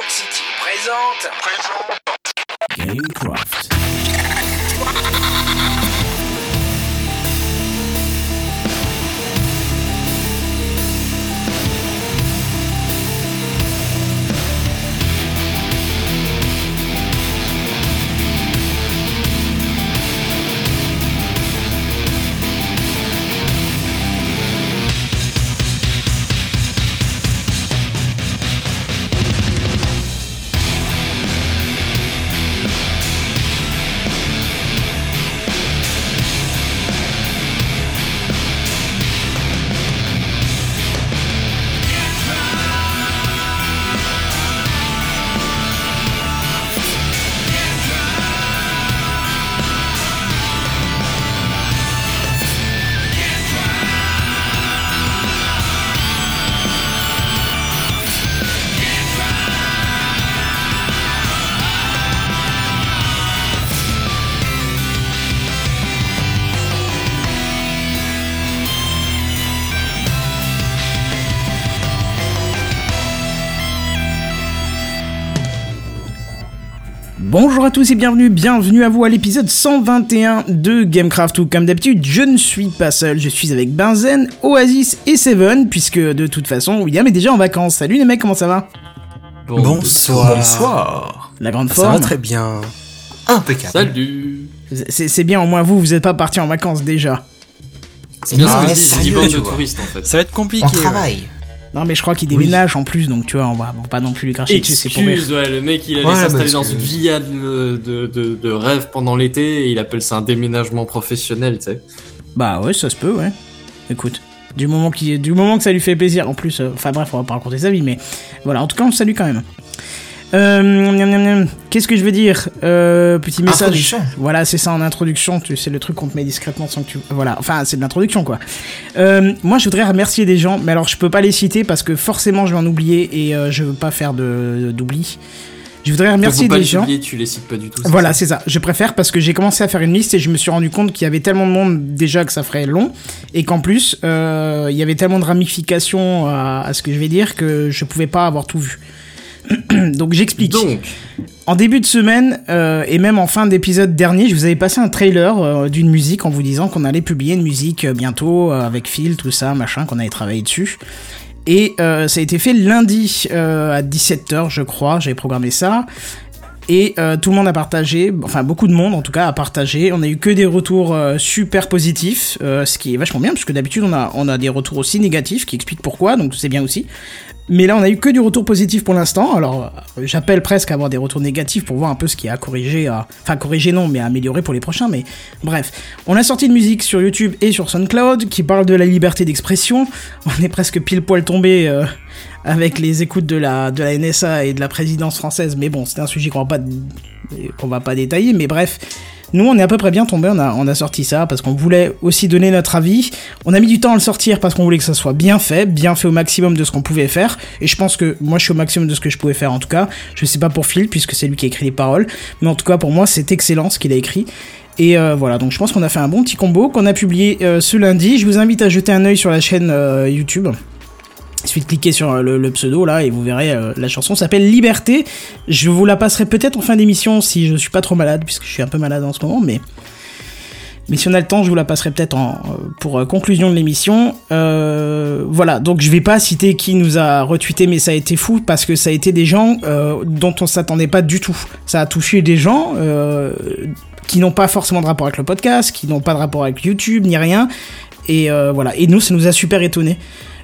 Cloud City présente. Gamecraft. Tous et bienvenue, bienvenue à vous à l'épisode 121 de Gamecraft où comme d'habitude je ne suis pas seul, je suis avec Benzen, Oasis et Seven puisque de toute façon William est déjà en vacances. Salut les mecs, comment ça va? Bonsoir. Bonsoir. La grande Ça forme va très bien. Impeccable. Salut. C'est c'est bien au moins vous, vous êtes pas parti en vacances déjà. C'est bien Ah, ce que je dis, j'ai dit sérieux, bande tu de vois. touristes en fait. Ça va être compliqué. On travaille. Non mais je crois qu'il déménage en plus donc tu vois on va, on va pas non plus lui cracher dessus, c'est pour ouais, le mec il allait Ouais, s'installer dans que- une villa de, de, de, de rêve pendant l'été et il appelle ça un déménagement professionnel, tu sais. Bah ouais, ça se peut, ouais. Écoute, du moment, qui, du moment que ça lui fait plaisir, en plus, euh, enfin bref, on va pas raconter sa vie, mais voilà, en tout cas, on le salue quand même. Euh. Qu'est-ce que je veux dire euh, Petit message. Introduction. Voilà, c'est ça en introduction. Tu c'est le truc qu'on te met discrètement sans que tu. Voilà, enfin, c'est de l'introduction quoi. Euh, moi, je voudrais remercier des gens, mais alors je peux pas les citer parce que forcément je vais en oublier et euh, je veux pas faire de d'oubli. Je voudrais remercier des les gens. oublier, tu les cites pas du tout. Voilà, c'est ça. Je préfère parce que j'ai commencé à faire une liste et je me suis rendu compte qu'il y avait tellement de monde déjà que ça ferait long et qu'en plus euh, il y avait tellement de ramifications à, à ce que je vais dire que je pouvais pas avoir tout vu. Donc j'explique. Donc, En début de semaine euh, et même en fin d'épisode dernier, je vous avais passé un trailer euh, d'une musique en vous disant qu'on allait publier une musique euh, bientôt avec Phil, tout ça, machin, qu'on allait travailler dessus. Et ça a été fait lundi à 17h, je crois, j'avais programmé ça. Et euh, tout le monde a partagé, enfin beaucoup de monde en tout cas a partagé. On a eu que des retours euh, super positifs, euh, ce qui est vachement bien, parce que d'habitude on a, a des retours aussi négatifs qui expliquent pourquoi, donc c'est bien aussi. Mais là, on a eu que du retour positif pour l'instant. Alors, j'appelle presque à avoir des retours négatifs pour voir un peu ce qui est à corriger. Enfin, corriger non, mais à améliorer pour les prochains. Mais bref, on a sorti une musique sur YouTube et sur SoundCloud qui parle de la liberté d'expression. On est presque pile poil tombé avec les écoutes de la, de la NSA et de la présidence française. Mais bon, c'est un sujet qu'on va pas, qu'on va pas détailler. Mais bref. Nous, on est à peu près bien tombé, on a, sorti ça parce qu'on voulait aussi donner notre avis. On a mis du temps à le sortir parce qu'on voulait que ça soit bien fait, bien fait au maximum de ce qu'on pouvait faire. Et je pense que moi, je suis au maximum de ce que je pouvais faire en tout cas. Je sais pas pour Phil, puisque c'est lui qui a écrit les paroles. Mais en tout cas, pour moi, c'est excellent ce qu'il a écrit. Et euh, voilà, donc je pense qu'on a fait un bon petit combo qu'on a publié euh, ce lundi. Je vous invite à jeter un œil sur la chaîne euh, YouTube. De cliquer sur euh, le, pseudo là et vous verrez euh, la chanson s'appelle Liberté. Je vous la passerai peut-être en fin d'émission si je suis pas trop malade puisque je suis un peu malade en ce moment mais mais si on a le temps, je vous la passerai peut-être euh, pour conclusion de l'émission. Voilà, donc je vais pas citer qui nous a retweeté, mais ça a été fou parce que ça a été des gens dont on s'attendait pas du tout. Ça a touché des gens qui n'ont pas forcément de rapport avec le podcast, qui n'ont pas de rapport avec YouTube ni rien. Et voilà, et nous, ça nous a super étonnés.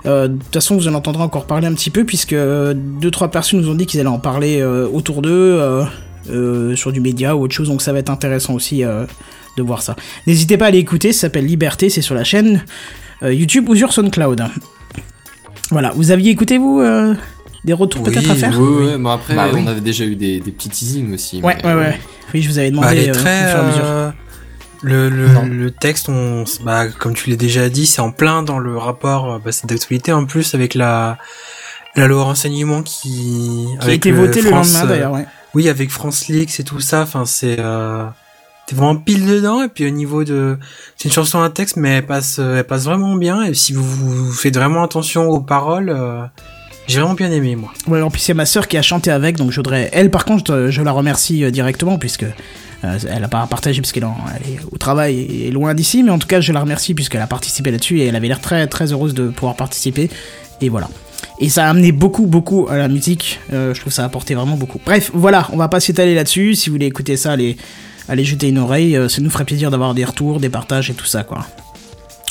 Euh, de toute façon, vous en entendrez encore parler un petit peu, puisque euh, deux trois personnes nous ont dit qu'ils allaient en parler euh, autour d'eux, euh, euh, sur du média ou autre chose, donc ça va être intéressant aussi euh, de voir ça. N'hésitez pas à aller écouter, ça s'appelle Liberté, c'est sur la chaîne euh, YouTube ou sur SoundCloud. Voilà, vous aviez écouté vous euh, des retours Oui, peut-être à faire ouais, ouais, mais après, Bah oui. on avait déjà eu des, des petits teasings aussi. Ouais, mais, ouais, ouais. Oui, je vous avais demandé Bah, elle est euh, très. au fur et à mesure. Euh, le, le, le texte, on, bah, comme tu l'as déjà dit, c'est en plein dans le rapport, euh, bah, c'est d'actualité en plus avec la, la loi renseignement qui, Qui a été voté le France, lendemain euh, d'ailleurs, ouais. Oui, avec France Leaks et tout ça, enfin, c'est, euh, t'es vraiment pile dedans, et puis au niveau de, c'est une chanson à texte, mais elle passe, euh, elle passe vraiment bien, et si vous, vous faites vraiment attention aux paroles, euh, J'ai vraiment bien aimé, moi. Ouais, en plus, c'est ma sœur qui a chanté avec, donc je voudrais. Elle, par contre, euh, je la remercie euh, directement, puisque euh, elle a pas partagé, parce qu'elle est au travail et loin d'ici, mais en tout cas, je la remercie, puisqu'elle a participé là-dessus, et elle avait l'air très, très heureuse de pouvoir participer, et voilà. Et ça a amené beaucoup, beaucoup à la musique, euh, je trouve que ça a apporté vraiment beaucoup. Bref, voilà, on va pas s'étaler là-dessus, si vous voulez écouter ça, allez, jeter une oreille, euh, ça nous ferait plaisir d'avoir des retours, des partages et tout ça, quoi.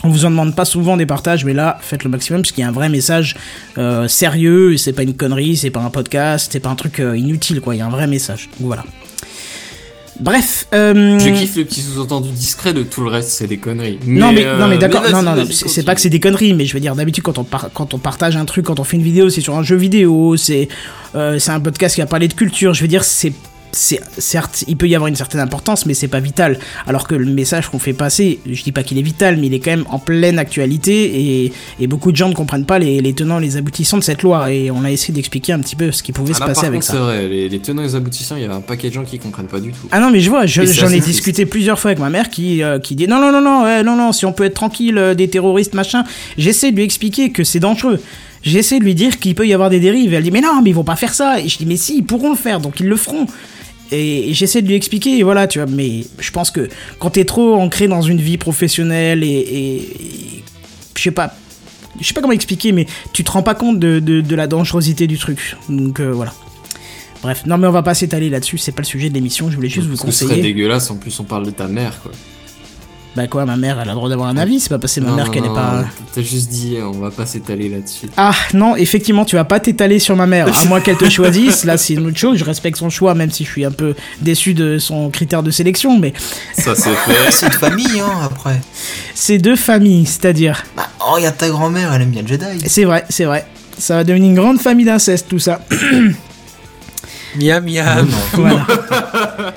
On vous en demande pas souvent des partages, mais là, faites le maximum parce qu'il y a un vrai message euh, sérieux. C'est pas une connerie, c'est pas un podcast, c'est pas un truc euh, inutile, quoi. Il y a un vrai message. Donc, Voilà. Bref. euh, Je kiffe le petit sous-entendu discret de tout le reste, c'est des conneries. non mais, euh, non mais d'accord non non, c'est pas que c'est des conneries mais je veux dire d'habitude quand on par- quand on partage un truc quand on fait une vidéo c'est sur un jeu vidéo c'est euh, c'est un podcast qui va parler de culture je veux dire c'est certes il peut y avoir une certaine importance mais c'est pas vital alors que le message qu'on fait passer je dis pas qu'il est vital mais il est quand même en pleine actualité et, et beaucoup de gens ne comprennent pas les, les tenants les aboutissants de cette loi et on a essayé d'expliquer un petit peu ce qui pouvait Ah se là, passer par avec contre, ça c'est vrai, les, les tenants et les aboutissants, il y avait un paquet de gens qui comprennent pas du tout. ah non mais je vois, je- j'en ai discuté plusieurs fois avec ma mère qui, euh, qui dit non non non non ouais, non non si on peut être tranquille euh, des terroristes machin. J'essaie de lui expliquer que c'est dangereux. J'essaie de lui dire qu'il peut y avoir des dérives. Et elle dit mais non mais ils vont pas faire ça. Et je dis mais si ils pourront le faire donc ils le feront. Et, et j'essaie de lui expliquer et voilà tu vois mais je pense que quand t'es trop ancré dans une vie professionnelle et, et- et- je sais pas je sais pas comment expliquer mais tu te rends pas compte de, de- de la dangerosité du truc donc euh, voilà. Bref, non mais on va pas s'étaler là-dessus, c'est pas le sujet de l'émission, je voulais juste vous conseiller. dégueulasse, en plus on parle de ta mère, quoi. Bah quoi, ma mère, elle a le droit d'avoir un avis, c'est pas parce que c'est ma Non, mère qu'elle est non, pas... T'as juste dit, on va pas s'étaler là-dessus. Ah non, effectivement, tu vas pas t'étaler sur ma mère, à moins qu'elle te choisisse, là c'est une autre chose, je respecte son choix, même si je suis un peu déçu de son critère de sélection, mais Ça c'est fait. C'est de famille, hein, après. c'est deux familles, c'est-à-dire... Bah, oh, regarde ta grand-mère, elle aime bien Jedi. C'est vrai, c'est vrai, ça va devenir une grande famille d'inceste, tout ça. Miam, miam. voilà.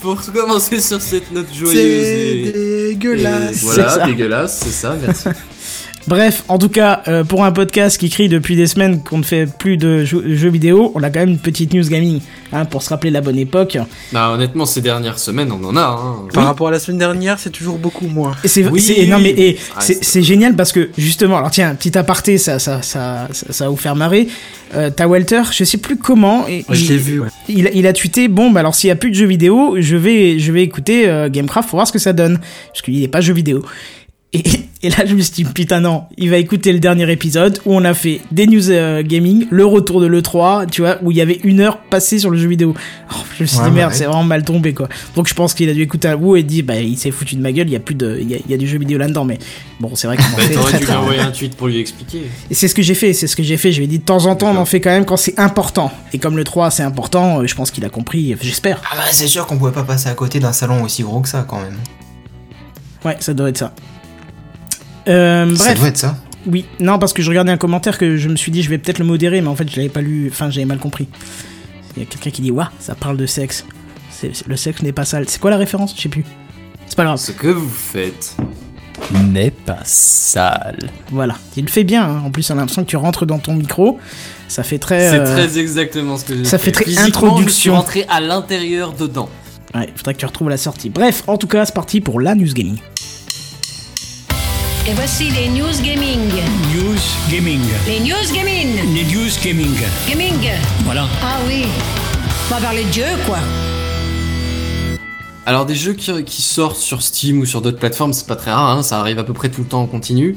Pour commencer sur cette note joyeuse et... Dégueulasse. et Voilà, dégueulasse, c'est ça, merci. Bref, en tout cas, euh, pour un podcast qui crie depuis des semaines qu'on ne fait plus de jeux, jeux vidéo, on a quand même une petite news gaming, hein, pour se rappeler la bonne époque. bah honnêtement, ces dernières semaines, on en a, hein. Par rapport à la semaine dernière, c'est toujours beaucoup moins. Et c'est Oui, c'est- non mais et Ah, c'est génial parce que justement alors tiens petit aparté ça ça ça ça, ça va vous faire marrer euh, t'as Walter je sais plus comment et Ouais, je il, l'ai vu, ouais. il, a- il a tweeté bon bah alors s'il y a plus de jeux vidéo je vais je vais écouter euh, Gamecraft pour voir ce que ça donne parce qu'il est pas jeu vidéo et, et là je me suis dit putain non il va écouter le dernier épisode où on a fait des news euh, gaming le retour de l'E3 tu vois où il y avait une heure passée sur le jeu vidéo. Oh, je me suis Ouais, dit bah merde ouais. c'est vraiment mal tombé quoi. Donc je pense qu'il a dû écouter un bout et dit bah il s'est foutu de ma gueule il y a plus de il y a, il y a du jeu vidéo là dedans mais bon c'est vrai qu'on Bah, fait t'aurais dû lui envoyer un tweet pour lui expliquer. et c'est ce que j'ai fait c'est ce que j'ai fait je lui ai dit de temps en temps on en fait quand même quand c'est important. Et comme le 3 c'est important euh, je pense qu'il a compris j'espère. Ah bah, c'est sûr qu'on pouvait pas passer à côté d'un salon aussi gros que ça, quand même. ouais ça doit être ça euh, Ça bref doit être ça. Oui, non, parce que je regardais un commentaire que je me suis dit je vais peut-être le modérer, mais en fait je l'avais pas lu, enfin j'avais mal compris. Il y a quelqu'un qui dit Ouah, ça parle de sexe. C'est- le sexe n'est pas sale. C'est quoi la référence? Je sais plus. C'est pas grave. Ce que vous faites. n'est pas sale. Voilà. Il le fait bien. hein. En plus, on a l'impression que tu rentres dans ton micro. Ça fait très. C'est euh, très exactement ce que j'ai ça fait très introduction. Je suis rentré à l'intérieur dedans. Ouais, faudrait que tu retrouves la sortie. Bref, en tout cas, c'est parti pour la news gaming. Et voici les news gaming. News Gaming. Les news gaming. Les News Gaming. Gaming. Voilà. Ah oui. On va parler de jeux, quoi. Alors des jeux qui, qui sortent sur Steam ou sur d'autres plateformes, c'est pas très rare, hein, ça arrive à peu près tout le temps en continu.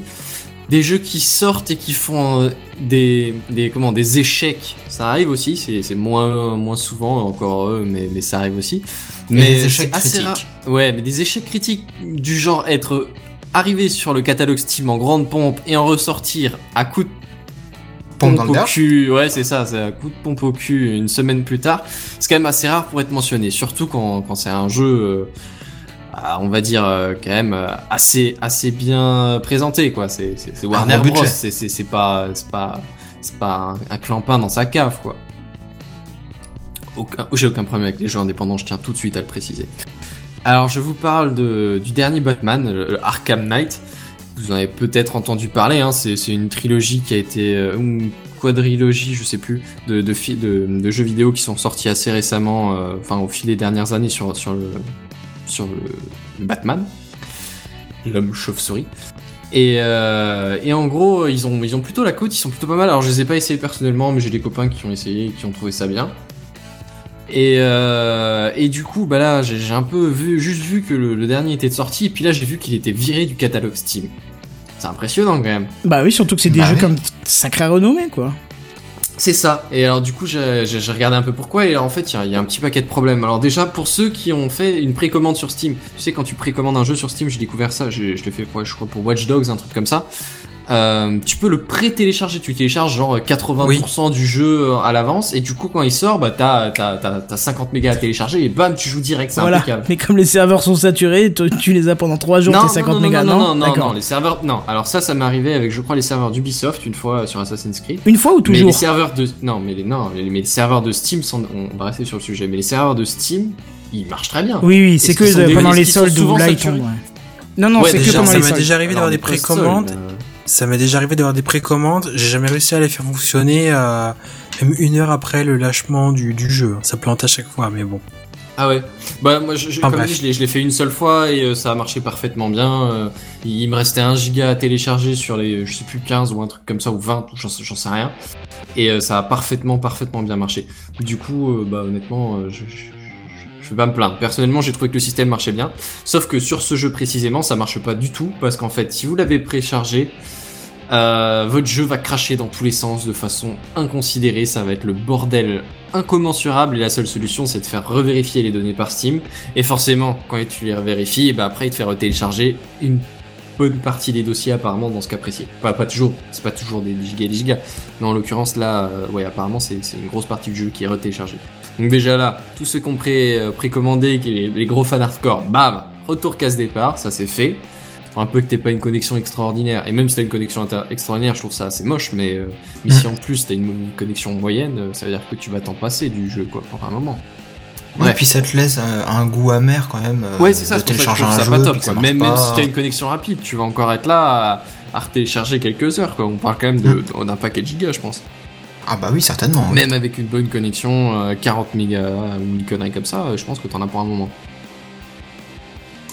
Des jeux qui sortent et qui font euh, des, des, comment, des échecs, ça arrive aussi, c'est c'est moins, moins souvent encore eux, mais, mais ça arrive aussi. Mais des échecs c'est assez critiques. rare. Ouais, mais des échecs critiques du genre être arrivé sur le catalogue Steam en grande pompe et en ressortir à coup de Pompe au cul, ouais c'est ça, c'est un coup de pompe au cul une semaine plus tard. C'est quand même assez rare pour être mentionné, surtout quand, quand c'est un jeu, euh, ah, on va dire euh, quand même euh, assez assez bien présenté quoi. C'est Warner Bros, c'est pas c'est pas c'est pas un, un clampin dans sa cave quoi. J'ai aucun problème avec les jeux indépendants, je tiens tout de suite à le préciser. Alors je vous parle de, du dernier Batman, le, Arkham Knight. Vous en avez peut-être entendu parler, hein, c'est une trilogie qui a été... euh, une quadrilogie, je sais plus, de, de, de, jeux vidéo qui sont sortis assez récemment, euh, enfin au fil des dernières années sur, le, sur le, Batman, l'homme chauve-souris. Et, euh, en gros, ils ont, plutôt la cote, ils sont plutôt pas mal. Alors, je les ai pas essayés personnellement, mais j'ai des copains qui ont essayé qui ont trouvé ça bien. Et, euh, et du coup, bah là, j'ai un peu vu, juste vu que le, le dernier était sorti, et puis là, j'ai vu qu'il était viré du catalogue Steam. C'est impressionnant quand même. Bah oui, surtout que c'est des Bah jeux oui. comme sacré renommé, quoi. C'est ça. Et alors du coup, j'ai regardé un peu pourquoi. Et en fait, il y a- il y, a un petit paquet de problèmes. Alors déjà, pour ceux qui ont fait une précommande sur Steam, tu sais, quand tu précommandes un jeu sur Steam, j'ai découvert ça. Je l'ai fait, ouais, je crois, pour Watch Dogs, un truc comme ça. Euh, tu peux le pré-télécharger. Tu télécharges genre 80% du jeu à l'avance. Et du coup, quand il sort, bah t'as t'as- t'as- t'as 50 mégas à télécharger et bam, tu joues direct. C'est Voilà. impeccable. Mais comme les serveurs sont saturés, tu, tu les as pendant 3 jours, tes 50 non, mégas, non, non, non, non, les serveurs, non. Alors ça, ça m'est arrivé avec, je crois, les serveurs d'Ubisoft une fois sur Assassin's Creed. Une fois ou Mais toujours les serveurs de non mais les non mais les serveurs de Steam sont on va rester sur le sujet mais les serveurs de Steam ils marchent très bien. Oui, oui, c'est Est-ce que dé- pendant les soldes souvent là ils tombent. ouais. Non, non, Ouais, c'est que pendant ça les soldes. déjà arrivé d'avoir des précommandes. Ça m'est déjà arrivé d'avoir des précommandes. J'ai jamais réussi à les faire fonctionner euh, même une heure après le lâchement du, du jeu. Ça plante à chaque fois, mais bon. Ah ouais. Bah moi je, je- Ah, comme bref. dit je l'ai je l'ai fait une seule fois et euh, ça a marché parfaitement bien. Euh, il me restait 1 giga à télécharger sur les je sais plus 15 ou un truc comme ça ou 20 ou j'en sais- j'en sais rien. Et euh, ça a parfaitement parfaitement bien marché. Du coup euh, bah honnêtement euh, je, je, je- vais pas me plaindre. Personnellement, j'ai trouvé que le système marchait bien. Sauf que sur ce jeu précisément, ça marche pas du tout parce qu'en fait, si vous l'avez préchargé, euh, votre jeu va cracher dans tous les sens de façon inconsidérée. Ça va être le bordel incommensurable et la seule solution, c'est de faire revérifier les données par Steam. Et forcément, quand tu les revérifies, bah après, il te fait retélécharger une bonne partie des dossiers apparemment dans ce cas précis. Pas, pas toujours, c'est pas toujours des gigas et des gigas. Mais en l'occurrence là, euh, ouais, apparemment c'est une grosse partie du jeu qui est retéléchargée. Donc déjà là, tous ceux qui ont pré, euh, précommandé, qui les, les gros fans hardcore, bam, retour casse départ, ça c'est fait. Un peu que t'aies pas une connexion extraordinaire, et même si t'as une connexion extraordinaire, je trouve ça assez moche, mais, euh, mais si en plus t'as une, une connexion moyenne, euh, ça veut dire que tu vas t'en passer du jeu quoi, pour un moment. Ouais, Ouais. puis ça te laisse un goût amer quand même. Ouais, c'est ça, c'est pour ça que je télécharger trouve pas top. ça Quoi. Même, même si t'as une connexion rapide, tu vas encore être là à, à retélécharger quelques heures. Quoi. On parle quand même Hmm. d'un paquet de gigas, je pense. Ah bah oui, certainement. Même avec une bonne connexion, euh, 40 mégas ou une connerie comme ça, euh, je pense que t'en as pour un moment.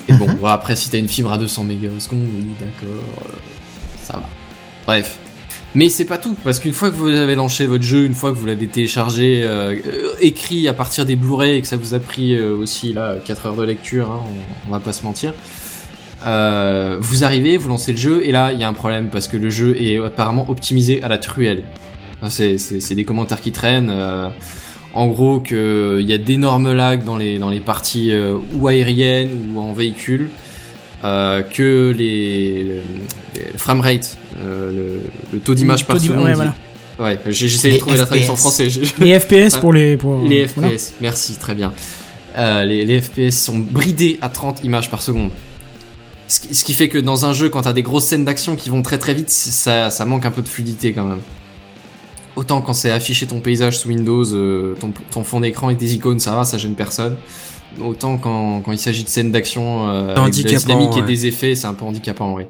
Et bon, Mhm. voilà, après, si t'as une fibre à 200 mégas au seconde, oui, d'accord, euh, ça va. Bref. Mais c'est pas tout, parce qu'une fois que vous avez lancé votre jeu, une fois que vous l'avez téléchargé, euh, euh, écrit à partir des Blu-ray et que ça vous a pris euh, aussi là 4 heures de lecture, hein, on, on va pas se mentir, euh, vous arrivez, vous lancez le jeu et là il y a un problème parce que le jeu est apparemment optimisé à la truelle. C'est, des commentaires qui traînent. euh, en gros, que il y a d'énormes lags dans les dans les parties euh, ou aériennes ou en véhicule, euh, que les, le, les framerate, euh, le, le taux d'image par seconde. ouais, voilà. Ouais, j'ai, j'essaie de Les trouver la traduction en FPS. français. Les FPS pour les. Pour, les voilà. FPS, merci, très bien. Euh, les, les FPS sont bridés à 30 images par seconde. Ce qui, ce qui fait que dans un jeu, quand t'as des grosses scènes d'action qui vont très très vite, ça, ça manque un peu de fluidité quand même. Autant quand c'est affiché ton paysage sous Windows, euh, ton, ton fond d'écran et tes icônes, ça va, ça gêne personne. Autant quand, quand il s'agit de scènes d'action euh, avec de la Handicapant, dynamique et des effets, c'est un peu handicapant, ouais.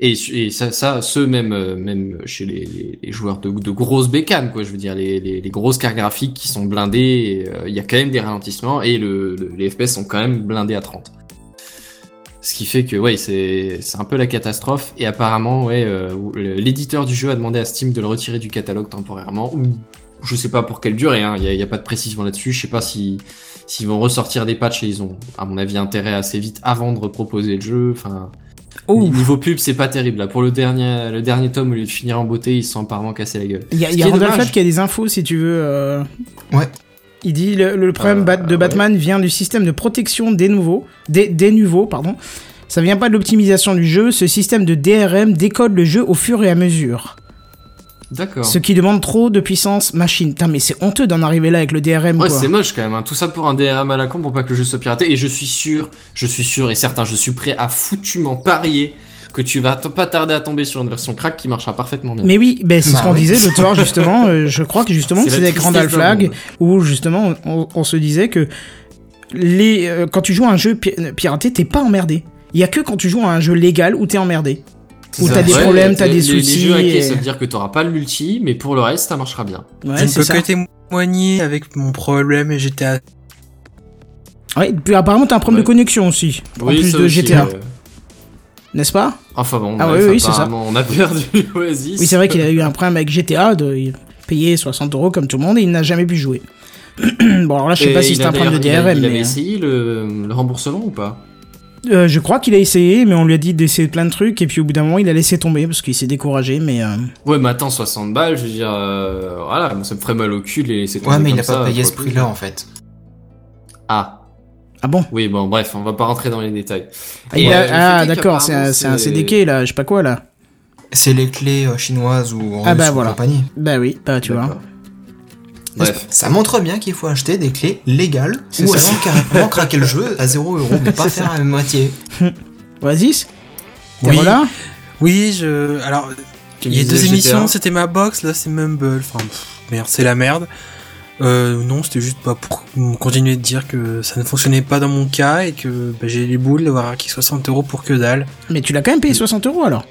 Et, et ça, ça, ceux même, euh, même chez les, les, les joueurs de, de grosses bécanes, quoi. Je veux dire, les, les, les grosses cartes graphiques qui sont blindées, euh, il y a quand même des ralentissements et le, le- les FPS sont quand même blindés à 30. Ce qui fait que, ouais, c'est, c'est un peu la catastrophe. Et apparemment, ouais, euh, l'éditeur du jeu a demandé à Steam de le retirer du catalogue temporairement. Ou je sais pas pour quelle durée, hein. Il y a, il y a pas de précision là-dessus. Je sais pas si, s'ils vont ressortir des patchs et ils ont, à mon avis, intérêt assez vite avant de reproposer le jeu. Enfin, Oh, Niveau pub, c'est pas terrible. Là, pour le dernier, le dernier tome, au lieu de finir en beauté, ils se sont apparemment cassés la gueule. il y a, y a Randall qui a des infos si tu veux. euh, Ouais. Il dit le, le problème Euh, bat- de ouais. Batman vient du système de protection des nouveaux, des, des nouveaux, pardon. Ça vient pas de l'optimisation du jeu. Ce système de DRM décode le jeu au fur et à mesure. D'accord. Ce qui demande trop de puissance machine. Putain, mais c'est honteux d'en arriver là avec le DRM, Ouais, c'est moche quand même. hein. Tout ça pour un DRM à la con pour pas que le jeu soit piraté. Et je suis sûr, je suis sûr et certain, je suis prêt à foutument parier que tu vas pas tarder à tomber sur une version crack qui marchera parfaitement bien. Mais oui, ben, c'est ce Bah qu'on oui. disait l'autre soir, justement. euh, je crois que justement, C'est tristesse d'un Flag, où justement, on, on se disait que les, euh, quand tu joues à un jeu pi- piraté, t'es pas emmerdé. Il y a que quand tu joues à un jeu légal où t'es emmerdé. Où t'as des Ouais, problèmes, t'as des les- soucis. Les jeux hackés, et- ça veut dire que t'auras pas le multi, mais pour le reste, ça marchera bien. Ouais, je ne peux ça. que témoigner avec mon problème et GTA. Ouais, puis apparemment, t'as un problème Ouais. de connexion aussi. en plus de aussi, GTA. euh, N'est-ce pas? Enfin bon, Ah bref, oui, oui, c'est ça. on a perdu Oasis. Oui, c'est vrai qu'il a eu un problème avec GTA de payer 60 euros comme tout le monde et il n'a jamais pu jouer. bon, alors là, je sais Et pas si c'est a un problème de il a- DRM, Il avait mais. essayé le, le remboursement ou pas? Euh, je crois qu'il a essayé, mais on lui a dit d'essayer plein de trucs et puis au bout d'un moment, il a laissé tomber parce qu'il s'est découragé, mais. euh, Ouais, mais attends, 60 balles, je veux dire, euh, voilà, ça me ferait mal au cul de les laisser tomber Ouais, mais il comme a ça, pas payé ce prix-là en fait. Ah, Ah bon? Oui, bon, bref, on va pas rentrer dans les détails. Ah, euh, le ah, d'accord, c'est un, un CDK là, je sais pas quoi là. C'est les clés euh, chinoises ou russes Ah bah voilà. compagnie. Bah oui, bah tu vois. Bref. Ça montre bien qu'il faut acheter des clés légales ou ça. alors carrément craquer le jeu à 0 euros, mais pas faire à la moitié. Oasis Oui. là Oui, je. Alors, il y a deux émissions, c'était ma box, là c'est Mumble. Enfin, pff, merde, c'est la merde. Euh, non, c'était juste pas pour continuer de dire que ça ne fonctionnait pas dans mon cas et que bah, j'ai les boules d'avoir acquis 60 euros pour que dalle. Mais tu l'as quand même payé 60 euros alors?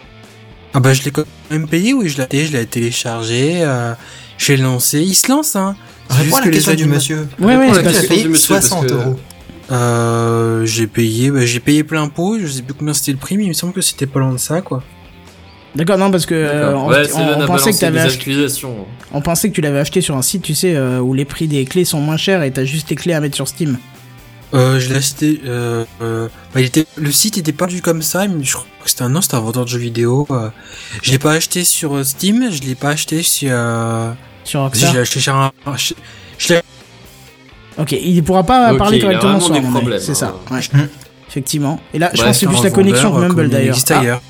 Ah bah je l'ai quand même payé, oui, je l'ai je l'ai téléchargé, euh, je l'ai lancé, il se lance, hein. C'est Réponds juste à la que les question du monsieur. Ouais, ouais, la parce payé monsieur, parce 60 que- euros. Euh, j'ai payé, bah, j'ai payé plein pot, je sais plus combien c'était le prix, mais il me semble que c'était pas loin de ça, quoi. D'accord, non, parce que euh, on, Ouais, pensait que acheté, on pensait tu l'avais acheté sur un site, tu sais, euh, où les prix des clés sont moins chers et t'as juste les clés à mettre sur Steam. Euh, je l'ai acheté, euh, euh, bah, il était, le site était pas du comme ça, mais je crois que c'était un, non, c'était un vendeur de jeux vidéo, euh, je l'ai pas acheté sur Steam, je l'ai pas acheté sur, euh, Sur je Rockstar. l'ai acheté sur un, je, je l'ai Ok, il pourra pas parler correctement sur C'est ça, hein. ouais. Effectivement. Et là, je Ouais, pense que c'est juste la connexion il d'ailleurs. existe Ah, ailleurs.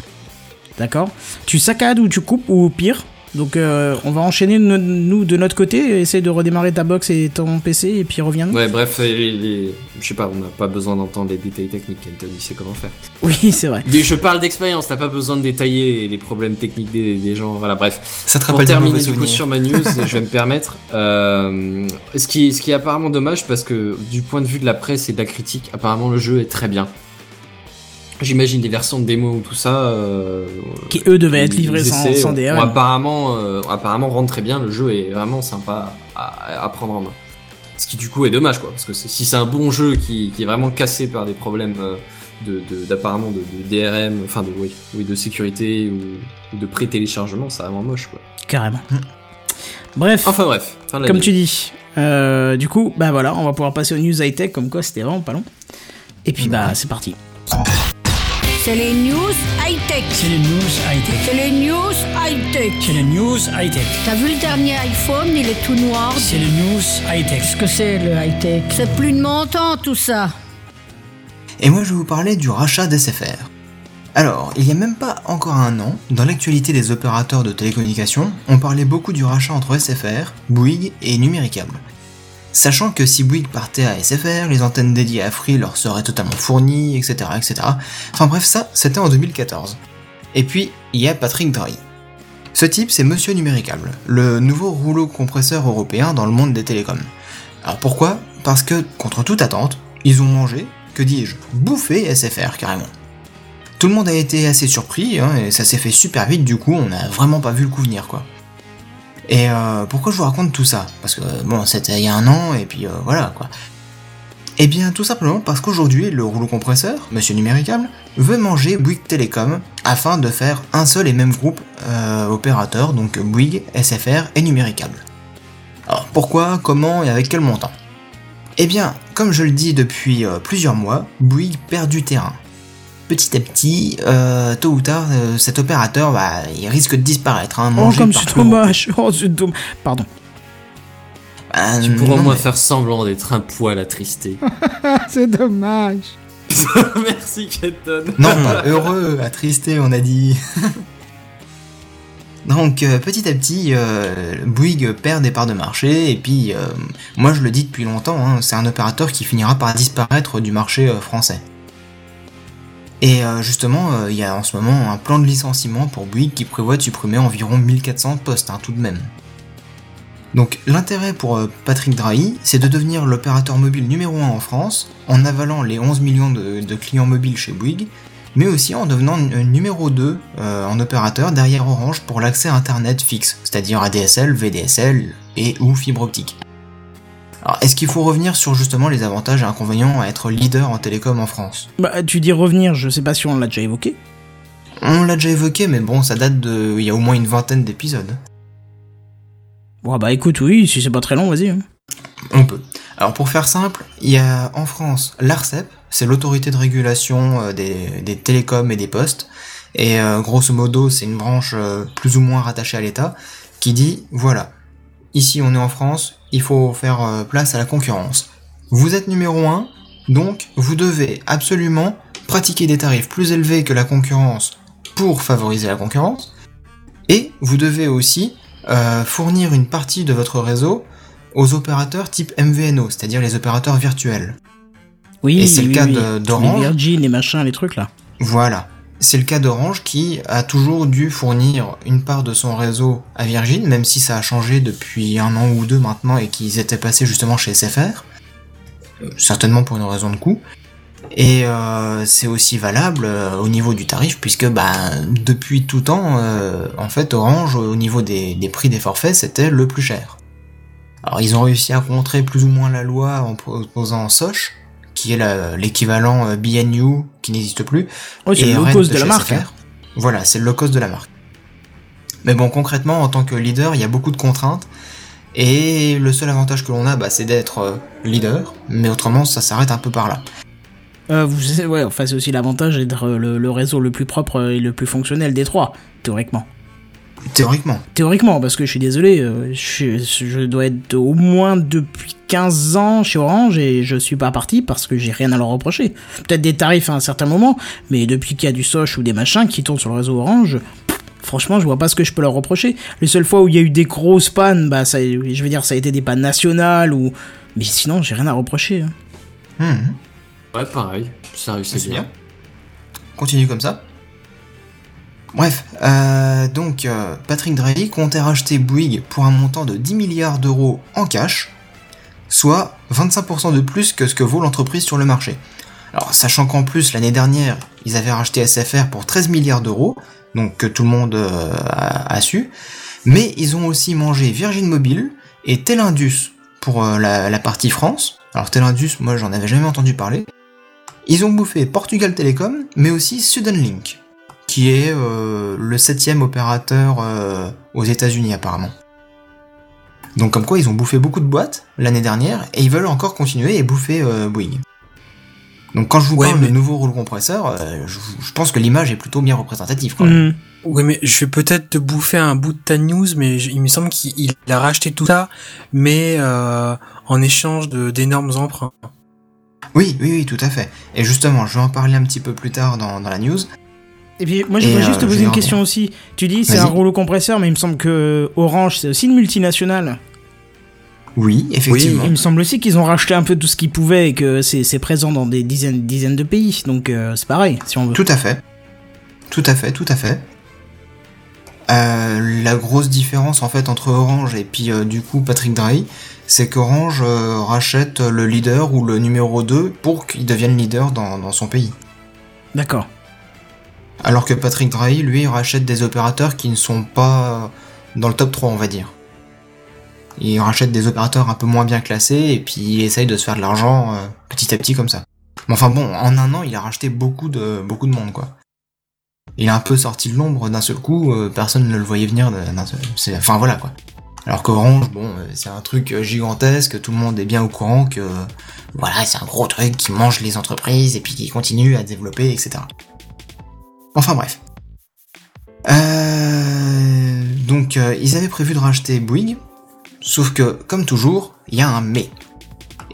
D'accord. Tu saccades ou tu coupes ou pire. Donc euh, on va enchaîner no- nous de notre côté, essayer de redémarrer ta box et ton PC et puis reviens. Ouais, bref, je sais pas, on n'a pas besoin d'entendre les détails techniques, Anthony sait comment faire. Oui, c'est vrai. Mais Je parle d'expérience, t'as pas besoin de détailler les problèmes techniques des, des gens, voilà, bref. Ça te Pour rappelle des terminer du coup sur ma news, je vais me permettre. euh, ce, qui, ce qui est apparemment dommage parce que du point de vue de la presse et de la critique, apparemment le jeu est très bien. J'imagine des versions de démo ou tout ça. euh, Qui eux devaient être livrés sans, sans apparemment, euh, apparemment rentre très bien. Le jeu est vraiment sympa à, à prendre en main. Ce qui du coup est dommage quoi, parce que si c'est un bon jeu qui, qui est vraiment cassé par des problèmes euh, de de- d'apparemment de, de DRM, enfin de oui, oui de sécurité ou, ou de pré-téléchargement, c'est vraiment moche quoi. Carrément. Bref, Enfin bref, fin de la comme tu dis. euh, du coup, bah voilà, on va pouvoir passer aux news high-tech, comme quoi c'était vraiment pas long. Et puis bah c'est parti. C'est les news high-tech. C'est les news high-tech. C'est les news high-tech. C'est les news high-tech. T'as vu le dernier iPhone, il est tout noir. C'est les news high-tech. Qu'est-ce que c'est le high-tech? C'est plus de mon temps tout ça. Et moi je vais vous parler du rachat d'SFR. Alors, il y a même pas encore un an, dans l'actualité des opérateurs de télécommunications, on parlait beaucoup du rachat entre SFR, Bouygues et Numéricable. Sachant que si Bouygues partait à SFR, les antennes dédiées à Free leur seraient totalement fournies, etc. etc. Enfin bref, ça, c'était en 2014. Et puis, il y a Patrick Drahi. Ce type, c'est Monsieur Numéricable, le nouveau rouleau compresseur européen dans le monde des télécoms. Alors pourquoi? Parce que, contre toute attente, ils ont mangé, que dis-je, bouffé SFR carrément. Tout le monde a été assez surpris, hein, et ça s'est fait super vite, du coup on n'a vraiment pas vu le coup venir quoi. Et euh, pourquoi je vous raconte tout ça? Parce que bon, c'était il y a un an, et puis euh, voilà quoi. Eh bien tout simplement parce qu'aujourd'hui le rouleau compresseur, Monsieur Numéricable, veut manger Bouygues Télécom afin de faire un seul et même groupe euh, opérateur, donc Bouygues, SFR et Numéricable. Alors pourquoi, comment et avec quel montant? Eh bien, comme je le dis depuis plusieurs mois, Bouygues perd du terrain. Petit à petit, euh, tôt ou tard, euh, cet opérateur, bah, il risque de disparaître. Hein, Oh, comme c'est dommage. Oh, c'est dommage. Pardon. Bah, Tu pourras au moins mais- faire semblant d'être un poil attristé. c'est dommage. Merci Kenton. Non, pas heureux, attristé, on a dit. Donc euh, petit à petit, euh, Bouygues perd des parts de marché et puis euh, moi je le dis depuis longtemps, hein, c'est un opérateur qui finira par disparaître du marché euh, français. Et euh, justement, euh, il y a en ce moment un plan de licenciement pour Bouygues qui prévoit de supprimer environ 1400 postes hein, tout de même. Donc l'intérêt pour euh, Patrick Drahi, c'est de devenir l'opérateur mobile numéro 1 en France, en avalant les 11 millions de, clients mobiles chez Bouygues, mais aussi en devenant numéro 2 euh, en opérateur derrière Orange pour l'accès Internet fixe, c'est-à-dire ADSL, VDSL et ou fibre optique. Alors est-ce qu'il faut revenir sur justement les avantages et inconvénients à être leader en télécom en France? Bah, tu dis revenir, je sais pas si on l'a déjà évoqué. On l'a déjà évoqué, mais bon, ça date de. Il y a au moins une vingtaine d'épisodes. Bon, bah écoute, oui, si c'est pas très long, vas-y. hein. On peut. Alors pour faire simple, il y a en France l'ARCEP, c'est l'autorité de régulation euh, des, des télécoms et des postes, et euh, grosso modo c'est une branche euh, plus ou moins rattachée à l'État, qui dit voilà, ici on est en France, il faut faire euh, place à la concurrence. Vous êtes numéro un, donc vous devez absolument pratiquer des tarifs plus élevés que la concurrence pour favoriser la concurrence, et vous devez aussi euh, fournir une partie de votre réseau aux opérateurs type MVNO, c'est-à-dire les opérateurs virtuels. Oui, Et c'est le cas oui. de- Tous Les d'Orange. Virgin, les machins, les trucs là. Voilà. C'est le cas d'Orange qui a toujours dû fournir une part de son réseau à Virgin, même si ça a changé depuis un an ou deux maintenant et qu'ils étaient passés justement chez SFR. Euh, Certainement pour une raison de coût. Et euh, c'est aussi valable euh, au niveau du tarif, puisque bah, depuis tout temps, en fait, Orange, au niveau des, des prix des forfaits, c'était le plus cher. Alors ils ont réussi à contrer plus ou moins la loi en proposant Soch, qui est l'équivalent euh, BNU, qui n'existe plus, Oh, c'est le low cost de la marque. Hein. Voilà, c'est le low cost de la marque. Mais bon, concrètement, en tant que leader, il y a beaucoup de contraintes. Et le seul avantage que l'on a, bah, c'est d'être euh, leader. Mais autrement, ça s'arrête un peu par là. Euh, vous, ouais, enfin, c'est aussi l'avantage d'être le, le réseau le plus propre et le plus fonctionnel des trois, théoriquement. Théoriquement. Théoriquement, parce que je suis désolé, euh, je, je dois être au moins depuis 15 ans chez Orange et je suis pas parti parce que j'ai rien à leur reprocher. Peut-être des tarifs à un certain moment, mais depuis qu'il y a du Soch ou des machins qui tournent sur le réseau Orange, pff, franchement, je vois pas ce que je peux leur reprocher. Les seules fois où il y a eu des grosses pannes, bah, ça, je veux dire, ça a été des pannes nationales ou. Mais sinon, j'ai rien à reprocher. hein. Mhm. Ouais, pareil. Ça réussit C'est bien. bien. Continue comme ça. Bref, euh, donc euh, Patrick Drahi comptait racheter Bouygues pour un montant de 10 milliards d'euros en cash, soit 25% de plus que ce que vaut l'entreprise sur le marché. Alors, sachant qu'en plus, l'année dernière, ils avaient racheté SFR pour 13 milliards d'euros, donc que tout le monde euh, a, su, mais ils ont aussi mangé Virgin Mobile et Telindus pour la, partie France. Alors Telindus, moi j'en avais jamais entendu parler. Ils ont bouffé Portugal Telecom, mais aussi Suddenlink, qui est euh, le septième opérateur euh, aux États-Unis apparemment. Donc comme quoi ils ont bouffé beaucoup de boîtes l'année dernière et ils veulent encore continuer et bouffer euh, Bouygues. Donc quand je vous Ouais, parle mais- de nouveau rouleau compresseur, euh, je, je pense que l'image est plutôt bien représentative quand même. Mhm. Oui, mais je vais peut-être te bouffer un bout de ta news, mais je- il me semble qu'il il a racheté tout ça, mais euh, en échange de d'énormes emprunts. Oui, oui, oui, tout à fait. Et justement, je vais en parler un petit peu plus tard dans, dans la news. Et puis moi je voudrais euh, juste te poser une question aussi. Tu dis c'est un rouleau compresseur, mais il me semble que Orange c'est aussi une multinationale. Oui, effectivement. Il me semble aussi qu'ils ont racheté un peu tout ce qu'ils pouvaient et que c'est c'est présent dans des dizaines, dizaines de pays. Donc euh, c'est pareil si on veut. Tout à fait. Tout à fait, tout à fait. Euh, la grosse différence en fait entre Orange et puis euh, du coup Patrick Drahi, c'est qu'Orange euh, rachète le leader ou le numéro 2 pour qu'il devienne leader dans, dans son pays. D'accord. Alors que Patrick Drahi, lui, rachète des opérateurs qui ne sont pas dans le top 3, on va dire. Il rachète des opérateurs un peu moins bien classés et puis il essaye de se faire de l'argent euh, petit à petit comme ça. Mais enfin bon, en un an, il a racheté beaucoup de, beaucoup de monde, quoi. Il a un peu sorti de l'ombre d'un seul coup, euh, personne ne le voyait venir d'un seul... Enfin voilà, quoi. Alors qu'Orange, bon, euh, c'est un truc gigantesque, tout le monde est bien au courant que... Voilà, c'est un gros truc qui mange les entreprises et puis qui continue à développer, etc. Enfin bref. Euh, donc euh, ils avaient prévu de racheter Bouygues, sauf que, comme toujours, il y a un mais.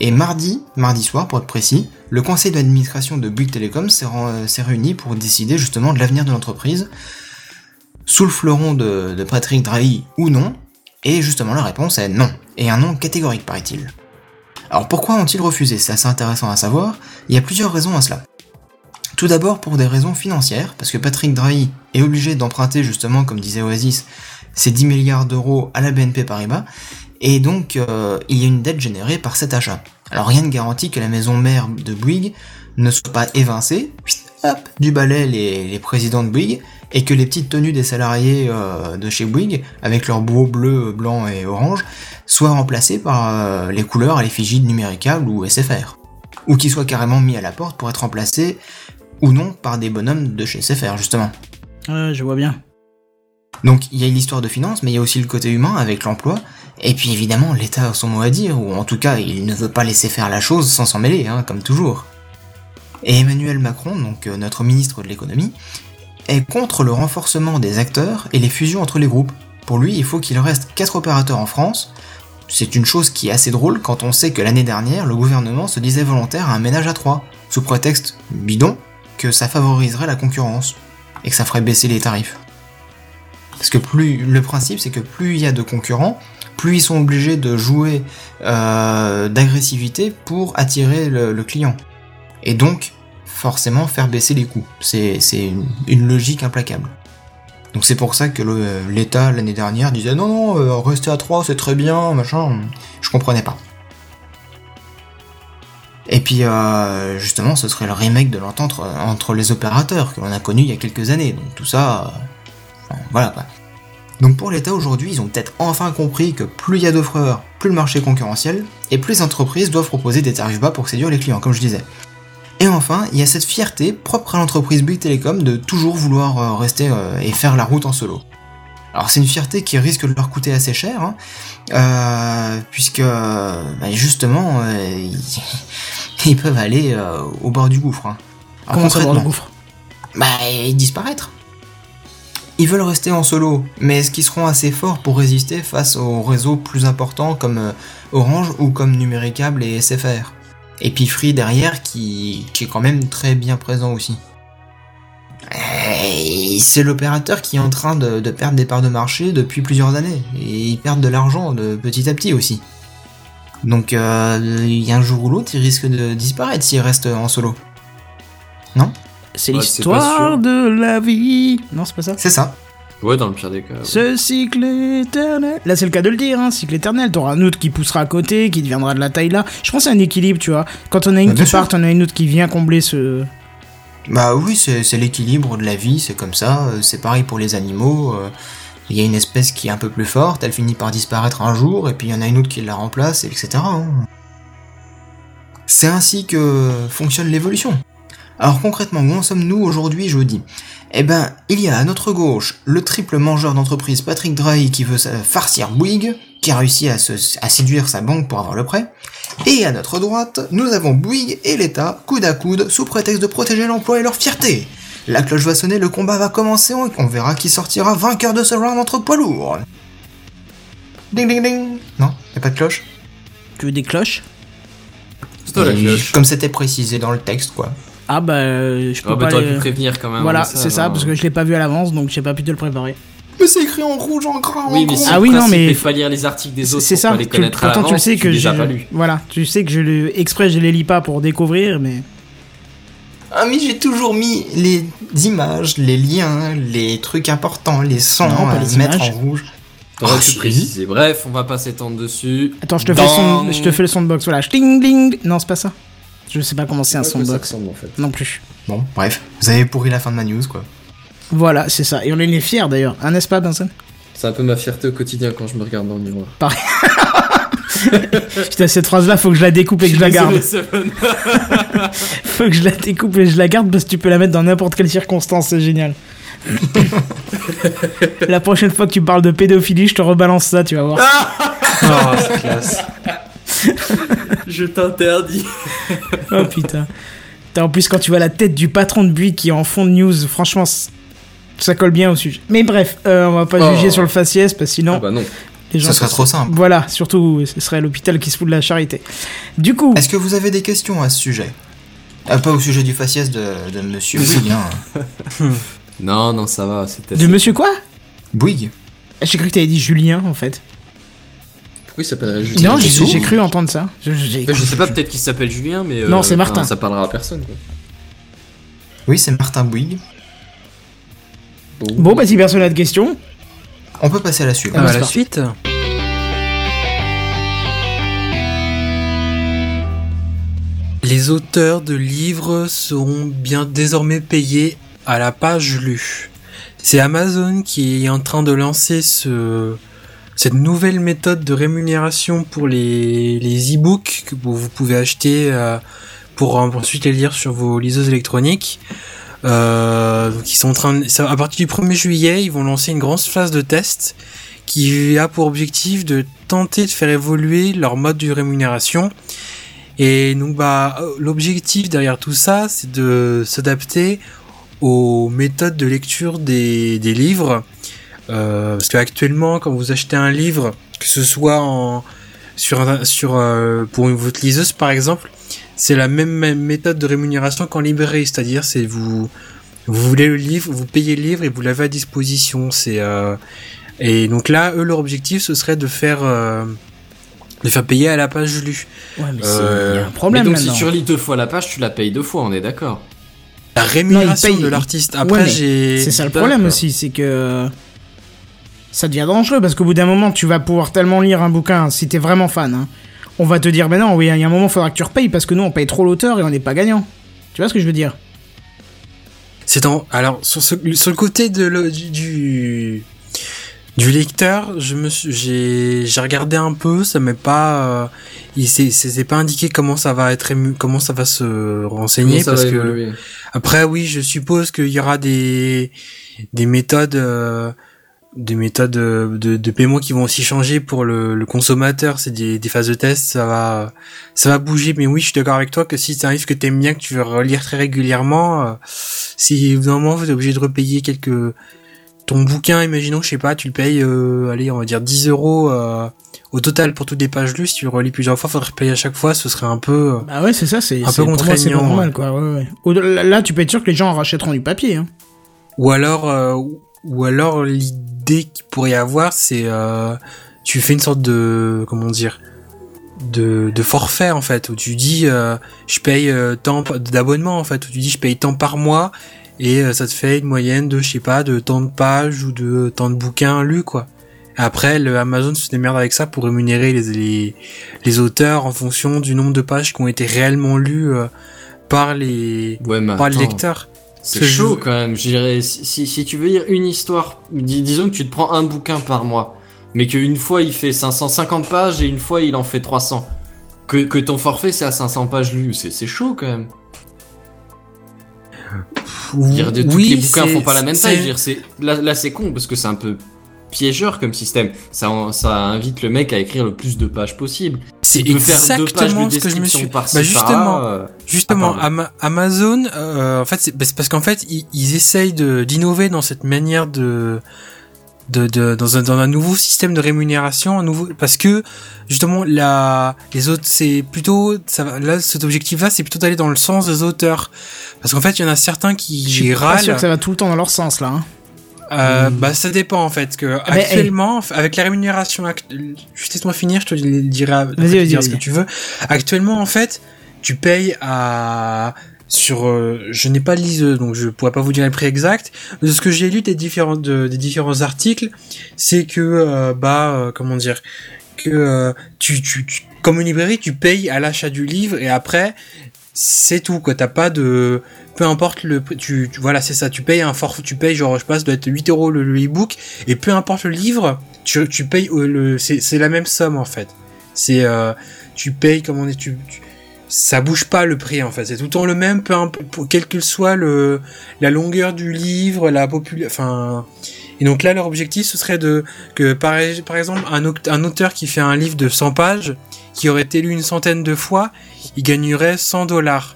Et mardi, mardi soir pour être précis, le conseil d'administration de Bouygues Telecom s'est ren- s'est réuni pour décider justement de l'avenir de l'entreprise, sous le fleuron de, de Patrick Drahi ou non, et justement la réponse est non, et un non catégorique paraît-il. Alors pourquoi ont-ils refusé? C'est assez intéressant à savoir, il y a plusieurs raisons à cela. Tout d'abord pour des raisons financières, parce que Patrick Drahi est obligé d'emprunter justement, comme disait Oasis, ses 10 milliards d'euros à la BNP Paribas, et donc euh, il y a une dette générée par cet achat. Alors rien ne garantit que la maison mère de Bouygues ne soit pas évincée, hop, du balai les, les présidents de Bouygues, et que les petites tenues des salariés euh, de chez Bouygues, avec leurs beaux bleus, blancs et orange, soient remplacées par euh, les couleurs à l'effigie de Numéricable ou SFR. Ou qu'ils soient carrément mis à la porte pour être remplacés ou non par des bonhommes de chez SFR justement. Ouais, je vois bien. Donc il y a l'histoire de finance, mais il y a aussi le côté humain avec l'emploi. Et puis évidemment, l'État a son mot à dire, ou en tout cas, il ne veut pas laisser faire la chose sans s'en mêler, hein, comme toujours. Et Emmanuel Macron, donc euh, notre ministre de l'économie, est contre le renforcement des acteurs et les fusions entre les groupes. Pour lui, il faut qu'il reste 4 opérateurs en France. C'est une chose qui est assez drôle quand on sait que l'année dernière, le gouvernement se disait volontaire à un ménage à 3, sous prétexte bidon que ça favoriserait la concurrence et que ça ferait baisser les tarifs. Parce que plus le principe, c'est que plus il y a de concurrents, plus ils sont obligés de jouer euh, d'agressivité pour attirer le, client. Et donc, forcément, faire baisser les coûts. C'est une, logique implacable. Donc c'est pour ça que l'État, l'année dernière, disait non, non, euh, rester à 3, c'est très bien, machin. Je comprenais pas. Et puis, euh, justement, ce serait le remake de l'entente entre les opérateurs que l'on a connu il y a quelques années. Donc tout ça, euh, voilà quoi. Donc pour l'État aujourd'hui, ils ont peut-être enfin compris que plus il y a d'offreurs, plus le marché est concurrentiel, et plus les entreprises doivent proposer des tarifs bas pour séduire les clients, comme je disais. Et enfin, il y a cette fierté propre à l'entreprise Bouygues Telecom de toujours vouloir euh, rester et faire la route en solo. Alors c'est une fierté qui risque de leur coûter assez cher, hein, puisque bah, justement ils, peuvent aller euh, au bord du gouffre. hein. Alors, Comment ça, dans le concrètement, gouffre bah, et disparaître. Ils veulent rester en solo, mais est-ce qu'ils seront assez forts pour résister face aux réseaux plus importants comme euh, Orange ou comme Numéricable et SFR Et puis Free derrière qui, qui est quand même très bien présent aussi. Et C'est l'opérateur qui est en train de, de perdre des parts de marché depuis plusieurs années, et ils perdent de l'argent de petit à petit aussi. Donc euh, il y a un jour ou l'autre, ils risquent de disparaître s'ils restent en solo. C'est Ouais, c'est l'histoire de la vie. Non, c'est pas ça? C'est ça. Ouais, dans le pire des cas. ouais. Ce cycle éternel. Là, c'est le cas de le dire, hein, cycle éternel. T'auras un autre qui poussera à côté, qui deviendra de la taille là. Je pense à un équilibre, tu vois. Quand on a une Bah, qui part, on a une autre qui vient combler ce. Bah oui, c'est c'est l'équilibre de la vie, c'est comme ça, euh, c'est pareil pour les animaux. euh, Il y a une espèce qui est un peu plus forte, elle finit par disparaître un jour, et puis il y en a une autre qui la remplace, etc. C'est ainsi que fonctionne l'évolution. Alors concrètement, où en sommes-nous aujourd'hui jeudi Eh ben, il y a à notre gauche le triple mangeur d'entreprise Patrick Drahi qui veut farcir Bouygues, qui a réussi à séduire sa banque pour avoir le prêt. Et à notre droite, nous avons Bouygues et l'État, coude à coude, sous prétexte de protéger l'emploi et leur fierté. La cloche va sonner, le combat va commencer, on on verra qui sortira vainqueur de ce round entre poids lourds. Ding ding ding Non, y a pas de cloche Tu veux des cloches? C'est toi la Et cloche. Comme c'était précisé dans le texte, quoi. Ah bah, euh, je peux Ah bah pas. t'aurais les- pu prévenir quand même. Voilà, avant c'est ça, hein. parce que je l'ai pas vu à l'avance, donc j'ai pas pu te le préparer. Mais c'est écrit en rouge, en gras, en Oui, mais gros. c'est Ah oui, non, mais- Il faut lire les articles des autres C'est pour ça. pas les tu- pourtant, tu sais que les je. as pas lus. Voilà, tu sais que je le exprès, je les lis pas pour découvrir, mais. Ah mais j'ai toujours mis les images, les liens, les trucs importants, les sons Non, pas à les mettre images. en rouge. T'aurais pu si. préciser. Bref, on va pas s'étendre dessus. Attends, je te fais le son, je te fais le son de box. Voilà, ding ding. Non, c'est pas ça. Je sais pas comment c'est un Ouais, son que de ça box. ressemble, en fait. Non plus. Bon, bref, vous avez pourri la fin de ma news, quoi. Voilà, c'est ça. Et on en est fiers d'ailleurs, hein, n'est-ce pas, Benson? C'est un peu ma fierté au quotidien quand je me regarde dans le miroir. Putain, cette phrase-là, faut que je la découpe et que je la garde. Faut que je la découpe et je la garde parce que tu peux la mettre dans n'importe quelle circonstance, c'est génial. la prochaine fois que tu parles de pédophilie, je te rebalance ça, tu vas voir. Oh, c'est classe. Je t'interdis. Oh putain. Putain, En plus, quand tu vois la tête du patron de Buick qui est en fond de news, franchement, ça colle bien au sujet. Mais bref, euh, on va pas Oh. juger sur le faciès parce que sinon, Ah bah non. Les gens. Ce serait trop simple. Voilà, surtout, ce serait l'hôpital qui se fout de la charité. Du coup, Est-ce que vous avez des questions à ce sujet? Euh, Pas au sujet du faciès de, de Monsieur Bouygues, hein. Non, non, ça va. C'était. de monsieur quoi? Bouygues J'ai cru que t'avais dit Julien en fait. Pourquoi il s'appellerait Julien Non, j'ai cru entendre ça. Je- j'ai- Enfin, Je sais pas, peut-être qu'il s'appelle Julien, mais. euh, Non, c'est enfin, Martin. Ça parlera à personne. Quoi. Oui, c'est Martin Bouygues. Bon, bah si personne n'a de questions. On peut passer à la suite. Ah, à la suite. Les auteurs de livres seront bien désormais payés à la page lue. C'est Amazon qui est en train de lancer ce, cette nouvelle méthode de rémunération pour les, les e-books que vous vous pouvez acheter euh, pour ensuite les lire sur vos liseuses électroniques. Euh, donc ils sont en train de, à partir du 1er juillet, ils vont lancer une grande phase de test qui a pour objectif de tenter de faire évoluer leur mode de rémunération. Et donc bah l'objectif derrière tout ça, c'est de s'adapter aux méthodes de lecture des, des livres. Euh, parce qu'actuellement, quand vous achetez un livre, que ce soit en sur sur euh, pour une, votre liseuse par exemple, c'est la même, méthode de rémunération qu'en librairie, c'est-à-dire c'est vous vous voulez le livre, vous payez le livre et vous l'avez à disposition. C'est euh, et donc là, eux, leur objectif, ce serait de faire euh, de faire payer à la page lue. Ouais, mais c'est- Euh, un Mais problème donc maintenant. si tu relis deux fois la page, tu la payes deux fois, on est d'accord. La rémunération paye- de l'artiste. Après, mais j'ai C'est ça le problème aussi, c'est que ça devient dangereux parce qu'au bout d'un moment, tu vas pouvoir tellement lire un bouquin si t'es vraiment fan. hein. On va te dire, ben non, oui, il y a un moment, il faudra que tu repayes parce que nous, on paye trop l'auteur et on n'est pas gagnant. Tu vois ce que je veux dire? C'est en alors sur, ce- sur le côté de le- du, du du lecteur, je me suis- j'ai j'ai regardé un peu, ça m'est pas euh, il c'est c'est pas indiqué comment ça va être ému- comment ça va se renseigner parce va que évoluer? après oui, je suppose qu'il y aura des des méthodes euh, des méthodes de, de, de paiement qui vont aussi changer pour le, le consommateur, c'est des, des phases de test, ça va ça va bouger mais oui, je suis d'accord avec toi que si c'est un livre que t'aimes bien que tu veux relire très régulièrement euh, si moment vous êtes obligé de repayer quelques ton bouquin, imaginons, je sais pas, tu le payes, euh, allez, on va dire 10 euros euh, au total pour toutes les pages lues. Si tu le relis plusieurs fois, faudrait payer à chaque fois, ce serait un peu. Bah ouais, c'est ça, c'est Un peu contraignant, normal, quoi. Ouais, ouais. Au-delà- Là, tu peux être sûr que les gens en rachèteront du papier. Hein. Ou alors, euh, ou alors l'idée qu'il pourrait y avoir, c'est euh, tu fais une sorte de comment dire de, de forfait en fait où tu dis euh, je paye euh, tant d'abonnement en fait où tu dis je paye tant par mois et euh, ça te fait une moyenne de je sais pas de tant de pages ou de tant de bouquins lus quoi. Après le Amazon se démerde avec ça pour rémunérer les, les les auteurs en fonction du nombre de pages qui ont été réellement lues par les Ouais, par les attends, lecteurs. C'est chaud quand même. Je dirais, si, si, tu veux lire une histoire, dis- disons que tu te prends un bouquin par mois, mais qu'une fois il fait 550 pages et une fois il en fait 300. Que, que ton forfait c'est à 500 pages lues, c'est chaud quand même. Veux dire, de- tous les bouquins font pas la même taille. Dire, c'est- Là, là c'est con parce que c'est un peu piégeur comme système. Ça, invite le mec à écrire le plus de pages possible. C'est Il peut faire deux pages exactement de ce que je me suis. Bah justement, euh, justement, Ah. Ama- Amazon, euh, en fait, c'est bah, parce qu'en fait, ils, ils essayent d'innover dans cette manière de de, de dans un dans un nouveau système de rémunération, un nouveau parce que justement la les autres c'est plutôt ça là cet objectif là c'est plutôt d'aller dans le sens des auteurs parce qu'en fait il y en a certains qui Je suis pas râlent sûr que ça va tout le temps dans leur sens, là. hein. Euh, Bah ça dépend en fait que. Ah, mais, actuellement avec la rémunération act- juste laisse-moi finir je te le dirai Vas-y, vas-y, ce que tu veux. Actuellement en fait tu payes à sur euh, je n'ai pas de liseuse donc je pourrais pas vous dire le prix exact. Mais de ce que j'ai lu des différents de- des différents articles c'est que euh, bah euh, comment dire que tu, tu, tu comme une librairie tu payes à l'achat du livre et après c'est tout quoi. T'as pas de peu importe le tu, voilà c'est ça. Tu payes un forfait tu payes genre je passe doit être 8 euros le, le e-book. Et peu importe le livre tu, tu payes euh, le c'est la même somme en fait. C'est euh, tu payes comment on dit tu, tu- ça bouge pas le prix en fait. C'est tout le temps le même peu imp- pour quel que soit le la longueur du livre la popula enfin et donc là leur objectif ce serait de que par, exemple un, un auteur qui fait un livre de 100 pages qui aurait été lu une centaine de fois il gagnerait 100 dollars.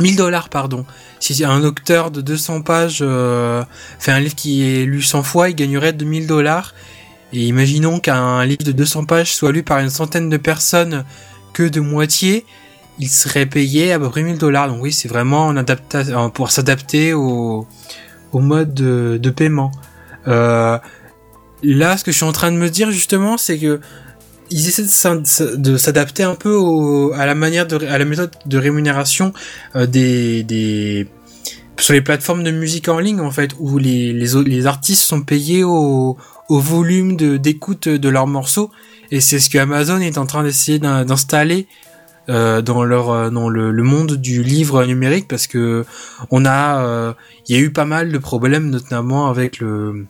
1000 dollars pardon. Si un auteur de 200 pages euh, fait un livre qui est lu 100 fois il gagnerait 2000 dollars. Et imaginons qu'un livre de 200 pages soit lu par une centaine de personnes que de moitié il serait payé à peu près 1000 dollars. Donc oui c'est vraiment en adaptation pour s'adapter au, mode de, de paiement. Euh, là ce que je suis en train de me dire justement c'est que ils essaient de s'adapter un peu à la manière de, à la méthode de rémunération euh, des, sur les plateformes de musique en ligne en fait où les les, artistes sont payés au, volume d'écoute de leurs morceaux. Et c'est ce que Amazon est en train d'essayer d'in- d'installer euh, dans leur euh, dans le, monde du livre numérique parce que on a il y a eu pas mal de problèmes notamment avec le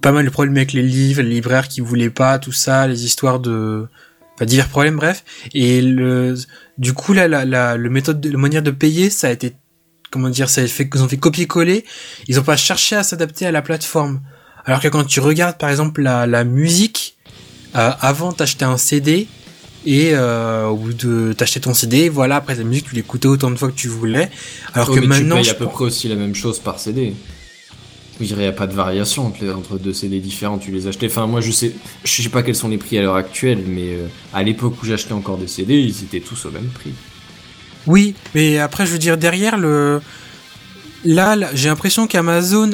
pas mal de problèmes avec les livres, les libraires qui voulaient pas, tout ça, les histoires de, pas divers problèmes, bref. Et le, du coup là, la, la, le méthode, de, la manière de payer, ça a été comment dire, ça fait, ils ont fait copier-coller. Ils ont pas cherché à s'adapter à la plateforme. Alors que quand tu regardes par exemple la, la musique, euh, avant t'achetais un CD et euh, au bout de t'achetais ton CD, voilà après la musique tu l'écoutais autant de fois que tu voulais. Alors Oh, que mais maintenant, tu payes à peu près aussi la même chose par CD. Il n'y a pas de variation entre, deux CD différents, tu les achetais. Enfin, moi, je sais, je sais pas quels sont les prix à l'heure actuelle, mais euh, à l'époque où j'achetais encore des CD, ils étaient tous au même prix. Oui, mais après, je veux dire, derrière le. Là, j'ai l'impression qu'Amazon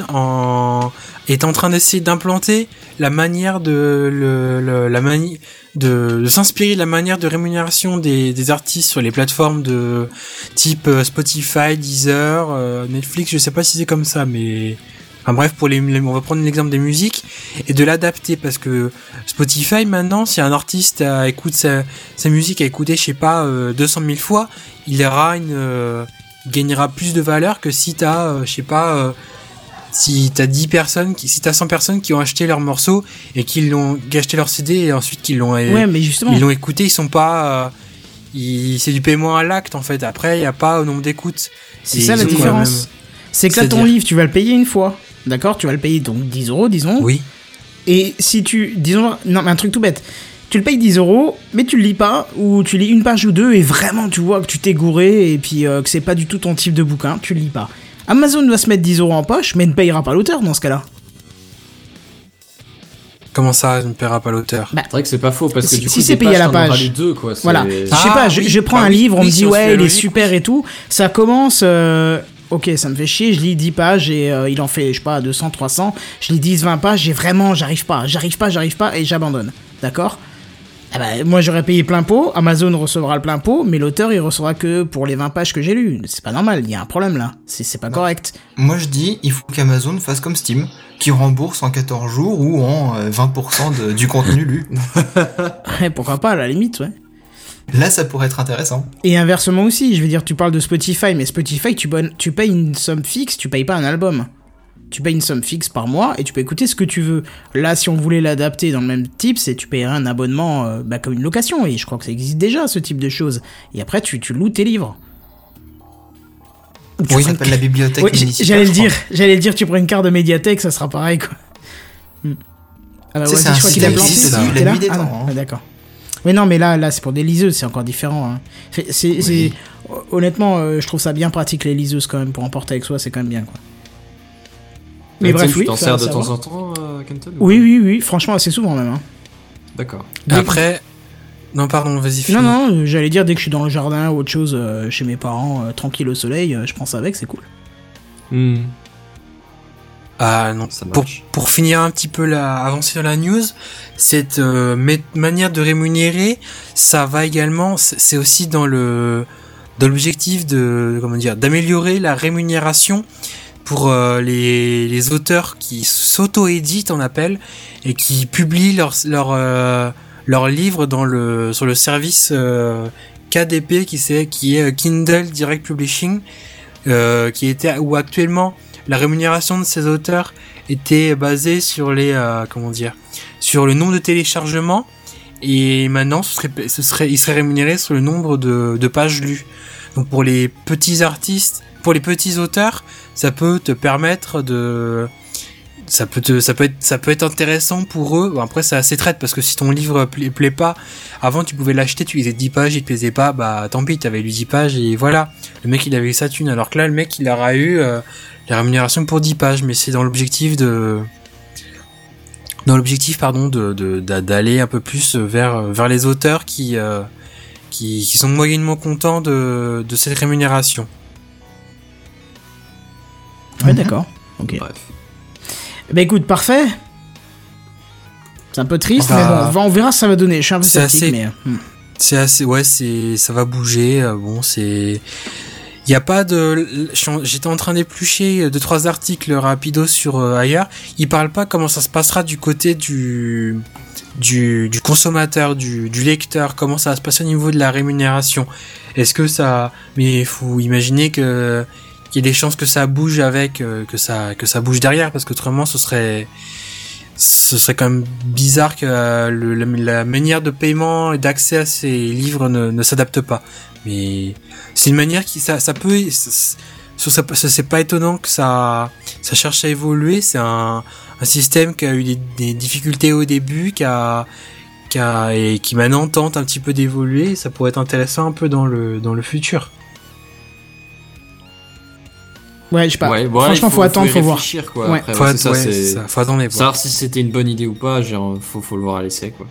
est en train d'essayer d'implanter la manière de. La mani... de, de s'inspirer de la manière de rémunération des, des artistes sur les plateformes de type euh, Spotify, Deezer, euh, Netflix, je sais pas si c'est comme ça, mais. Enfin bref, pour les, on va prendre l'exemple des musiques et de l'adapter parce que Spotify maintenant, si un artiste a, écoute sa, sa musique a écouté, je sais pas, euh, 200 000 fois, il aura une, euh, gagnera plus de valeur que si t'as, euh, je sais pas, euh, si t'as 10 personnes, qui, si t'as 100 personnes qui ont acheté leur morceau et qui l'ont, qui acheté leur CD et ensuite qui l'ont, Ouais, mais justement. ils l'ont écouté, ils sont pas, euh, c'est du paiement à l'acte en fait. Après, il y a pas au nombre d'écoutes. C'est ça la différence. C'est que là, ton livre, tu vas le payer une fois. D'accord Tu vas le payer donc 10 euros, disons. Oui. Et si tu. Disons. Non, mais un truc tout bête. Tu le payes 10 euros, mais tu le lis pas, ou tu lis une page ou deux, et vraiment, tu vois que tu t'es gouré, et puis euh, que c'est pas du tout ton type de bouquin, tu le lis pas. Amazon va se mettre 10 euros en poche, mais ne payera pas l'auteur dans ce cas-là. Comment ça, je ne paiera pas l'auteur? Bah, C'est vrai que c'est pas faux, parce que Si- du coup, si c'est payé à la page. les deux, quoi. Voilà. Je sais Ah, pas, je, oui, je prends bah un livre, on oui, me dit ouais, il est super et tout. Ça commence, euh, ok, ça me fait chier, je lis 10 pages et euh, il en fait, je sais pas, 200, 300. Je lis 10, 20 pages et vraiment, j'arrive pas, j'arrive pas, j'arrive pas et j'abandonne. D'accord? Eh ben, moi j'aurais payé plein pot, Amazon recevra le plein pot, mais l'auteur il recevra que pour les 20 pages que j'ai lues. C'est pas normal, il y a un problème là. C'est pas correct. Moi je dis, il faut qu'Amazon fasse comme Steam, qui rembourse en 14 jours ou en euh, 20% de- du contenu lu. Ouais, pourquoi pas à la limite, ouais. Là, ça pourrait être intéressant. Et inversement aussi, je veux dire, tu parles de Spotify, mais Spotify, tu, bonnes- tu payes une somme fixe, tu payes pas un album. Tu payes une somme fixe par mois et tu peux écouter ce que tu veux. Là, si on voulait l'adapter dans le même type, c'est tu payerais un abonnement euh, bah, comme une location. Et je crois que ça existe déjà, ce type de choses. Et après, tu, tu loues tes livres. Ça s'appelle la bibliothèque Oui, j'allais le dire. J'allais le dire, tu prends une carte de médiathèque, ça sera pareil, quoi. Hmm. Ah bah un je crois qu'il a planté. la nuit des temps, d'accord. Mais non, mais là, là, c'est pour des liseuses, c'est encore différent. hein. Honnêtement, euh, je trouve ça bien pratique les liseuses quand même pour emporter avec soi, c'est quand même bien, quoi. Mais bref, tu oui. t'en sers de temps en temps, euh, Kenton ou Oui, oui, oui, franchement, assez souvent même. hein. D'accord. Après, non, pardon, vas-y. Non, non, j'allais dire dès que je suis dans le jardin ou autre chose euh, chez mes parents, euh, tranquille au soleil, je prends ça avec, c'est cool. Hmm, Ah non. Ça Pour, pour finir un petit peu la, avancer dans la news, cette euh, manière de rémunérer, ça va également, c'est aussi dans le dans l'objectif de comment dire d'améliorer la rémunération pour euh, les, les auteurs qui s'auto-éditent on appelle et qui publient leurs leur, euh, leurs livres dans le sur le service euh, KDP qui c'est qui est euh, Kindle Direct Publishing euh, qui était où actuellement la rémunération de ces auteurs était basée sur les euh, sur le nombre de téléchargements et maintenant ce serait ce il serait rémunéré sur le nombre de, de pages lues. Donc pour les petits artistes pour les petits auteurs ça peut te permettre de ça peut te, ça peut être ça peut être intéressant pour eux Bon, après c'est assez traite parce que si ton livre plaît, plaît pas avant tu pouvais l'acheter tu lisais 10 pages il te plaisait pas bah tant pis t'avais lu 10 pages et voilà le mec il avait eu sa thune alors que là le mec il aura eu euh, la rémunération pour 10 pages mais c'est dans l'objectif de dans l'objectif pardon de de- d'a- d'aller un peu plus vers vers les auteurs qui euh, qui, qui sont moyennement contents de, de cette rémunération. Ouais, d'accord. Ok. Bref. Bah écoute, parfait. C'est un peu triste, Bah, mais bon, on va- on verra ce que ça va donner. Je suis un peu sceptique, assez- mais. hmm. C'est assez, ouais, c'est, ça va bouger. euh, Bon, c'est, il y a pas de, j'étais en train d'éplucher deux trois articles rapidos sur euh, ailleurs. Ils parlent pas comment ça se passera du côté du, du, du consommateur, du, du lecteur, comment ça va se passer au niveau de la rémunération. Est-ce que ça, mais il faut imaginer que qu'il y ait des chances que ça bouge avec, euh, que ça, que ça bouge derrière, parce qu'autrement ce serait ce serait quand même bizarre que euh, la, manière de paiement et d'accès à ces livres ne, ne s'adapte pas. Mais c'est une manière qui ça, ça peut. c'est pas étonnant que ça, ça cherche à évoluer. C'est un, un système qui a eu des, des difficultés au début, qui a, qui a, et qui maintenant tente un petit peu d'évoluer. Ça pourrait être intéressant un peu dans le, dans le futur. Ouais, je sais pas. Ouais, Franchement, faut, attendre, faut voir. Quoi. Ouais. Après, Faut, ouais, att- c'est ça, ça. Faut attendre et voir. Savoir si c'était une bonne idée ou pas, genre, faut, faut le voir à l'essai, quoi.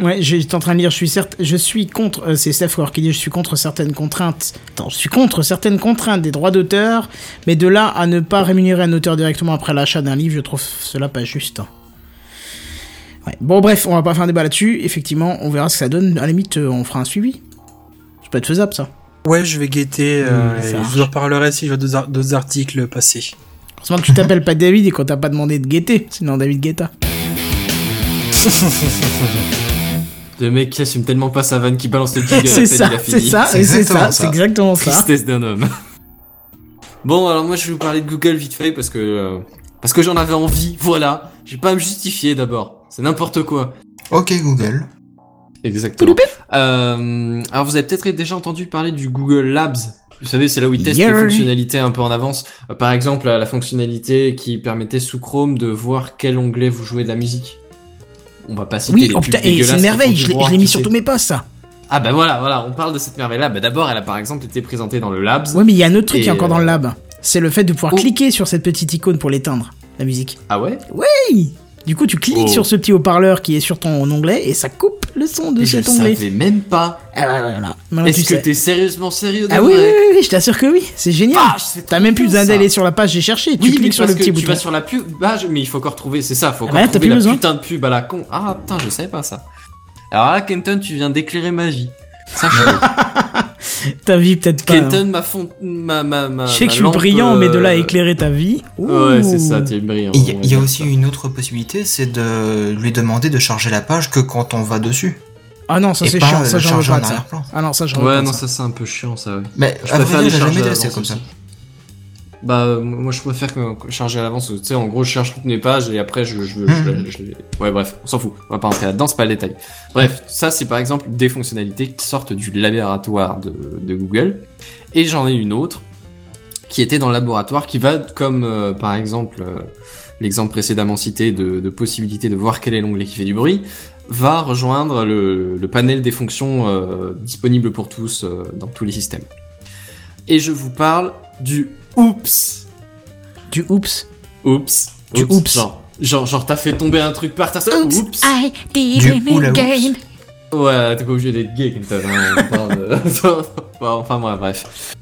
Ouais, j'étais en train de lire, je suis certes, je suis contre, euh, c'est Steph qui dit, je suis contre certaines contraintes, attends, je suis contre certaines contraintes des droits d'auteur, mais de là à ne pas rémunérer un auteur directement après l'achat d'un livre, je trouve cela pas juste. hein. Ouais. Bon, bref, on va pas faire un débat là-dessus, effectivement, on verra ce que ça donne, à la limite, euh, on fera un suivi. Ça peut être faisable, ça. Ouais, je vais guetter. euh, Mmh, ça et je vous en reparlerai si je vois d'autres ar- d'autres articles passer. Heureusement que tu t'appelles pas David et qu'on t'a pas demandé de guetter, sinon David Guetta. Le mec qui assume tellement pas sa vanne qui balance le jingle c'est ça, c'est ça, C'est ça, c'est exactement ça. Tristesse d'un homme. Bon, alors moi je vais vous parler de Google vite fait parce que euh, parce que j'en avais envie. Voilà, je vais pas à me justifier d'abord. C'est n'importe quoi. Ok Google. Exactement. Euh, alors vous avez peut-être déjà entendu parler du Google Labs. Vous savez, c'est là où ils testent Yeah. les fonctionnalités un peu en avance. Euh, par exemple, la fonctionnalité qui permettait sous Chrome de voir quel onglet vous jouez de la musique. On va pas citer Oui, les oh pubs c'est dégueulasses une qui merveille, je l'ai mis sur tous mes posts, ça. Ah bah voilà, voilà, on parle de cette merveille-là. Bah d'abord, elle a par exemple été présentée dans le Labs. Ouais, mais il y a un autre truc Et, qui est encore dans le euh, lab. C'est le fait de pouvoir oh. cliquer sur cette petite icône pour l'éteindre, la musique. Ah ouais? Hey Du coup, tu cliques Oh. sur ce petit haut-parleur qui est sur ton onglet et ça coupe le son de Je cet onglet. savais même pas. Ah. Maintenant, tu Est-ce que sais. t'es sérieusement sérieux de Ah oui, oui, vrai oui, oui, je t'assure que oui, c'est génial. Ah, c'est T'as trop même plus bien, besoin ça. d'aller sur la page j'ai cherché, tu Oui, mais cliques sur le que petit tu bouton. vas sur la pub, page, mais il faut encore trouver, c'est ça, faut encore Ah ouais, t'as trouver plus la besoin. putain de pub à la con. Ah putain, je savais pas ça. Alors là, Kenton, tu viens d'éclairer ma vie. Sache-le. Ta vie peut-être pas. hein. Kenton m'a fond... ma, ma, ma, Je sais que je suis lampe, brillant, mais de là à euh, éclairer ta vie. Ouais, c'est ça, t'es brillant. Il y, a- y aussi ça. une autre possibilité, c'est de lui demander de charger la page que quand on va dessus. Ah non, ça c'est chiant, ça j'en veux pas ça. Ah non, ça j'en veux Ouais, non, ça. ça c'est un peu chiant, ça, ouais. Mais Je préfère les charger comme ça. Bah, euh, moi je préfère que charger à l'avance. Tu sais, en gros, je cherche toutes mes pages et après je, je, Ouais, bref, on s'en fout. On va pas rentrer là-dedans, c'est pas le détail. Bref, ça c'est par exemple des fonctionnalités qui sortent du laboratoire de, Google. Et j'en ai une autre qui était dans le laboratoire qui va, comme euh, par exemple euh, l'exemple précédemment cité de, possibilité de voir quel est l'onglet qui fait du bruit, va rejoindre le, panel des fonctions disponibles pour tous dans tous les systèmes. Et je vous parle du Oops. Du oups. Oups. Du oups. Genre, genre, genre t'as fait tomber un truc par terre. ça- Oups. I did Du it oula oups. again. Ouais, t'es pas obligé d'être gay quand t'as hein, on parle de- Enfin bref, bref.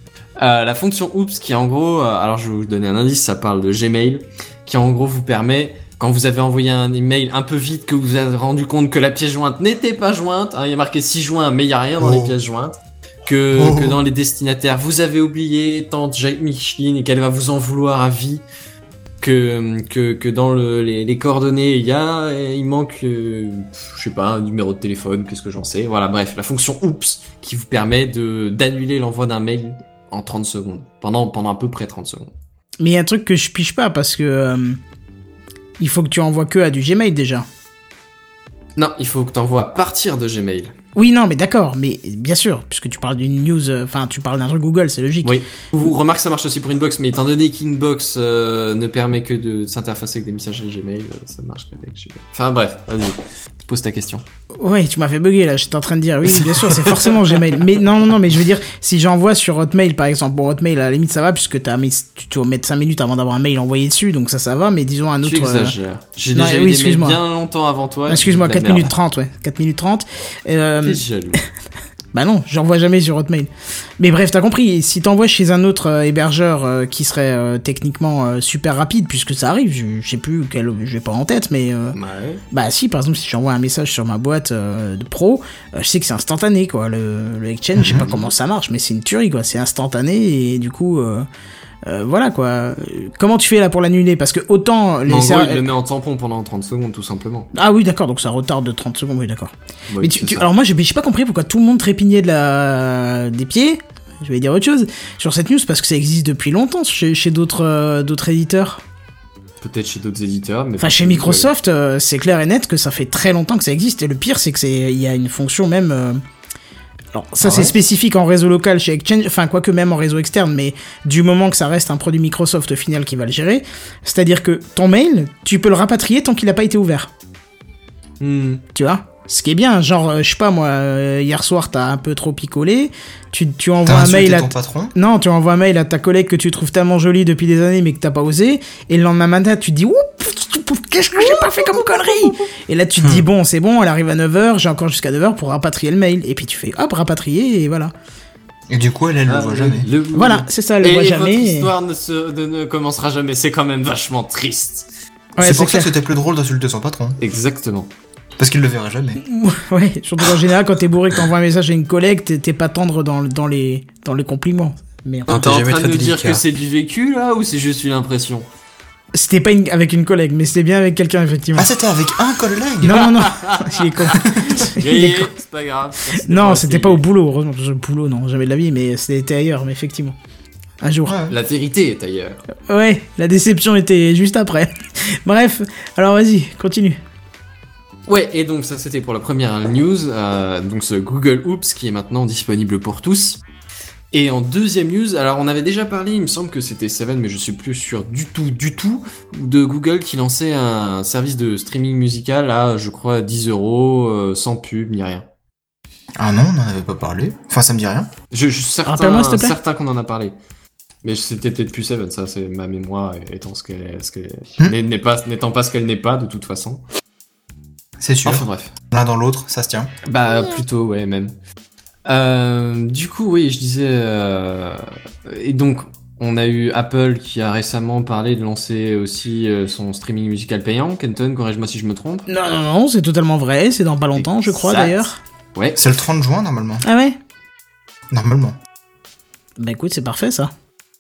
Euh, la fonction Oops qui en gros, euh, alors je vais vous donner un indice, ça parle de Gmail, qui en gros vous permet, quand vous avez envoyé un email un peu vite, que vous vous avez rendu compte que la pièce jointe n'était pas jointe, hein, il y a marqué 6 joints mais il y a rien dans Oh. les pièces jointes, que, Oh. que dans les destinataires vous avez oublié tante Jacques Micheline et qu'elle va vous en vouloir à vie, que, que, que dans le, les, les coordonnées, il y a, il manque, euh, je sais pas, un numéro de téléphone, qu'est-ce que j'en sais. Voilà, bref, la fonction Oops qui vous permet de d'annuler l'envoi d'un mail en 30 secondes, pendant, pendant à peu près 30 secondes. Mais il y a un truc que je piche pas parce que. euh, il faut que tu envoies que à du Gmail déjà. Non, il faut que t'envoies à partir de Gmail. Oui, non, mais d'accord, mais bien sûr, puisque tu parles d'une news, euh, enfin, tu parles d'un truc Google, c'est logique. Oui. Vous remarquez ça marche aussi pour Inbox, mais étant donné qu'Inbox euh, ne permet que de s'interfacer avec des messages Gmail, euh, ça marche qu'avec Gmail. Enfin bref, vas-y, pose ta question. Ouais, tu m'as fait bugger là, j'étais en train de dire, oui, bien sûr, c'est forcément Gmail. Mais non, non, non, mais je veux dire, si j'envoie sur Hotmail par exemple, bon, Hotmail à la limite ça va, puisque mis, tu dois mettre 5 minutes avant d'avoir un mail envoyé dessus, donc ça, ça va, mais disons un autre. Tu euh, exagères. J'ai déjà oui, eu des mails excuse-moi. bien longtemps avant toi. Excuse-moi, tu dis de 4 la minutes merde. 30, ouais. 4 minutes 30. Euh, T'es jaloux. Bah non, j'envoie jamais sur Hotmail. Mais bref, t'as compris, si t'envoies chez un autre euh, hébergeur euh, qui serait euh, techniquement euh, super rapide, puisque ça arrive, je, sais plus quel, je vais pas en tête, mais euh, Ouais. bah si, par exemple, si j'envoie un message sur ma boîte euh, de pro, euh, je sais que c'est instantané, quoi. Le, le exchange, je sais pas comment ça marche, mais c'est une tuerie, quoi. C'est instantané et du coup, euh, voilà, quoi. Comment tu fais là pour l'annuler? Parce que autant les En gros, ser- il le met en tampon pendant 30 secondes, tout simplement. ah oui, d'accord, donc ça retarde de 30 secondes, oui, d'accord. Ouais, tu, alors moi, j'ai pas compris pourquoi tout le monde trépignait de la, des pieds. Je vais dire autre chose sur cette news parce que ça existe depuis longtemps chez, chez d'autres euh, d'autres éditeurs. Peut-être chez d'autres éditeurs, mais. Enfin, chez Microsoft, euh, c'est clair et net que ça fait très longtemps que ça existe. Et le pire, c'est que c'est il y a une fonction même Alors ça Ah c'est ouais spécifique en réseau local chez Exchange, enfin quoique même en réseau externe, mais du moment que ça reste un produit Microsoft au final qui va le gérer, c'est-à-dire que ton mail, tu peux le rapatrier tant qu'il n'a pas été ouvert. Hmm. Tu vois? Ce qui est bien, genre, euh, je sais pas moi, euh, hier soir t'as un peu trop picolé, tu, tu envoies un mail à... ton patron? Non, tu envoies un mail à ta collègue que tu trouves tellement jolie depuis des années mais que t'as pas osé, et le lendemain matin tu te dis, Oups, qu'est-ce que j'ai pas fait comme connerie Et là tu te dis, bon, c'est bon, elle arrive à 9h, j'ai encore jusqu'à 9h pour rapatrier le mail, et puis tu fais, hop, rapatrier, et voilà. Et du coup, elle, elle le Ah, voit jamais. le- Voilà, c'est ça, elle le et voit votre jamais. et- histoire ne, se, ne commencera jamais. C'est quand même vachement triste. Ouais, c'est pour ça que c'était plus drôle d'insulter son patron. Exactement. Parce qu'il le verra jamais. Ouais, surtout en général, quand t'es bourré, que t'envoies un message à une collègue, t'es t'es pas tendre dans, dans, les, dans les compliments. Merde. T'es en train de nous dire que c'est du vécu là ou c'est juste une impression? C'était pas une- avec une collègue, mais c'était bien avec quelqu'un, effectivement. Ah, c'était avec un collègue non, non, non. Il est con. Il est Grillé, con. c'est pas grave. Non, c'était pas au boulot, heureusement. Le boulot, non, jamais de la vie, mais c'était ailleurs, mais effectivement. Un jour. Ouais. La vérité est ailleurs. Ouais, la déception était juste après. Bref, alors vas-y, continue. Ouais, et donc ça c'était pour la première news, euh, donc ce Google Oops qui est maintenant disponible pour tous. Et en deuxième news, alors on avait déjà parlé, il me semble que c'était Seven, mais je suis plus sûr du tout, du tout, de Google qui lançait un service de streaming musical à, je crois, 10 euros, euh, sans pub, ni rien. Ah non, on n'en avait pas parlé. Enfin, ça me dit rien. Je, je suis certain, certain qu'on en a parlé. Mais c'était peut-être plus Seven, ça c'est ma mémoire étant ce qu'elle ce qu'elle- Hmm. n'est- pas, n'étant pas ce qu'elle n'est pas de toute façon. C'est sûr. Enfin bref. L'un dans l'autre, ça se tient. Bah plutôt ouais même. Euh, du coup oui je disais euh, et donc on a eu Apple qui a récemment parlé de lancer aussi euh, son streaming musical payant. Kenton corrige-moi si je me trompe. Non, non, non, c'est totalement vrai, c'est dans pas longtemps, je crois d'ailleurs. Ouais. C'est le 30 juin, normalement. Ah ouais Normalement. Bah écoute, c'est parfait ça.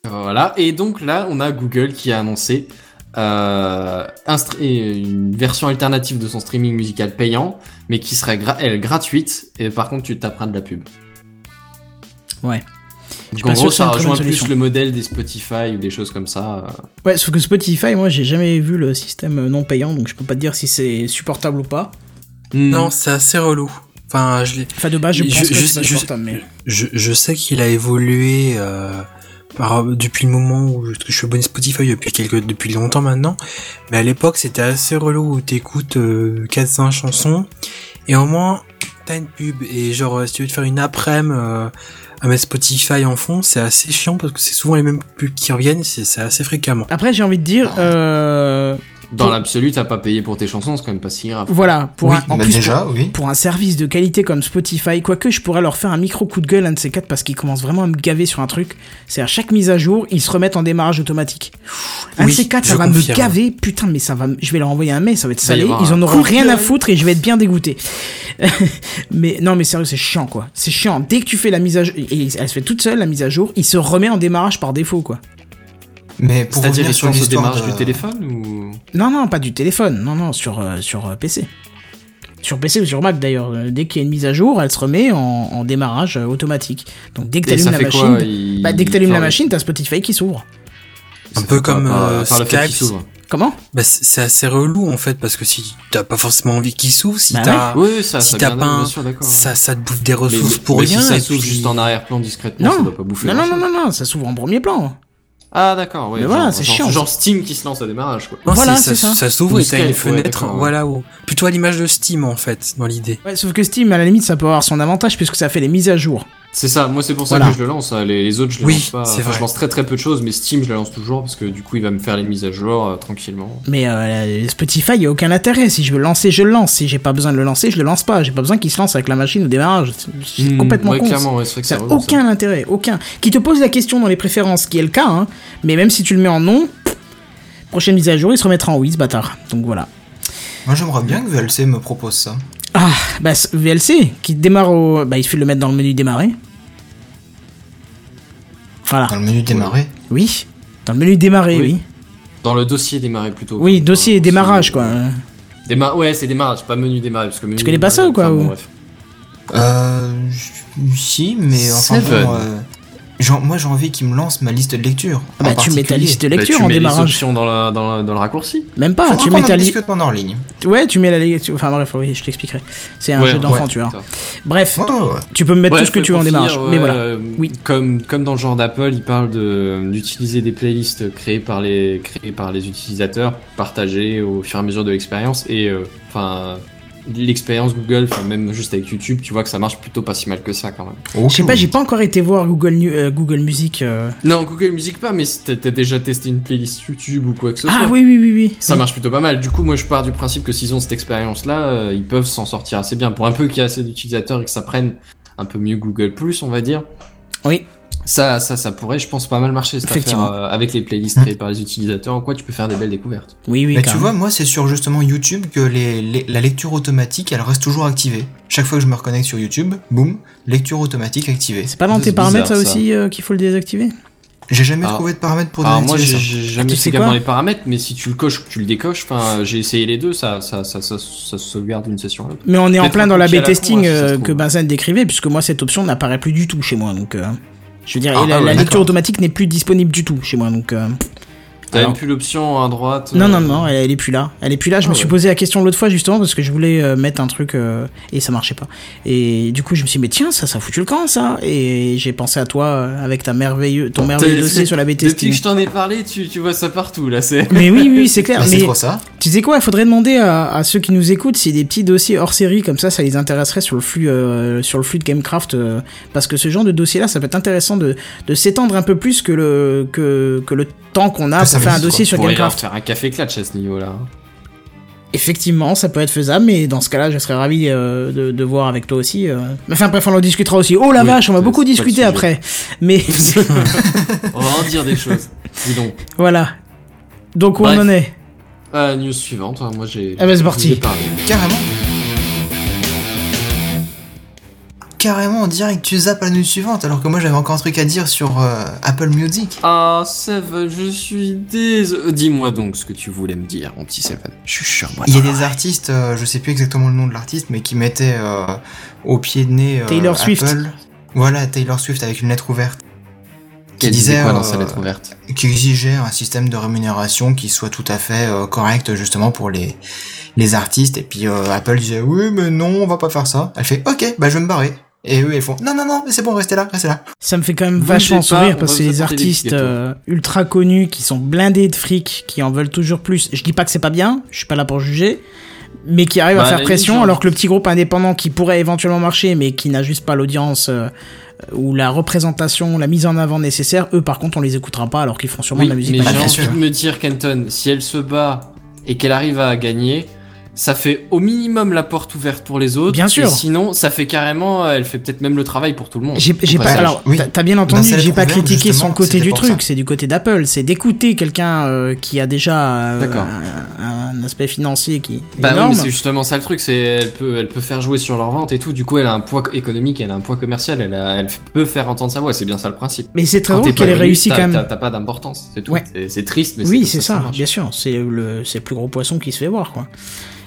Voilà et donc là on a Google qui a annoncé euh, un une version alternative de son streaming musical payant mais qui serait gra- elle gratuite et par contre tu taperas de la pub. Ouais. Donc en gros ça rejoint plus solution. le modèle des Spotify ou des choses comme ça. euh. Ouais, sauf que Spotify, moi j'ai jamais vu le système non payant, donc je peux pas te dire si c'est supportable ou pas. Hmm. Non, c'est assez relou. Enfin, je l'ai. Enfin, de base, je Je- pense que je- je- supportable, mais. Je, je sais qu'il a évolué euh, par, depuis le moment où je, suis abonné Spotify depuis quelques depuis longtemps maintenant. Mais à l'époque, c'était assez relou où t'écoutes euh, 4-5 chansons et au moins t'as une pub. Et genre, euh, si tu veux te faire une après-midi euh, à mettre Spotify en fond, c'est assez chiant parce que c'est souvent les mêmes pubs qui reviennent. C'est assez fréquemment. Après, j'ai envie de dire, euh, Dans Pour- l'absolu, t'as pas payé pour tes chansons, c'est quand même pas si grave. voilà, pour oui, un, en bah plus, déjà, oui. pour un service de qualité comme Spotify, quoique je pourrais leur faire un micro coup de gueule, un de ces quatre, parce qu'ils commencent vraiment à me gaver sur un truc. C'est à chaque mise à jour, ils se remettent en démarrage automatique. Un Oui, de ces quatre, ça va confirme. me gaver, putain, mais ça va, me- je vais leur envoyer un mail, ça va être salé, ils en auront rien à foutre et je vais être bien dégoûté. mais non, mais sérieux, c'est chiant, quoi. C'est chiant. Dès que tu fais la mise à jour, et elle se fait toute seule, la mise à jour, il se remet en démarrage par défaut, quoi. Mais pour C'est-à-dire sur démarrage de... du téléphone ou Non, non, pas du téléphone. Non, non, sur, euh, sur euh, PC. Sur PC ou sur Mac d'ailleurs. Euh, Dès qu'il y a une mise à jour, elle se remet en, en démarrage euh, automatique. Donc dès que Et t'allumes ça la machine, quoi il- bah, dès que t'allumes enfin, la machine, t'as Spotify qui s'ouvre. Un ça peu comme, par- euh, par le fait qu'il Skype. s'ouvre. Comment? Bah, c'est assez relou en fait parce que si t'as pas forcément envie qu'il s'ouvre, si Bah t'as Oui, ça, si ça t'as vient pas un- sûr, ça, ça te bouffe des ressources mais- pour mais rien. Si ça et s'ouvre puis- juste en arrière-plan discrètement, ça Non. doit pas bouffer. Non, non, non, non, non, ça s'ouvre en premier plan. Ah d'accord, ouais. Mais genre- voilà, c'est genre- chiant. Genre Steam qui se lance à démarrage, quoi. Non, Voilà, c'est- c'est ça. ça s'ouvre Ou et t'as une fenêtre, ouais. voilà, où- plutôt à l'image de Steam en fait, dans l'idée. Ouais, sauf que Steam, à la limite, ça peut avoir son avantage puisque ça fait les mises à jour. C'est ça, moi c'est pour ça Voilà. que je le lance. hein. Les, les autres, je les Oui, lance pas. Enfin, je lance très très peu de choses, mais Steam, je la lance toujours parce que du coup, il va me faire les mises à jour euh, tranquillement. Mais euh, Spotify, il a aucun intérêt. Si je veux le lancer, je le lance. Si j'ai pas besoin de le lancer, je le lance pas. J'ai pas besoin qu'il se lance avec la machine au démarrage. C'est- Hmm, complètement ouais, con. clairement, ouais, c'est vrai que Ça c'est n'a relou, ça. aucun intérêt, aucun. Qui te pose la question dans les préférences, qui est le cas, hein. Mais même si tu le mets en non, prochaine mise à jour, il se remettra en oui, ce bâtard. Donc voilà. Moi, j'aimerais bien que VLC me propose ça. Ah, bah VLC, qui démarre au. Bah il suffit de le mettre dans le menu démarrer. Voilà. Dans le menu démarrer? Oui. Dans le menu démarrer, oui. Oui. Dans le dossier démarrer plutôt. Oui, quoi. dossier Dossier- démarrage, quoi. Déma- ouais, c'est démarrage, pas menu démarrage. Parce que menu connais pas ça ou quoi, enfin, bon, ou bref. Euh... Si, mais enfin Seven. bon... euh, moi j'ai envie qu'il me lance ma liste de lecture. Ah bah, tu mets ta liste de Bah, lecture tu en mets les démarrage. options dans, la- dans, la- dans le raccourci. Même pas, Faudra tu mets ta liste. en ligne. Ouais, tu mets la lecture. Enfin bref, oui, je t'expliquerai. C'est un Ouais, jeu d'enfant, ouais, tu vois. Bref, ouais, ouais. tu peux me mettre Bref, tout ce que tu veux en démarrage. finir, Mais ouais, voilà. euh, Oui. Comme, comme dans le genre d'Apple, il parle de- d'utiliser des playlists créées par les, créées par les utilisateurs, partagées au fur et à mesure de l'expérience. Et euh, enfin, l'expérience Google, enfin, même juste avec YouTube, tu vois que ça marche plutôt pas si mal que ça quand même. Je sais pas, j'ai pas encore été voir Google, euh, Google Music. euh. Non, Google Music pas, mais si t'as déjà testé une playlist YouTube ou quoi que ce soit. Ah oui, oui, oui, oui. Ça marche plutôt pas mal. Du coup, moi, je pars du principe que s'ils ont cette expérience-là, euh, ils peuvent s'en sortir assez bien. Pour un peu qu'il y a assez d'utilisateurs et que ça prenne un peu mieux Google Plus, on va dire. Oui. Ça, ça, ça pourrait, je pense, pas mal marcher cette Effectivement. affaire, euh, avec les playlists créées par les utilisateurs. En quoi tu peux faire des belles découvertes? Oui, oui, Mais tu vois, moi c'est sur justement YouTube que les, les- la lecture automatique elle reste toujours activée. Chaque fois que je me reconnecte sur YouTube, boum, lecture automatique activée. C'est pas dans tes c'est paramètres ça, bizarre, ça. aussi euh, qu'il faut le désactiver? J'ai jamais Ah. trouvé de paramètres pour Alors moi, j'ai j'ai jamais fait dans les paramètres, mais si tu le coches ou que tu le décoches, enfin, j'ai essayé les deux, ça, ça, ça, ça, ça se sauvegarde d'une session à l'autre. Mais on est en plein dans la B-testing hein, euh, que Benzen décrivait, puisque moi cette option n'apparaît plus du tout chez moi. Donc, euh, je veux dire, Ah, la, ah ouais, la lecture automatique n'est plus disponible du tout chez moi. Donc, euh, T'as même plus l'option à droite. non, euh, non, non, elle, elle est plus là. Elle est plus là. Je Ah me suis ouais. posé la question l'autre fois justement parce que je voulais euh, mettre un truc euh, et ça marchait pas. Et du coup, je me suis dit, mais tiens, ça, ça a foutu le camp, ça. Et j'ai pensé à toi euh, avec ta merveilleux, ton merveilleux dossier sur la Depuis B-testing. que je t'en ai parlé, tu, tu vois ça partout, là, c'est. Mais oui, oui, c'est clair. C'est mais trop ça? Tu sais quoi, il faudrait demander à, à ceux qui nous écoutent si des petits dossiers hors série comme ça, ça les intéresserait sur le flux, euh, sur le flux de Gamecraft, euh, parce que ce genre de dossier-là, ça peut être intéressant de, de s'étendre un peu plus que le que, que le temps qu'on a Que ça pour faire un dossier quoi. sur Pour Gamecraft. faire un café clutch à ce niveau-là. Effectivement, ça peut être faisable, mais dans ce cas-là, je serais ravi euh, de, de voir avec toi aussi. euh. Enfin bref, on en discutera aussi. Oh la Oui, vache, on va beaucoup discuter après. Mais On va en dire des choses. Dis donc. voilà. Donc où Bref. on en est? Euh, news suivante, hein, moi j'ai. Ah bah, c'est je parti. Carrément. Carrément, on dirait que tu zappes la news suivante alors que moi j'avais encore un truc à dire sur euh, Apple Music. Ah, Seven, je suis désolé. Dis-moi donc ce que tu voulais me dire, mon petit Seven. Je suis sûr, moi. Il y a des artistes, euh, je sais plus exactement le nom de l'artiste, mais qui mettaient euh, au pied de nez euh, Taylor Swift. Apple. Voilà, Taylor Swift avec une lettre ouverte. Qui disait quoi dans euh, sa lettre ouverte qui exigeait un système de rémunération qui soit tout à fait euh, correct justement pour les les artistes et puis euh, Apple disait oui mais non on va pas faire ça elle fait ok bah je vais me barrer et eux ils font non non non mais c'est bon restez là restez là Ça me fait quand même vachement sourire parce que des artistes euh, ultra connus qui sont blindés de fric, qui en veulent toujours plus. Je dis pas que c'est pas bien, je suis pas là pour juger, mais qui arrivent Bah, à à faire pression limite, alors que le petit groupe indépendant qui pourrait éventuellement marcher mais qui n'a juste pas l'audience euh, ou la représentation, la mise en avant nécessaire, eux par contre on les écoutera pas alors qu'ils font sûrement Oui, de la musique. mais j'ai Bah, envie de me dire, Kenton, si elle se bat et qu'elle arrive à gagner, ça fait au minimum la porte ouverte pour les autres. Bien sûr. Et sinon, ça fait carrément, elle fait peut-être même le travail pour tout le monde. J'ai pas, alors, Oui. t'as- bien Dans entendu, sa j'ai pas critiqué son côté du truc, c'est du côté d'Apple, c'est d'écouter quelqu'un euh, qui a déjà euh, un, un aspect financier qui est Bah oui, énorme. mais c'est justement ça le truc, c'est elle peut, elle peut faire jouer sur leur vente et tout. Du coup, elle a un poids économique, elle a un poids commercial, elle, a- elle peut faire entendre sa voix. C'est bien ça le principe. mais c'est très drôle qu'elle ait réussi quand même. T'as pas d'importance, c'est tout. Ouais. C'est- triste, mais Oui, c'est ça, bien sûr. C'est le, c'est le plus gros poisson qui se fait voir, quoi.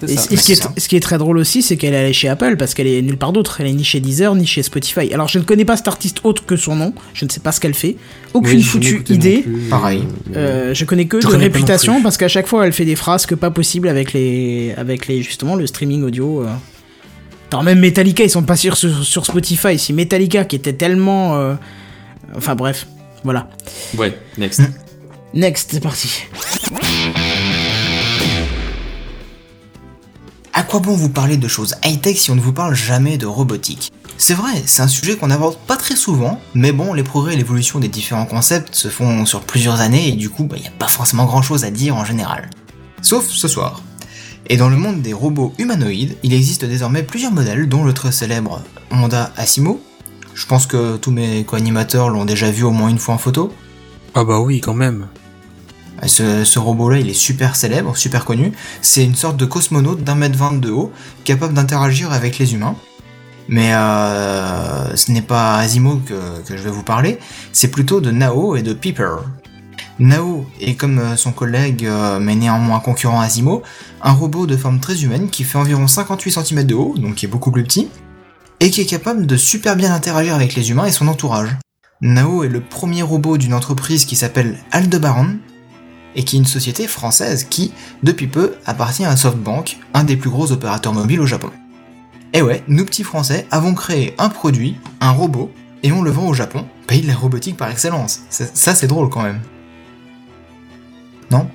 Et, ça. et ce, qui est, ça. ce qui est très drôle aussi, c'est qu'elle est allée chez Apple parce qu'elle est nulle part d'autre. Elle est ni chez Deezer, ni chez Spotify. Alors, je ne connais pas cet artiste autre que son nom. Je ne sais pas ce qu'elle fait. Aucune Oui, foutue idée. Pareil. Euh, je connais que Je de connais réputation parce qu'à chaque fois, elle fait des phrases que pas possible avec les, avec les, justement, le streaming audio. euh. Alors, même Metallica, ils sont pas sur, sur, sur Spotify. Si Metallica, qui était tellement, euh, enfin bref, voilà. Ouais, next. Next, c'est parti. À quoi bon vous parler de choses high-tech si on ne vous parle jamais de robotique? C'est vrai, c'est un sujet qu'on n'aborde pas très souvent, mais bon, les progrès et l'évolution des différents concepts se font sur plusieurs années et du coup, il n'y a pas forcément grand-chose à dire en général. Sauf ce soir. Et dans le monde des robots humanoïdes, il existe désormais plusieurs modèles, dont le très célèbre Honda Asimo. Je pense que tous mes co-animateurs l'ont déjà vu au moins une fois en photo. Ah bah oui, quand même. Ce, robot-là, il est super célèbre, super connu. C'est une sorte de cosmonaute d'un mètre vingt de haut, capable d'interagir avec les humains. Mais euh, ce n'est pas Asimo que, je vais vous parler, c'est plutôt de Nao et de Peeper. Nao est comme euh, son collègue, euh, mais néanmoins concurrent Asimo, un robot de forme très humaine qui fait environ 58 cm de haut, donc qui est beaucoup plus petit, et qui est capable de super bien interagir avec les humains et son entourage. Nao est le premier robot d'une entreprise qui s'appelle Aldebaran et qui est une société française qui, depuis peu, appartient à SoftBank, un des plus gros opérateurs mobiles au Japon. Et ouais, nous petits français avons créé un produit, un robot, et on le vend au Japon, pays de la robotique par excellence. Ça, ça, c'est drôle quand même. Non?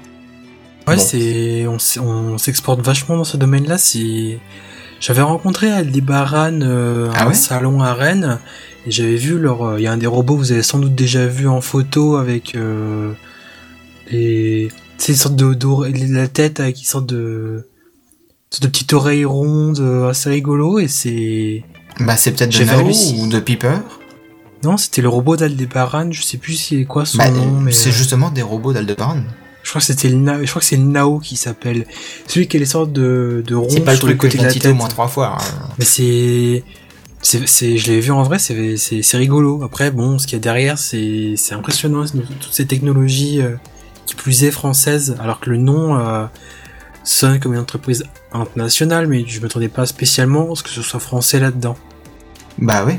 Ouais, Bon. c'est on, s'exporte vachement dans ce domaine-là. C'est j'avais rencontré Aldebaran euh, à Ah un ouais? salon à Rennes et j'avais vu leur euh, il y a un des robots que vous avez sans doute déjà vu en photo avec euh, les c'est une sorte de, de- la tête avec une sorte de de petites oreilles rondes euh, assez rigolo et c'est Bah c'est peut-être de Nao ou de Piper. non c'était le robot d'Aldebaran je sais plus c'est quoi son Bah, nom mais c'est euh, justement des robots d'Aldebaran. je crois que c'était le Na- je crois que c'est le Nao qui s'appelle celui qui a les sortes de de ronds C'est pas le truc que côté la l'ai cité tête au moins trois fois. hein. Mais c'est, c'est, je l'ai vu en vrai, c'est, c'est, c'est rigolo. Après, bon, ce qu'il y a derrière, c'est, c'est impressionnant, toutes ces technologies euh, qui plus est françaises, alors que le nom euh, sonne comme une entreprise internationale, mais je m'attendais pas spécialement à ce que ce soit français là-dedans. Bah oui.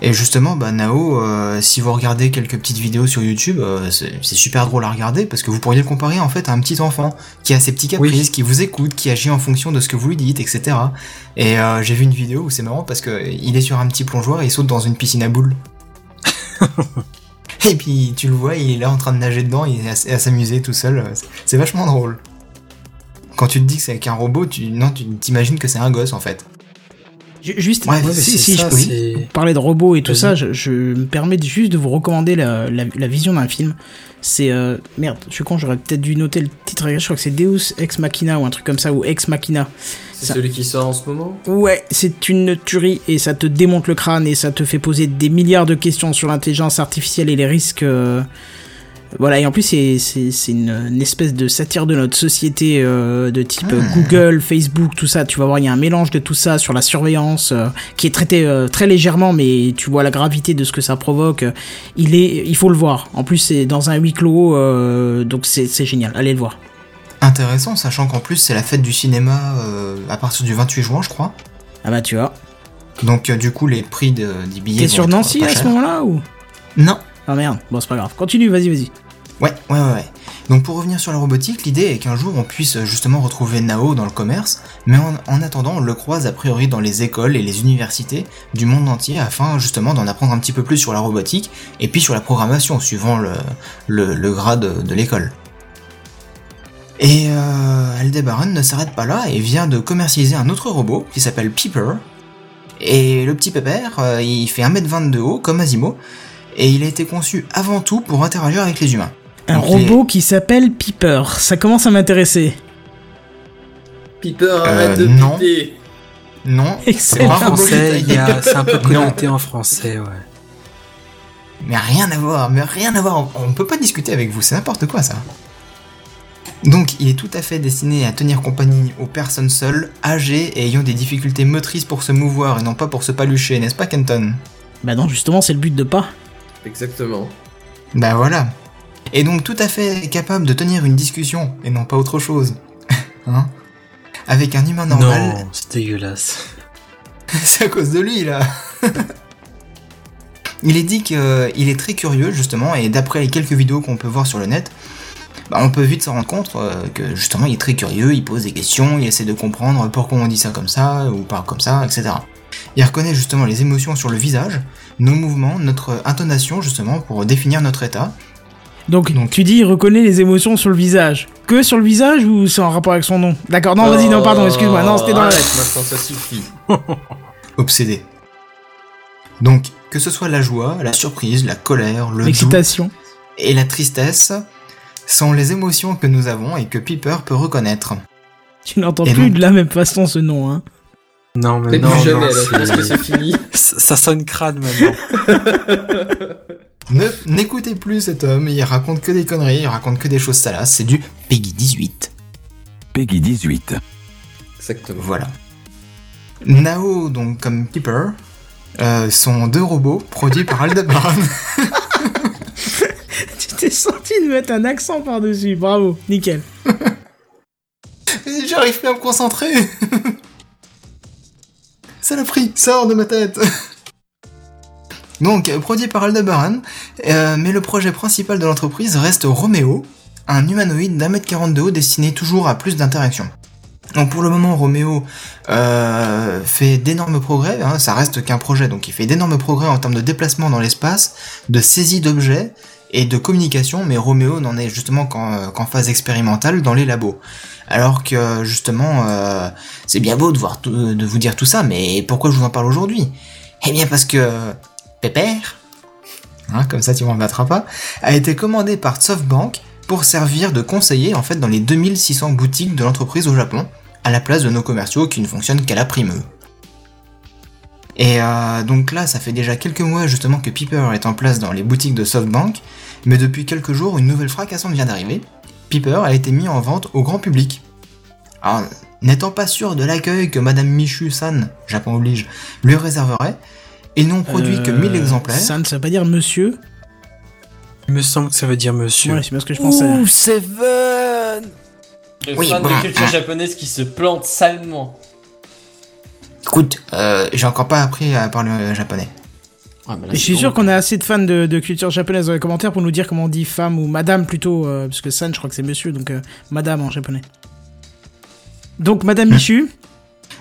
Et justement, bah Nao, euh, si vous regardez quelques petites vidéos sur YouTube, euh, c'est super drôle à regarder parce que vous pourriez le comparer en fait à un petit enfant qui a ses petits caprices, qui vous écoute, qui agit en fonction de ce que vous lui dites, etc. Et euh, j'ai vu une vidéo où c'est marrant parce que il est sur un petit plongeoir et il saute dans une piscine à boules. et puis tu le vois, il est là en train de nager dedans, est à, s'amuser tout seul. C'est- C'est vachement drôle. Quand tu te dis que c'est qu'un robot, tu non, tu t'imagines que c'est un gosse en fait. Ju- Juste, Ouais, si, c'est si ça, je peux parler de robots et tout ça, je, je me permets de- juste de vous recommander la, la, la vision d'un film. C'est euh, merde, je suis con, j'aurais peut-être dû noter le titre. Je crois que c'est Deus Ex Machina ou un truc comme ça ou Ex Machina. C'est Ça- celui qui sort en ce moment? Ouais, c'est une tuerie et ça te démonte le crâne et ça te fait poser des milliards de questions sur l'intelligence artificielle et les risques. euh, Voilà, et en plus, c'est une, une espèce de satire de notre société euh, de type euh, Google, Facebook, tout ça. Tu vas voir, il y a un mélange de tout ça sur la surveillance euh, qui est traité euh, très légèrement, mais tu vois la gravité de ce que ça provoque. Il, est, il faut le voir. En plus, c'est dans un huis clos, donc c'est c'est génial. Allez le voir. Intéressant, sachant qu'en plus c'est la fête du cinéma à partir du 28 juin, je crois. Ah bah, tu vois. Donc du coup les prix de, des billets. T'es sur Nancy à ce moment-là ou? Non. Ah merde, bon, c'est pas grave. Continue, vas-y, vas-y. Ouais, ouais, ouais. Donc pour revenir sur la robotique, l'idée est qu'un jour on puisse euh, justement retrouver Nao dans le commerce, mais en, en attendant on le croise a priori dans les écoles et les universités du monde entier afin justement d'en apprendre un petit peu plus sur la robotique et puis sur la programmation suivant le, le, grade de, l'école. Et euh, Aldebaran ne s'arrête pas là et vient de commercialiser un autre robot qui s'appelle Peeper. Et le petit pépère, euh, il fait 1m20 de haut comme Asimo, et il a été conçu avant tout pour interagir avec les humains. Un Donc, robot qui s'appelle Piper. Ça commence à m'intéresser. Piper, arrête de non. piper Non, c'est pas En un robot français, il y a, c'est un peu Non. connoté en français, ouais. Mais rien à voir, mais rien à voir. On peut pas discuter avec vous, c'est n'importe quoi ça. Donc, il est tout à fait destiné à tenir compagnie aux personnes seules, âgées et ayant des difficultés motrices pour se mouvoir et non pas pour se palucher, n'est-ce pas, Kenton? Bah non, justement, c'est le but de pas. Exactement. Bah voilà. Et donc tout à fait capable de tenir une discussion et non pas autre chose. hein? Avec un humain normal, Non, c'est dégueulasse. c'est à cause de lui là. il est dit qu'il est très curieux justement et d'après les quelques vidéos qu'on peut voir sur le net, bah, on peut vite s'en rendre compte euh, que justement il est très curieux, il pose des questions, il essaie de comprendre pourquoi on dit ça comme ça ou pas comme ça, etc. Il reconnaît justement les émotions sur le visage, nos mouvements, notre intonation justement pour définir notre état. Donc, Donc- tu dis, il reconnaît les émotions sur le visage. Que sur le visage ou c'est en rapport avec son nom D'accord, non, vas-y, non, pardon, excuse-moi. Non, c'était dans la lettre. Maintenant, ça suffit. obsédé. Donc, que ce soit la joie, la surprise, la colère, le L'excitation. et la tristesse sont les émotions que nous avons et que Piper peut reconnaître. Tu n'entends plus donc- de la même façon ce nom, hein. Non, mais Mais non, plus jamais, non, là, je pense que c'est- fini. ça ça sonne crade maintenant. Ne n'écoutez plus cet homme, il raconte que des conneries, il raconte que des choses salaces, c'est du Peggy 18. Peggy 18. Exactement. Voilà. Nao, donc comme Piper, euh, sont deux robots produits par Aldebaran. Tu t'es senti de mettre un accent par-dessus. Bravo, nickel. J'arrive plus à me concentrer. Saloperie, sors de ma tête. Donc, euh, produit par Aldebaran, euh, mais le projet principal de l'entreprise reste Romeo, un humanoïde d'un mètre quarante de haut destiné toujours à plus d'interactions. Donc pour le moment, Romeo euh, fait d'énormes progrès, hein, ça reste qu'un projet, donc il fait d'énormes progrès en termes de déplacement dans l'espace, de saisie d'objets et de communication, mais Romeo n'en est justement qu'en phase expérimentale dans les labos. Alors que justement, euh, c'est bien beau de, vous dire tout ça, mais pourquoi je vous en parle aujourd'hui? Eh bien parce que Pépère, hein, comme ça tu m'en battras pas, a été commandé par SoftBank pour servir de conseiller en fait dans les 2600 boutiques de l'entreprise au Japon, à la place de nos commerciaux qui ne fonctionnent qu'à la primeux. Et euh, donc là, ça fait déjà quelques mois justement que Piper est en place dans les boutiques de SoftBank, mais depuis quelques jours, une nouvelle fracassante vient d'arriver. Piper a été mis en vente au grand public. Alors, n'étant pas sûr de l'accueil que Madame Michu-san, Japon oblige, lui réserverait, ils n'ont produit que 1000 Euh, exemplaires. Ça ne ça veut pas dire monsieur. Il me semble que ça veut dire monsieur. Ouais, c'est bien ce que je pensais. Ouh, Seven Le Oui, fan bon, de culture japonaise qui se plante salement. Écoute, euh, j'ai encore pas appris à parler japonais. Ah, là, je suis sûr qu'on a assez de fans de, de culture japonaise dans les commentaires pour nous dire comment on dit femme ou madame plutôt, euh, parce que san, je crois que c'est monsieur, donc euh, madame en japonais. Donc madame Michu,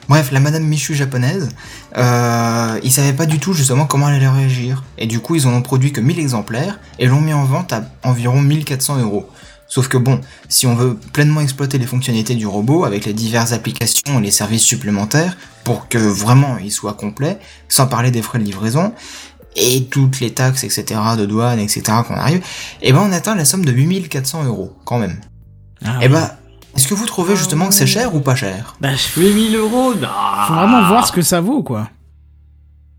Bref, la Madame Michu japonaise, euh, ils savaient pas du tout justement comment elle allait réagir. Et du coup, ils en ont produit que 1000 exemplaires et l'ont mis en vente à environ 1400 euros. Sauf que bon, si on veut pleinement exploiter les fonctionnalités du robot avec les diverses applications et les services supplémentaires pour que vraiment il soit complet, sans parler des frais de livraison et toutes les taxes, etc., de douane, etc., qu'on arrive, et ben on atteint la somme de 8400 euros quand même. Ah et oui. ben, est-ce que vous trouvez justement que c'est cher ou pas cher? Bah, 8000 euros Non faut vraiment voir ce que ça vaut, quoi.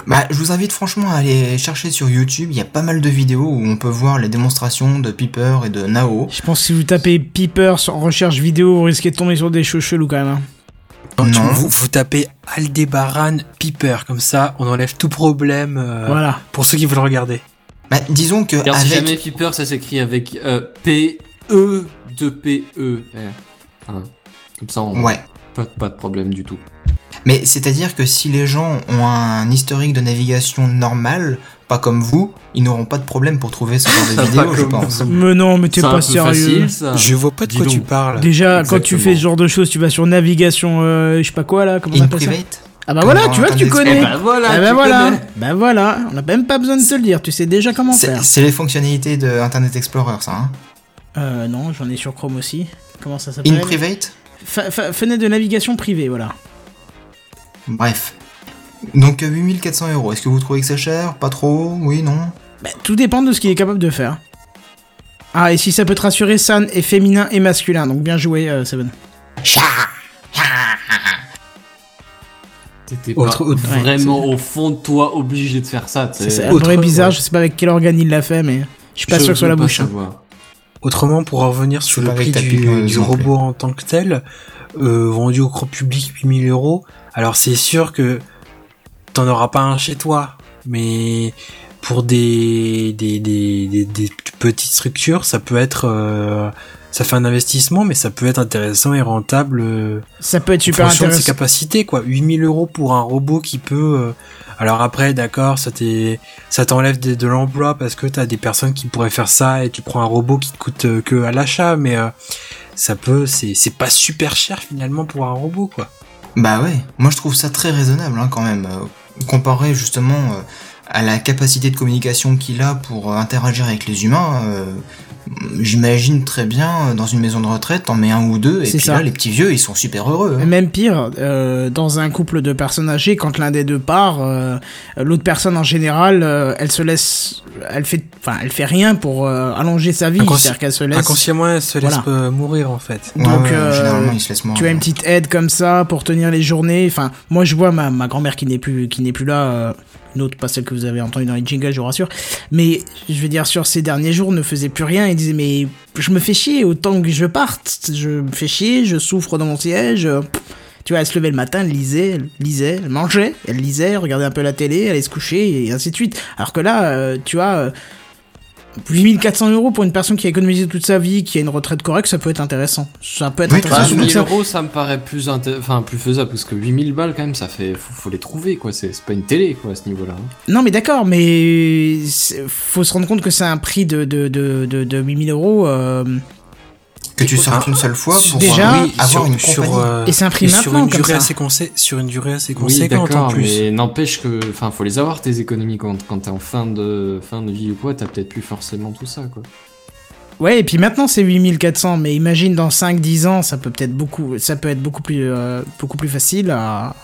Bah, je vous invite franchement à aller chercher sur YouTube, il y a pas mal de vidéos où on peut voir les démonstrations de Piper et de Nao. Je pense que si vous tapez Piper en recherche vidéo, vous risquez de tomber sur des choses chelous quand même. hein. Quand tu- Non. vous, vous tapez Aldebaran Piper, comme ça on enlève tout problème euh, Voilà. pour ceux qui veulent regarder. Bah, disons que Car si avec... jamais Piper, ça s'écrit avec euh, P-E de P-E. Hein. Comme ça, on... Ouais. pas, pas de problème du tout. Mais c'est-à-dire que si les gens ont un historique de navigation normal, pas comme vous, ils n'auront pas de problème pour trouver ce genre de vidéo, je pense. Mais non, mais t'es pas peu sérieux. facile, ça. Je vois pas de Dis quoi donc. tu parles. Déjà, quand tu fais ce genre de choses, tu vas sur navigation, euh, je sais pas quoi là, comment on ça private Ah bah voilà, tu vois que tu Internet connais. Eh ben voilà, Ah bah tu voilà, connais. bah voilà, on a même pas besoin de te le dire, tu sais déjà comment faire. c'est les fonctionnalités de Internet Explorer, ça, hein Euh, non, j'en ai sur Chrome aussi. Comment ça s'appelle In private Fa- fa- Fenêtre de navigation privée, voilà. Bref. Donc euh, 8400 euros, est-ce que vous trouvez que c'est cher? Pas trop? Oui, non? Bah, tout dépend de ce qu'il est capable de faire. Ah, et si ça peut te rassurer, San est féminin et masculin, donc bien joué, euh, Seven. T'étais pas Autre- autre- vraiment au fond de toi obligé de faire ça. tu sais. C'est vrai bizarre, ouais. je sais pas avec quel organe il l'a fait, mais je suis pas Je sûr que ce soit la bouche. hein. savoir. Autrement, pour revenir sur le prix du, euh, du robot en tant que tel, euh, vendu au grand public 8000 euros, alors c'est sûr que t'en auras pas un chez toi, mais pour des, des, des, des, des petites structures, ça peut être... euh, ça fait un investissement, mais ça peut être intéressant et rentable euh, Ça peut être en super fonction de ses intéressant. capacités, quoi. 8000 euros pour un robot qui peut... euh, alors après, d'accord, ça ça t'enlève de, de l'emploi parce que t'as des personnes qui pourraient faire ça et tu prends un robot qui te coûte euh, que à l'achat, mais euh, ça peut, c'est, c'est pas super cher finalement pour un robot, quoi. Bah ouais, moi je trouve ça très raisonnable hein, quand même, euh, comparé justement euh, à la capacité de communication qu'il a pour euh, interagir avec les humains. J'imagine très bien dans une maison de retraite, t'en mets un ou deux, et puis ça. là les petits vieux ils sont super heureux. hein. Même pire, euh, dans un couple de personnes âgées, quand l'un des deux part, euh, l'autre personne en général, euh, elle se laisse, elle fait, enfin, elle fait rien pour euh, allonger sa vie, Inconsci- c'est-à-dire qu'elle se laisse. Inconsciemment, elle se laisse Voilà. euh, mourir en fait. Ouais, Donc, ouais, euh, généralement ils se laissent mourir. Tu as une petite aide comme ça pour tenir les journées. Enfin, moi je vois ma, ma grand-mère qui n'est plus qui n'est plus là, euh, une autre pas celle que vous avez entendue dans les jingles, je vous rassure. Mais je veux dire sur ces derniers jours ne faisait plus rien et disait mais je me fais chier autant que je parte, je me fais chier, je souffre dans mon siège. euh, pff. Tu vois, elle se levait le matin, elle lisait, elle lisait, elle mangeait, elle lisait, elle regardait un peu la télé, elle allait se coucher et ainsi de suite. Alors que là, euh, tu vois, euh, 8400 euros pour une personne qui a économisé toute sa vie, qui a une retraite correcte, ça peut être intéressant. Ça peut être Oui, intéressant. Bah, surtout que 1000 ça- euros, ça me paraît plus, inté- enfin, plus faisable parce que 8000 balles quand même, ça fait, faut, faut les trouver quoi. C'est pas une télé quoi à ce niveau-là. hein. Non, mais d'accord, mais faut se rendre compte que c'est un prix de, de, de, de, de 8000 euros. euh, Que tu sortes une seule fois pour Déjà, euh, oui, avoir sur, une sur, compagnie. euh, Et c'est un prix et sur maintenant, une comme durée ça. assez sur une durée assez Oui, conséquente en d'accord, plus. mais n'empêche que, enfin, faut les avoir tes économies quand, quand t'es en fin de, fin de vie ou quoi, t'as peut-être plus forcément tout ça quoi. Ouais, et puis maintenant c'est 8400, mais imagine dans 5-10 ans, ça peut peut-être beaucoup, ça peut être beaucoup plus, euh, beaucoup plus facile à.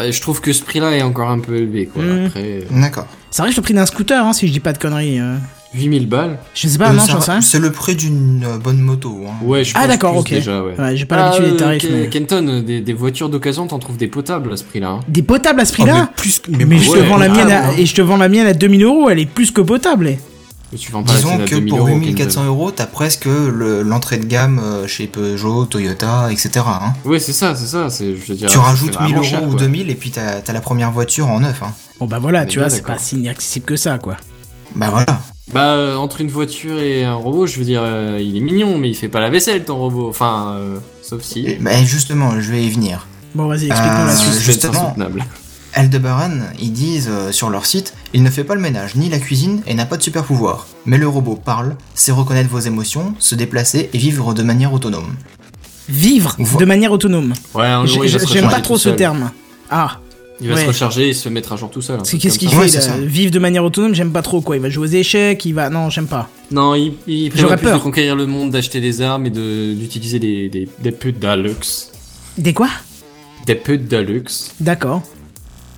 Et je trouve que ce prix-là est encore un peu élevé quoi. Mm. Après, euh, D'accord. Ça reste le prix d'un scooter, hein, si je dis pas de conneries. euh. 8000 balles. Je sais pas, Euh, non, j'en sais rien. C'est le prix d'une euh, bonne moto. hein. Ouais, je Ah, pense d'accord, ok. déjà, ouais. Ouais, j'ai pas Ah, l'habitude des euh, tarifs. Mais- Kenton, euh, des, des voitures d'occasion, t'en trouves des potables à ce prix-là. hein. Des potables à ce prix-là mais plus, mais, Mais je te vends la mienne à, et je te vends la mienne à 2000 euros, elle est plus que potable. eh. Mais tu vends pas la Disons que 2000 pour euros, 8400 Kenton. euros, t'as presque le- l'entrée de gamme chez Peugeot, Toyota, etc. hein. Ouais, c'est ça, c'est ça. C'est, je veux dire, Tu rajoutes 1000 vraiment euros ou quoi. 2000 et puis t'as as la première voiture en neuf. Hein. Bon bah voilà, tu vois, c'est pas si inaccessible que ça, quoi. Bah voilà. Bah, euh, entre une voiture et un robot, je veux dire, euh, il est mignon, mais il fait pas la vaisselle, ton robot. Enfin, euh, sauf si. Et- bah, justement, je vais y venir. Bon, vas-y, explique-nous Euh, la suite. justement. insoutenable. Aldebaran, ils disent euh, sur leur site, il ne fait pas le ménage ni la cuisine et n'a pas de super pouvoir. Mais le robot parle, sait reconnaître vos émotions, se déplacer et vivre de manière autonome. Vivre Vo- de manière autonome. Ouais, J'aime pas trop ce terme. Ah, Il va Ouais. se recharger et se mettre à jour tout seul. un c'est qu'est-ce qu'il. Ouais, fait ça. Vivre de manière autonome, j'aime pas trop quoi. Il va jouer aux échecs, il va. Non, j'aime pas. Non, il, il prévoit plus de conquérir le monde, d'acheter des armes et de, d'utiliser des, des, des putes deluxe. Des quoi? Des putes deluxe. D'accord.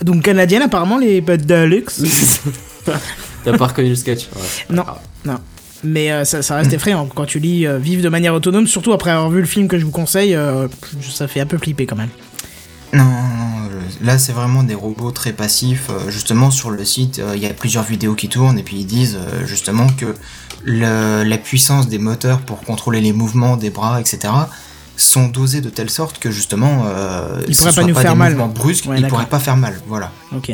Donc canadienne apparemment les potes de luxe. T'as pas reconnu le sketch ouais, Non. grave. Mais euh, ça, ça reste effrayant quand tu lis euh, Vivre de manière autonome, surtout après avoir vu le film que je vous conseille, euh, ça fait un peu flipper quand même. Non, non, là c'est vraiment des robots très passifs. Euh, Justement sur le site, euh, il y a plusieurs vidéos qui tournent et puis ils disent euh, justement que le- la puissance des moteurs pour contrôler les mouvements des bras, etc. sont dosés de telle sorte que justement euh, Ils pourraient pas nous faire des mal. brusques, Ouais, ils pourraient pas faire mal, voilà. Ok.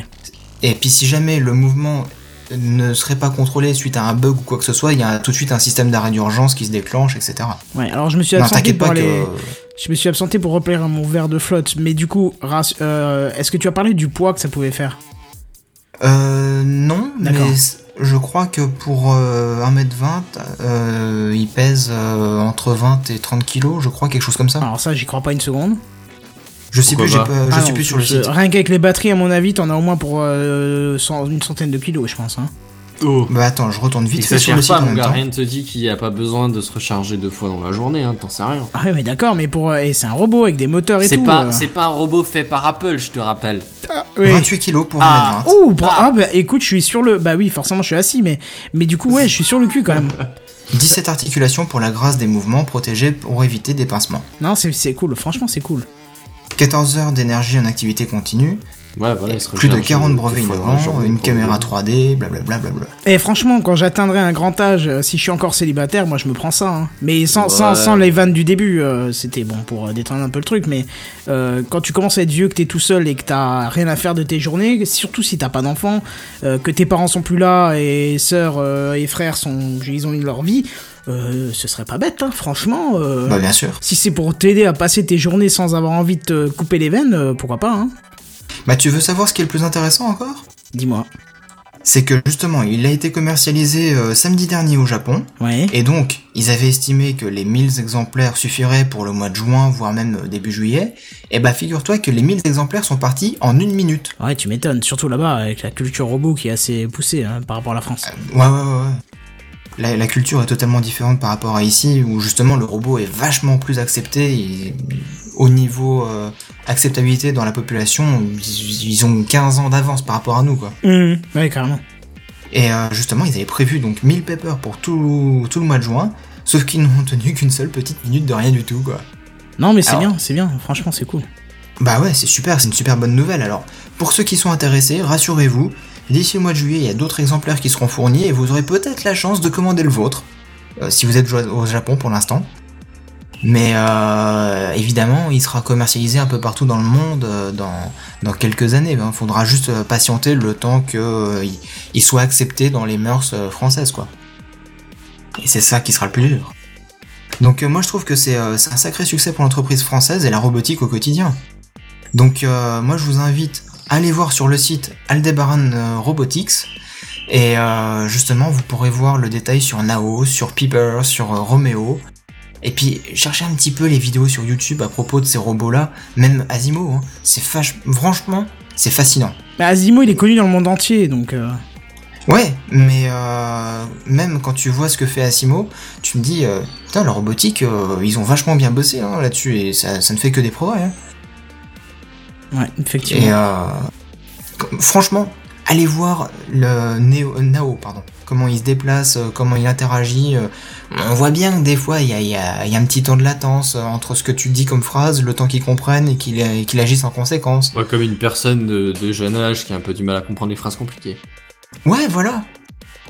Et puis si jamais le mouvement ne serait pas contrôlé suite à un bug ou quoi que ce soit, il y a tout de suite un système d'arrêt d'urgence qui se déclenche, etc. Ouais, alors je me suis Non, absenté t'inquiète pour pas que... Je me suis absenté pour repérer mon verre de flotte, mais du coup, euh, est-ce que tu as parlé du poids que ça pouvait faire? Euh, non, mais je crois que pour euh, 1m20, euh, il pèse euh, entre 20 et 30 kilos, je crois, quelque chose comme ça. Alors ça, j'y crois pas une seconde. je sais pourquoi plus, j'ai pas pas- je Ah suis non, plus sur le site. Rien qu'avec les batteries, à mon avis, t'en as au moins pour euh, cent- une centaine de kilos, je pense. Hein. Oh. Bah attends, je retourne vite fait sur le site pas, en mon même temps. Rien ne te dit qu'il n'y a pas besoin de se recharger deux fois dans la journée, hein, t'en sais rien. Ah ouais, mais d'accord, mais pour euh, et c'est un robot avec des moteurs et C'est tout. pas, euh. c'est pas un robot fait par Apple, je te rappelle. Oui. 28 kilos pour Ah. 1m20. Ouh, bah, ah bah écoute, je suis sur le. Bah oui, forcément, je suis assis, mais mais du coup, ouais, je suis sur le cul quand même. 17 articulations pour la grâce des mouvements protégées pour éviter des pincements. Non, c'est c'est cool. Franchement, c'est cool. 14 heures d'énergie en activité continue, Ouais, voilà, il plus de recharge 40 deux brevets innovants, une caméra le- 3D, blablabla. Bla Et franchement, quand j'atteindrai un grand âge, euh, si je suis encore célibataire, moi je me prends ça. hein. Mais sans, sans, Ouais. sans les vannes du début, euh, c'était bon pour euh, détendre un peu le truc. Mais euh, quand tu commences à être vieux, que t'es tout seul et que t'as rien à faire de tes journées, surtout si t'as pas d'enfants, euh, que tes parents sont plus là et sœurs euh, et frères sont, ils ont eu leur vie, euh, ce serait pas bête, hein, franchement. euh, Bah bien sûr. Si c'est pour t'aider à passer tes journées sans avoir envie de te couper les veines, euh, pourquoi pas, hein Bah tu veux savoir ce qui est le plus intéressant encore? Dis-moi. C'est que justement, il a été commercialisé euh, samedi dernier au Japon, Ouais. et donc ils avaient estimé que les 1000 exemplaires suffiraient pour le mois de juin, voire même euh, début juillet, et bah figure-toi que les 1000 exemplaires sont partis en une minute. Ouais, tu m'étonnes. Surtout là-bas, avec la culture robot qui est assez poussée hein, par rapport à la France. Ouais, ouais, ouais, ouais. La, la culture est totalement différente par rapport à ici, où justement le robot est vachement plus accepté, et au niveau euh, acceptabilité dans la population, ils, ils ont 15 ans d'avance par rapport à nous, quoi. Mmh, ouais, carrément. Et euh, justement, ils avaient prévu donc 1000 papers pour tout, tout le mois de juin, sauf qu'ils n'ont tenu qu'une seule petite minute de rien du tout, quoi. Non, mais c'est bien, c'est bien. Franchement, c'est cool. Bah ouais, c'est super, c'est une super bonne nouvelle. Alors, pour ceux qui sont intéressés, rassurez-vous, d'ici le mois de juillet, il y a d'autres exemplaires qui seront fournis et vous aurez peut-être la chance de commander le vôtre, euh, si vous êtes au Japon pour l'instant. Mais euh, évidemment, il sera commercialisé un peu partout dans le monde euh, dans, quelques années. Il faudra juste patienter le temps qu'il il soit accepté dans les mœurs françaises, quoi. Et c'est ça qui sera le plus dur. Donc moi je trouve que c'est un sacré succès pour l'entreprise française et la robotique au quotidien. Donc moi je vous invite à aller voir sur le site Aldebaran euh, Robotics et euh, justement vous pourrez voir le détail sur Nao, sur Piper, sur euh, Romeo. Et puis cherchez un petit peu les vidéos sur YouTube à propos de ces robots là, même Asimo, hein. c'est franchement c'est fascinant. Bah, Asimo, il est connu dans le monde entier, donc. euh, Ouais, mais même quand tu vois ce que fait Asimo, tu me dis, putain, la robotique, ils ont vachement bien bossé hein, là-dessus et ça, ça ne fait que des progrès. Hein. Ouais, Et effectivement. euh, franchement, allez voir le Neo, euh, Nao, pardon, comment il se déplace, euh, comment il interagit. on voit bien que des fois, il y a, il y a- il y a un petit temps de latence entre ce que tu dis comme phrase, le temps qu'il comprenne et qu'il agisse en conséquence. Moi, comme une personne de, de jeune âge qui a un peu du mal à comprendre des phrases compliquées. Ouais, voilà.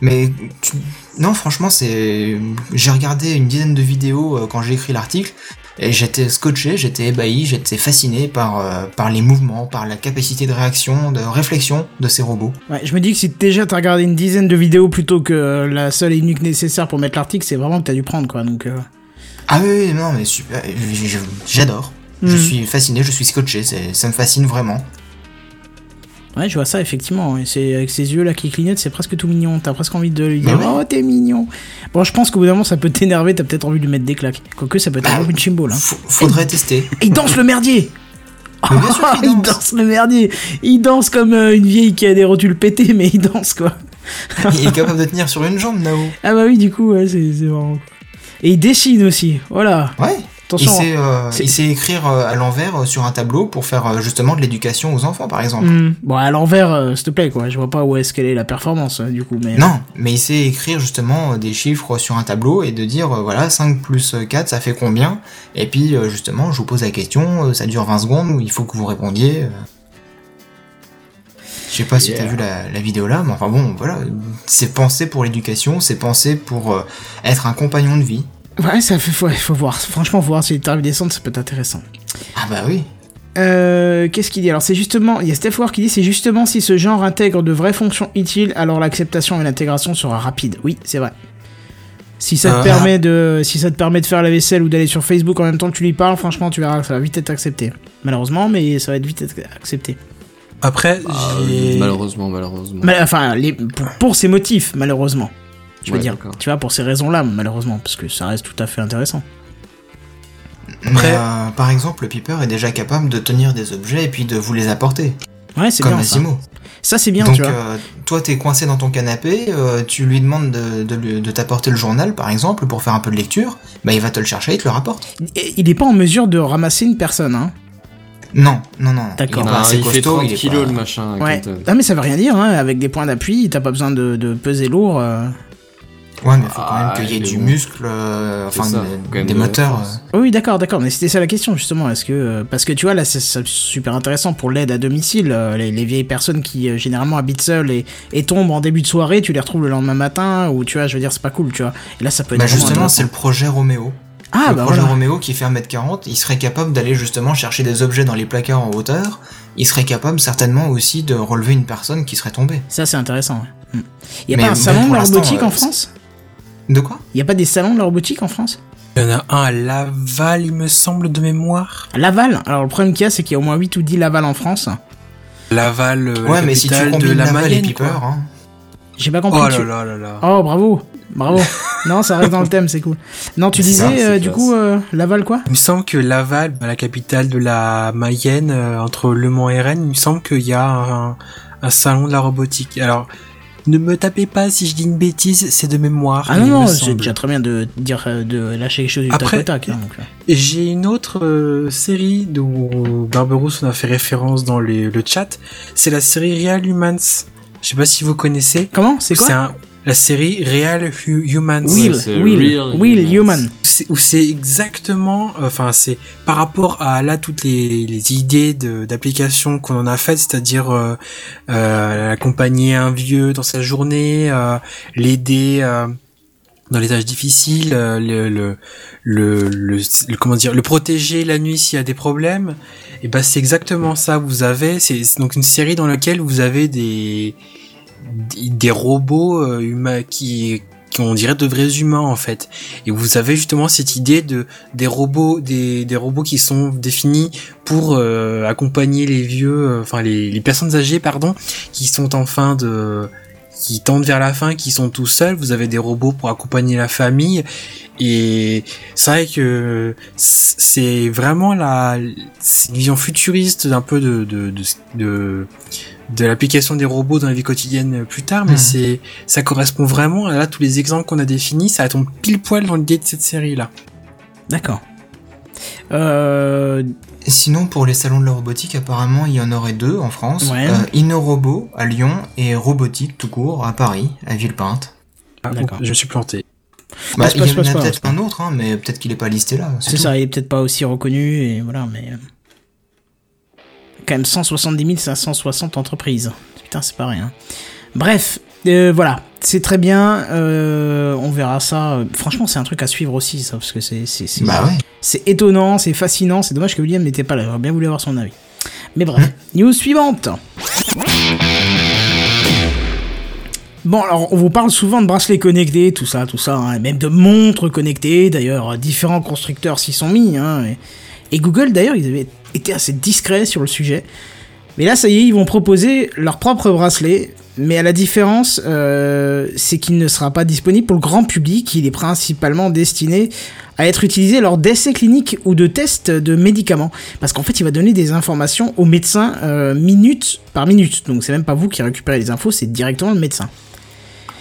Mais tu- non, franchement, c'est. J'ai regardé une dizaine de vidéos quand j'ai écrit l'article et j'étais scotché, j'étais ébahi, j'étais fasciné par euh, par les mouvements, par la capacité de réaction, de réflexion de ces robots. Ouais, je me dis que si déjà t'as regardé une dizaine de vidéos plutôt que la seule et unique nécessaire pour mettre l'article, c'est vraiment que t'as dû prendre, quoi. Donc. euh, Ah oui, non, mais super, j'adore. Je Mhm. suis fasciné, je suis scotché, ça me fascine vraiment. Ouais, je vois ça, effectivement. Et c'est avec ses yeux là qui clignotent, c'est presque tout mignon. T'as presque envie de lui dire ouais. Oh, t'es mignon. Bon, je pense qu'au bout d'un moment, ça peut t'énerver, t'as peut-être envie de lui mettre des claques. Quoique, ça peut être Bah, un peu une chimbo, là. Faudrait tester. Et il danse le merdier Mais bien sûr Il danse. danse le merdier Il danse comme euh, une vieille qui a des rotules pétées, mais il danse, quoi. Il est capable de tenir sur une jambe, Nao. Ah bah oui, du coup, ouais, c'est c'est vraiment... Et il dessine aussi, voilà. Ouais. Il Attention. sait, euh, c'est- il sait écrire euh, à l'envers euh, sur un tableau pour faire justement de l'éducation aux enfants, par exemple. Hmm. Bon, à l'envers, euh, s'il te plaît, quoi. Je vois pas où est-ce qu'elle est la performance, euh, du coup, mais... Non, mais il sait écrire justement des chiffres sur un tableau et de dire euh, voilà 5 plus 4 ça fait combien? Et puis euh, justement je vous pose la question, euh, ça dure 20 secondes ou il faut que vous répondiez. euh. Je sais pas si Yeah. t'as vu la, la vidéo là, mais enfin bon voilà, c'est pensé pour l'éducation, c'est pensé pour euh, être un compagnon de vie. Ouais, ça fait... Faut, faut voir. Franchement, voir si les tarifs descendent, ça peut être intéressant. Ah bah oui. Euh, qu'est-ce qu'il dit? Alors c'est justement, il y a Steph Ward qui dit c'est justement si ce genre intègre de vraies fonctions utiles, alors l'acceptation et l'intégration sera rapide. Oui, c'est vrai. Si ça te Euh, permet de, si ça te permet de faire la vaisselle ou d'aller sur Facebook en même temps que tu lui parles, franchement, tu verras que ça va vite être accepté. Malheureusement, mais ça va être vite être accepté. Après, Ah, j'ai... malheureusement, malheureusement. Mais, enfin, les, pour, pour ces motifs, malheureusement. Je veux Ouais, dire, tu vois, pour ces raisons-là, malheureusement, parce que ça reste tout à fait intéressant. Après- Mais, euh, par exemple, le Piper est déjà capable de tenir des objets et puis de vous les apporter, Ouais, c'est bien. Ça, Asimo. ça c'est bien, Donc tu vois. euh, toi t'es coincé dans ton canapé, euh, tu lui demandes de, de, t'apporter le journal par exemple pour faire un peu de lecture, bah il va te le chercher et te le rapporte. Et Il est pas en mesure de ramasser une personne, hein. Non, non, non. D'accord. Il, est Non, pas assez il fait costaud, 30 il est kilos pas- le machin. Ouais. Ah mais ça veut rien dire, hein. avec des points d'appui, t'as pas besoin de, de peser lourd. euh. Ouais, mais faut quand Ah, même qu'il y ait du bon. muscle, euh, enfin ça, des- de moteurs. euh. Oui d'accord, d'accord, mais c'était ça la question justement, est-ce que... euh, parce que tu vois là c'est super intéressant pour l'aide à domicile, euh, les, les vieilles personnes qui euh, généralement habitent seules et, et tombent en début de soirée, tu les retrouves le lendemain matin, ou tu vois, je veux dire c'est pas cool, tu vois. Et là ça peut être... Bah justement, c'est le projet Roméo. Ah le bah projet voilà. Roméo qui fait 1m40, il serait capable d'aller justement chercher des objets dans les placards en hauteur. Il serait capable certainement aussi de relever une personne qui serait tombée. Ça c'est intéressant, ouais. Hmm. Y a Mais pas un salon de la robotique euh, en France? De quoi Y a pas des salons de la robotique en France Il y en a un à Laval, il me semble, de mémoire. À Laval Alors le problème qu'il y a c'est qu'il y a au moins 8 ou 10 Laval en France. Laval, euh, Ouais, la mais si tu de la Laval et Mayenne, Piper, hein. J'ai pas compris. Oh tu- là là là. Oh bravo, bravo. non, ça reste dans le thème, c'est cool. Non, tu disais ça, euh, du coup euh, Laval quoi Il me semble que Laval, bah, la capitale de la Mayenne, euh, entre Le Mans et Rennes, il me semble qu'il y a un, un salon de la robotique. Alors, ne me tapez pas si je dis une bêtise, c'est de mémoire. Ah non non, c'est déjà très bien de dire euh, de lâcher quelque chose du Après- tac au tac. hein, euh. J'ai une autre euh, série dont Barberousse on a fait référence dans les- le chat. C'est la série Real Humans. Je sais pas si vous connaissez. Comment? C'est quoi? La série Real Hu- Humans. Will, Will, Real Will Humans. Human. C'est- où c'est exactement, enfin c'est par rapport à là toutes les, les idées de- d'application qu'on en a faites, c'est-à-dire euh, euh, accompagner un vieux dans sa journée, euh, l'aider euh, dans les âges difficiles, euh, le, le, le, le, le- comment dire, le protéger la nuit s'il y a des problèmes. Et ben c'est exactement ça. Vous avez, c'est c'est donc une série dans laquelle vous avez des des, robots euh, humains qui qu'on dirait de vrais humains en fait. Et vous avez justement cette idée de des robots, des, des robots qui sont définis pour euh, accompagner les vieux, euh, enfin les, les personnes âgées pardon, qui sont en fin de qui tendent vers la fin, qui sont tout seuls. Vous avez des robots pour accompagner la famille. Et c'est vrai que c'est vraiment la une vision futuriste d'un peu de de de, de, de l'application des robots dans la vie quotidienne plus tard, mais Mhm. c'est ça correspond vraiment à là tous les exemples qu'on a définis, ça tombe pile poil dans l'idée de cette série là. D'accord. Euh, Sinon, pour les salons de la robotique, apparemment, il y en aurait deux en France. Ouais. Euh, InnoRobot à Lyon et Robotique tout court à Paris, à Villepinte. Ah, D'accord. Je me suis planté. Bah, il y en a peut-être un autre, hein, mais peut-être qu'il est pas listé là. c'est ça, il est peut-être pas aussi reconnu, et voilà, mais. Quand même 170 560 entreprises. Putain, c'est pas rien. Bref, euh, voilà, c'est très bien. euh, on verra ça. Franchement, c'est un truc à suivre aussi, ça, parce que c'est. c'est- c'est- Bah ouais. Étonnant, c'est fascinant. C'est dommage que William n'était pas là. J'aurais bien voulu avoir son avis. Mais bref, news suivante. Bon, alors on vous parle souvent de bracelets connectés, tout ça, tout ça, hein, même de montres connectées. D'ailleurs, différents constructeurs s'y sont mis. hein, et, et Google, d'ailleurs, ils avaient été assez discrets sur le sujet. Mais là, ça y est, ils vont proposer leur propre bracelet. Mais à la différence, euh, c'est qu'il ne sera pas disponible pour le grand public. Il est principalement destiné à être utilisé lors d'essais cliniques ou de tests de médicaments. Parce qu'en fait, il va donner des informations aux médecins euh, minute par minute. Donc c'est même pas vous qui récupérez les infos, c'est directement le médecin.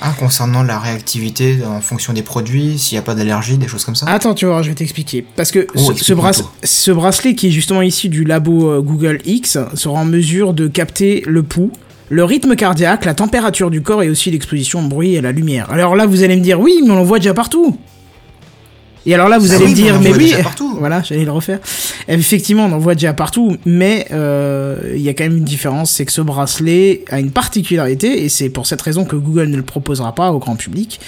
Ah, concernant la réactivité en fonction des produits, s'il n'y a pas d'allergie, des choses comme ça. Attends, tu voir, je vais t'expliquer. Parce que Oh, ce, bracelet qui est justement issu du labo euh, Google X sera en mesure de capter le pouls, le rythme cardiaque, la température du corps et aussi l'exposition au bruit et à la lumière. Alors là, vous allez me dire, oui, mais on le voit déjà partout. Et alors là, vous Ah allez oui, me dire, en mais voit oui, déjà partout. voilà, j'allais le refaire. Effectivement, on en voit déjà partout, mais euh, il y a quand même une différence, c'est que ce bracelet a une particularité, et c'est pour cette raison que Google ne le proposera pas au grand public.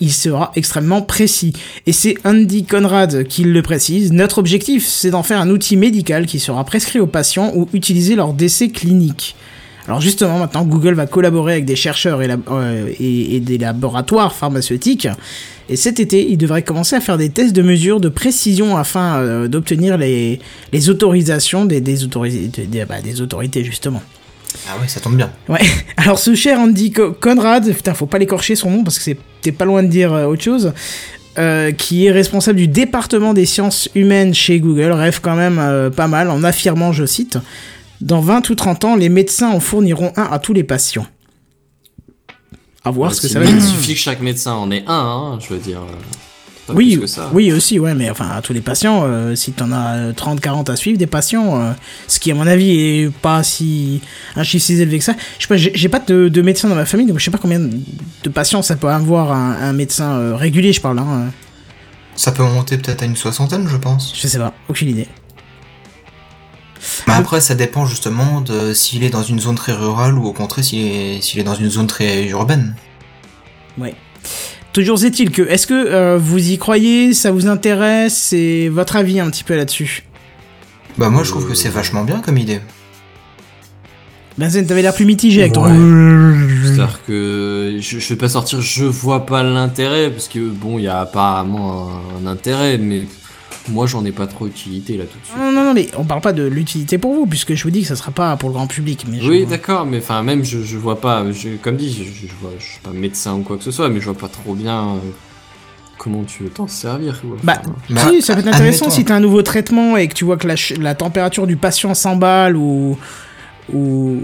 Il sera extrêmement précis. Et c'est Andy Conrad qui le précise. Notre objectif, c'est d'en faire un outil médical qui sera prescrit aux patients ou utilisé lors d'essais cliniques. Alors justement, maintenant, Google va collaborer avec des chercheurs et, lab- euh, et- et des laboratoires pharmaceutiques. Et cet été, il devrait commencer à faire des tests de mesure de précision afin euh, d'obtenir les, les autorisations des, des, autori- des- des- bah, des autorités, justement. Ah ouais, ça tombe bien. Ouais. Alors ce cher Andy Co- Conrad, putain, faut pas l'écorcher son nom parce que t'es pas loin de dire euh, autre chose. euh, qui est responsable du département des sciences humaines chez Google, rêve quand même euh, pas mal en affirmant, je cite, Dans 20 ou 30 ans, les médecins en fourniront un à tous les patients. À voir ce que ça va Il dire. suffit que chaque médecin en ait un, hein, je veux dire. euh, pas Oui, plus que ça. oui aussi, ouais, mais enfin, à tous les patients, euh, si t'en as euh, 30, 40 à suivre, des patients, euh, ce qui, à mon avis, est pas si. un chiffre si élevé que ça. Je sais pas, j'ai j'ai pas de, de médecin dans ma famille, donc je sais pas combien de patients ça peut avoir un, un médecin euh, régulier, je parle, hein. Ça peut monter peut-être à une soixantaine, je pense. Je sais pas, aucune idée. Mais après, ça dépend justement de s'il est dans une zone très rurale ou au contraire s'il est, s'il est dans une zone très urbaine. Ouais. Toujours est-il que, est-ce que euh, vous y croyez, ça vous intéresse, c'est votre avis un petit peu là-dessus? Bah moi je trouve Euh, que c'est vachement bien comme idée. Benzen, t'avais l'air plus mitigé avec ton. C'est-à-dire que je, je vais pas sortir, je vois pas l'intérêt, parce que bon, il y a apparemment un, un intérêt, mais moi j'en ai pas trop utilité là tout de suite. Non, non, non, mais on parle pas de l'utilité pour vous, puisque je vous dis que ça sera pas pour le grand public. Mais je- Oui, d'accord, mais enfin, même je, je vois pas, je, comme dit, je, vois, je suis pas médecin ou quoi que ce soit, mais je vois pas trop bien euh, comment tu veux t'en servir. quoi. Bah, Enfin, Bah, si, ça peut être intéressant si t'as un nouveau traitement et que tu vois que la, ch- la température du patient s'emballe ou, ou,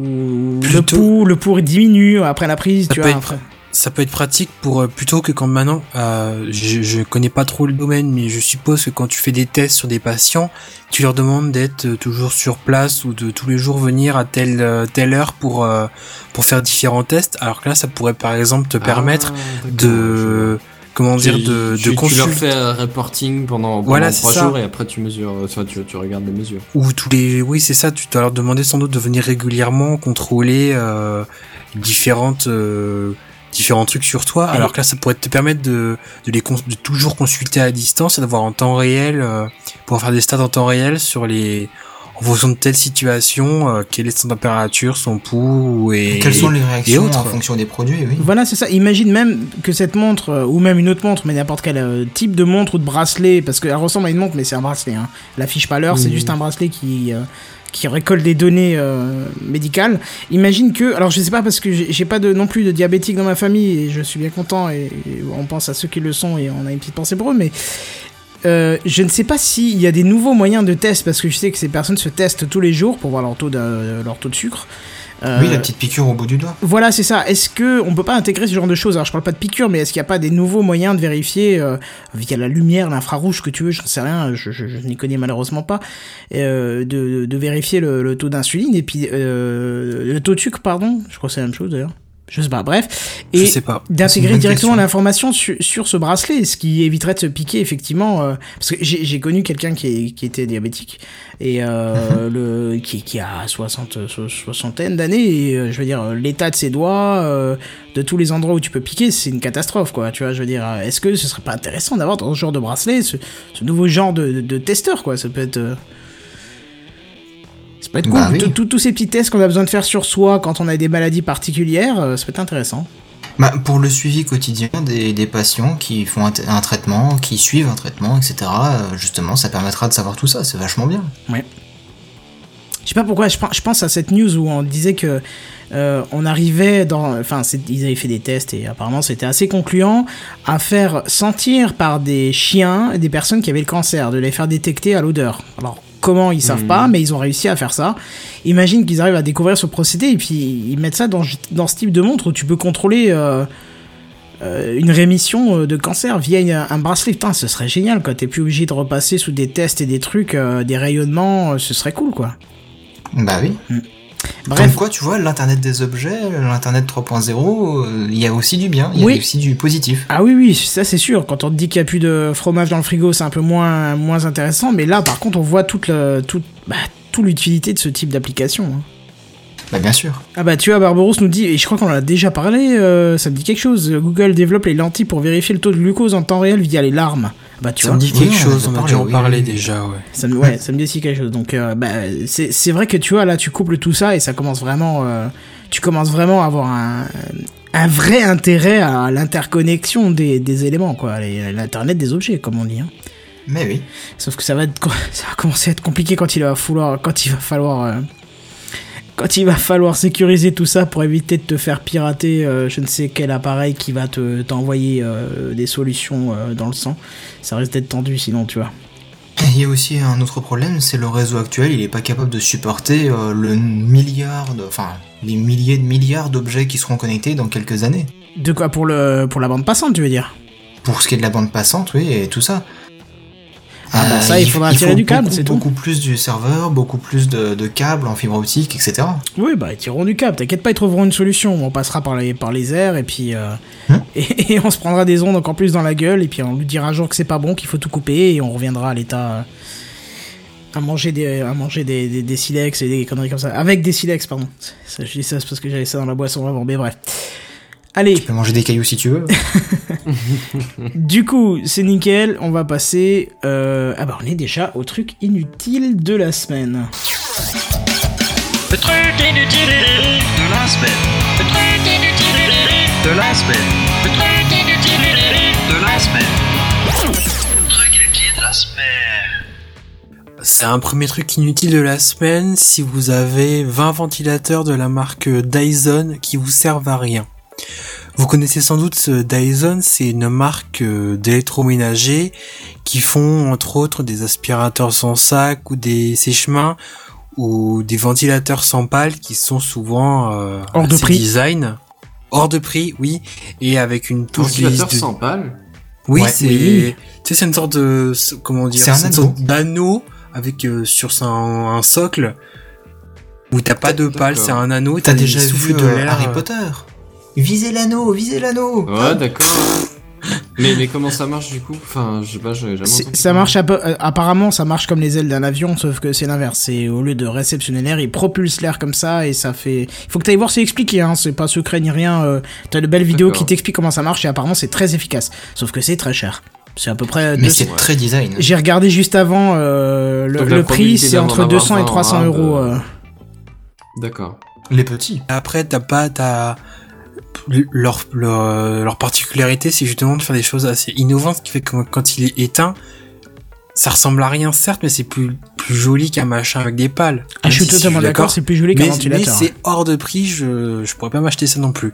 ou le pouls, le pouls diminue après la prise, Ça tu vois. être- après. Ça peut être pratique pour euh, plutôt que quand maintenant, euh, je, je connais pas trop le domaine, mais je suppose que quand tu fais des tests sur des patients, tu leur demandes d'être euh, toujours sur place ou de tous les jours venir à telle euh, telle heure pour euh, pour faire différents tests. Alors que là, ça pourrait par exemple te permettre ah, je de comment dire de, tu, de tu leur consulter fais un reporting pendant, pendant Voilà, trois c'est ça. jours et après tu mesures, tu regardes les mesures. ou tous les oui c'est ça tu dois leur demander sans doute de venir régulièrement contrôler euh, différentes euh, différents trucs sur toi alors que là ça pourrait te permettre de de les cons- de toujours consulter à distance et d'avoir en temps réel euh, pouvoir faire des stats en temps réel sur les en fonction de telle situation, euh, quelle est son température, son pouls et Quelles sont les réactions autres. en fonction des produits, oui. Voilà, c'est ça. Imagine même que cette montre, euh, ou même une autre montre, mais n'importe quel euh, type de montre ou de bracelet, parce qu'elle ressemble à une montre, mais c'est un bracelet. Hein. Elle affiche pas l'heure, c'est juste un bracelet qui, euh, qui récolte des données euh, médicales. Imagine que, alors je sais pas parce que j'ai pas non plus de diabétiques dans ma famille, et je suis bien content, et, et on pense à ceux qui le sont, et on a une petite pensée pour eux, mais euh, je ne sais pas s'il y a des nouveaux moyens de test, parce que je sais que ces personnes se testent tous les jours pour voir leur taux de, leur taux de sucre. Euh, Oui, la petite piqûre au bout du doigt. voilà, c'est ça. Est-ce que on peut pas intégrer ce genre de choses? Alors, je parle pas de piqûre, mais est-ce qu'il n'y a pas des nouveaux moyens de vérifier euh, via la lumière, l'infrarouge, que tu veux, j'en sais rien, je, je, je n'y connais malheureusement pas, euh, de, de vérifier le, le taux d'insuline et puis euh, le taux de sucre, pardon? Je crois que c'est la même chose d'ailleurs. Je sais pas. Bref. Et d'intégrer directement l'information sur, sur ce bracelet, ce qui éviterait de se piquer effectivement. euh, parce que j'ai connu quelqu'un qui, était diabétique et euh, le qui, qui a 60 so- soixantaine d'années et euh, je veux dire l'état de ses doigts, euh, de tous les endroits où tu peux piquer, c'est une catastrophe quoi. Tu vois, je veux dire, est-ce que ce serait pas intéressant d'avoir dans ce genre de bracelet ce, ce nouveau genre de, de, de testeur quoi Ça peut être ça peut être cool. Bah oui. Tous- ces petits tests qu'on a besoin de faire sur soi quand on a des maladies particulières, euh, ça peut être intéressant. Bah, pour le suivi quotidien des, des patients qui font un, traitement, qui suivent un traitement, etc., euh, justement, ça permettra de savoir tout ça, c'est vachement bien. Je sais pas pourquoi, je, pen- je pense à cette news où on disait que euh, on arrivait dans. Enfin, ils avaient fait des tests et apparemment c'était assez concluant à faire sentir par des chiens des personnes qui avaient le cancer, de les faire détecter à l'odeur. Alors, comment ils savent pas, mais ils ont réussi à faire ça. Imagine qu'ils arrivent à découvrir ce procédé et puis ils mettent ça dans, dans ce type de montre où tu peux contrôler. euh, euh, une rémission euh, de cancer via une- un bracelet, putain, ce serait génial quoi. T'es plus obligé de repasser sous des tests et des trucs, euh, des rayonnements, ce serait cool quoi. Bah oui. Bref, Comme quoi, tu vois, l'Internet des objets, l'Internet 3.0, euh, il y a aussi du bien, il y a aussi du positif. Ah oui, oui, ça c'est sûr. Quand on te dit qu'il n'y a plus de fromage dans le frigo, c'est un peu moins, moins intéressant. Mais là, par contre, on voit toute, bah, toute l'utilité de ce type d'application. hein. Bah bien sûr. Ah bah tu vois, Barbarousse nous dit, et je crois qu'on en a déjà parlé, euh, ça me dit quelque chose. Google développe les lentilles pour vérifier le taux de glucose en temps réel via les larmes. Bah tu Ça vois, me dit Oui, quelque on en a chose, on a dû en oui, parler oui. déjà, ouais. ça me, ouais, ça me dit aussi quelque chose. Donc euh, bah, c'est c'est vrai que tu vois, là tu couples tout ça et ça commence vraiment... euh, tu commences vraiment à avoir un, un vrai intérêt à l'interconnexion des, des éléments, quoi. les- L'internet des objets, comme on dit. Hein. Mais oui. Sauf que ça va, être, ça va commencer à être compliqué quand il va falloir, quand il va falloir, euh, quand il va falloir sécuriser tout ça pour éviter de te faire pirater euh, je ne sais quel appareil qui va te t'envoyer euh, des solutions euh, dans le sang. Ça risque d'être tendu sinon, tu vois. Il y a aussi un autre problème, c'est le réseau actuel, il est pas capable de supporter le milliard, de, enfin les milliers de milliards d'objets qui seront connectés dans quelques années. De quoi pour le pour la bande passante, tu veux dire? Pour ce qui est de la bande passante, oui, et tout ça. Ah bah ça, il faudra tirer faut du câble, beaucoup, c'est tout. Beaucoup plus du serveur, beaucoup plus de, de câbles en fibre optique, etc. Oui, bah ils tireront du câble. T'inquiète pas, ils trouveront une solution. On passera par les par les airs et puis euh, Hein et, et on se prendra des ondes encore plus dans la gueule et puis on lui dira un jour que c'est pas bon, qu'il faut tout couper et on reviendra à l'état. euh, à manger des à manger des, des, des silex et des conneries comme ça avec des silex pardon ça, je dis ça c'est parce que j'avais ça dans la boisson avant mais bref allez Tu peux manger des cailloux si tu veux. du coup c'est nickel on va passer euh... ah bah on est déjà au truc inutile de la semaine Le truc inutile de la semaine. Le truc inutile de la semaine. Le truc inutile de la semaine. Le truc inutile de la semaine. C'est un premier truc inutile de la semaine si vous avez 20 ventilateurs de la marque Dyson qui vous servent à rien. Vous connaissez sans doute ce Dyson, c'est une marque euh, d'électroménager qui font entre autres des aspirateurs sans sac ou des sèche-mains ou des ventilateurs sans pales qui sont souvent euh, Hors de prix. design. Hors de prix, oui, et avec une touche Ventilateur de- sans pâle. oui, Ouais, c'est, oui. tu sais, c'est une sorte de, comment dire, C'est un une anneau. sorte d'anneau avec euh, sur un, un socle où t'as pas de pale, D'accord. c'est un anneau. T'as déjà souffles vu de euh, l'air. Harry euh, Potter? Visez l'anneau, visez l'anneau Ouais, d'accord. mais, mais comment ça marche du coup? Enfin, je sais pas, j'ai jamais entendu ça marche un peu, euh, apparemment ça marche comme les ailes d'un avion sauf que c'est l'inverse c'est au lieu de réceptionner l'air il propulse l'air comme ça et ça fait il faut que t'ailles voir c'est expliqué hein c'est pas secret ni rien euh, t'as de belles vidéos qui t'expliquent comment ça marche et apparemment c'est très efficace sauf que c'est très cher C'est à peu près. Mais 200. c'est très design. J'ai regardé juste avant euh, le, le prix, c'est entre avoir 200 et 20 en 300 rab, euros. D'accord. Les petits. Après, t'as pas ta leur, leur leur particularité, c'est justement de faire des choses assez innovantes, ce qui fait que quand il est éteint, ça ressemble à rien certes, mais c'est plus plus joli qu'un machin avec des pales. Ah, je suis si totalement d'accord, c'est plus joli qu'un mais, mais ventilateur. c'est hors de prix, je, je pourrais pas m'acheter ça non plus.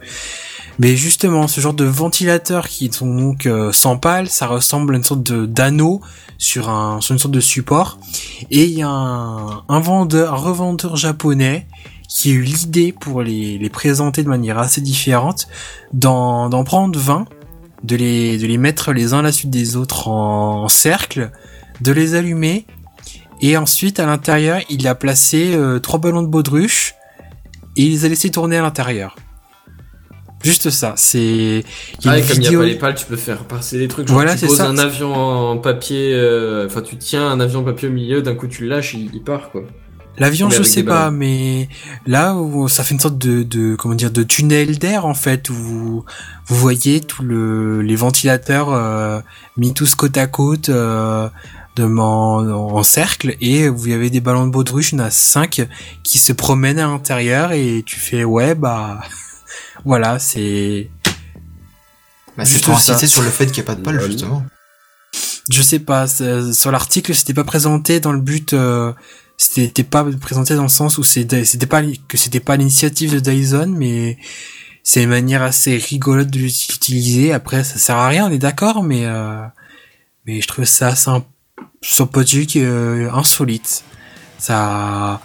Mais justement, ce genre de ventilateurs qui sont donc euh, sans pales, ça ressemble à une sorte de d'anneau sur un sur une sorte de support. Et il y a un, un vendeur, un revendeur japonais qui a eu l'idée pour les, les présenter de manière assez différente, d'en d'en prendre 20, de les de les mettre les uns à la suite des autres en, en cercle, de les allumer et ensuite, à l'intérieur, il a placé euh, trois ballons de baudruche et il les a laissés tourner à l'intérieur. Juste ça. C'est. il y a Ah, comme il n'y a pas les pales, tu peux faire passer des trucs. Genre, Voilà, tu c'est poses ça. un avion en papier, euh, enfin, tu tiens un avion en papier au milieu, d'un coup tu le lâches, il, il part, quoi. L'avion, je sais pas, mais là, où ça fait une sorte de, de comment dire, de tunnel d'air en fait, où vous, vous voyez tous le, les ventilateurs euh, mis tous côte à côte euh, de, en, en cercle, et vous avez des ballons de baudruche, il y en a cinq qui se promènent à l'intérieur, et tu fais ouais bah voilà, c'est Bah, c'est Juste insister sur le fait qu'il n'y a pas de pales, Lol. justement. je sais pas, sur l'article, c'était pas présenté dans le but, euh, c'était pas présenté dans le sens où c'était pas que c'était pas l'initiative de Dyson, mais c'est une manière assez rigolote de l'utiliser. Après, ça sert à rien, on est d'accord, mais euh, mais je trouve ça sympathique, euh, insolite. Ça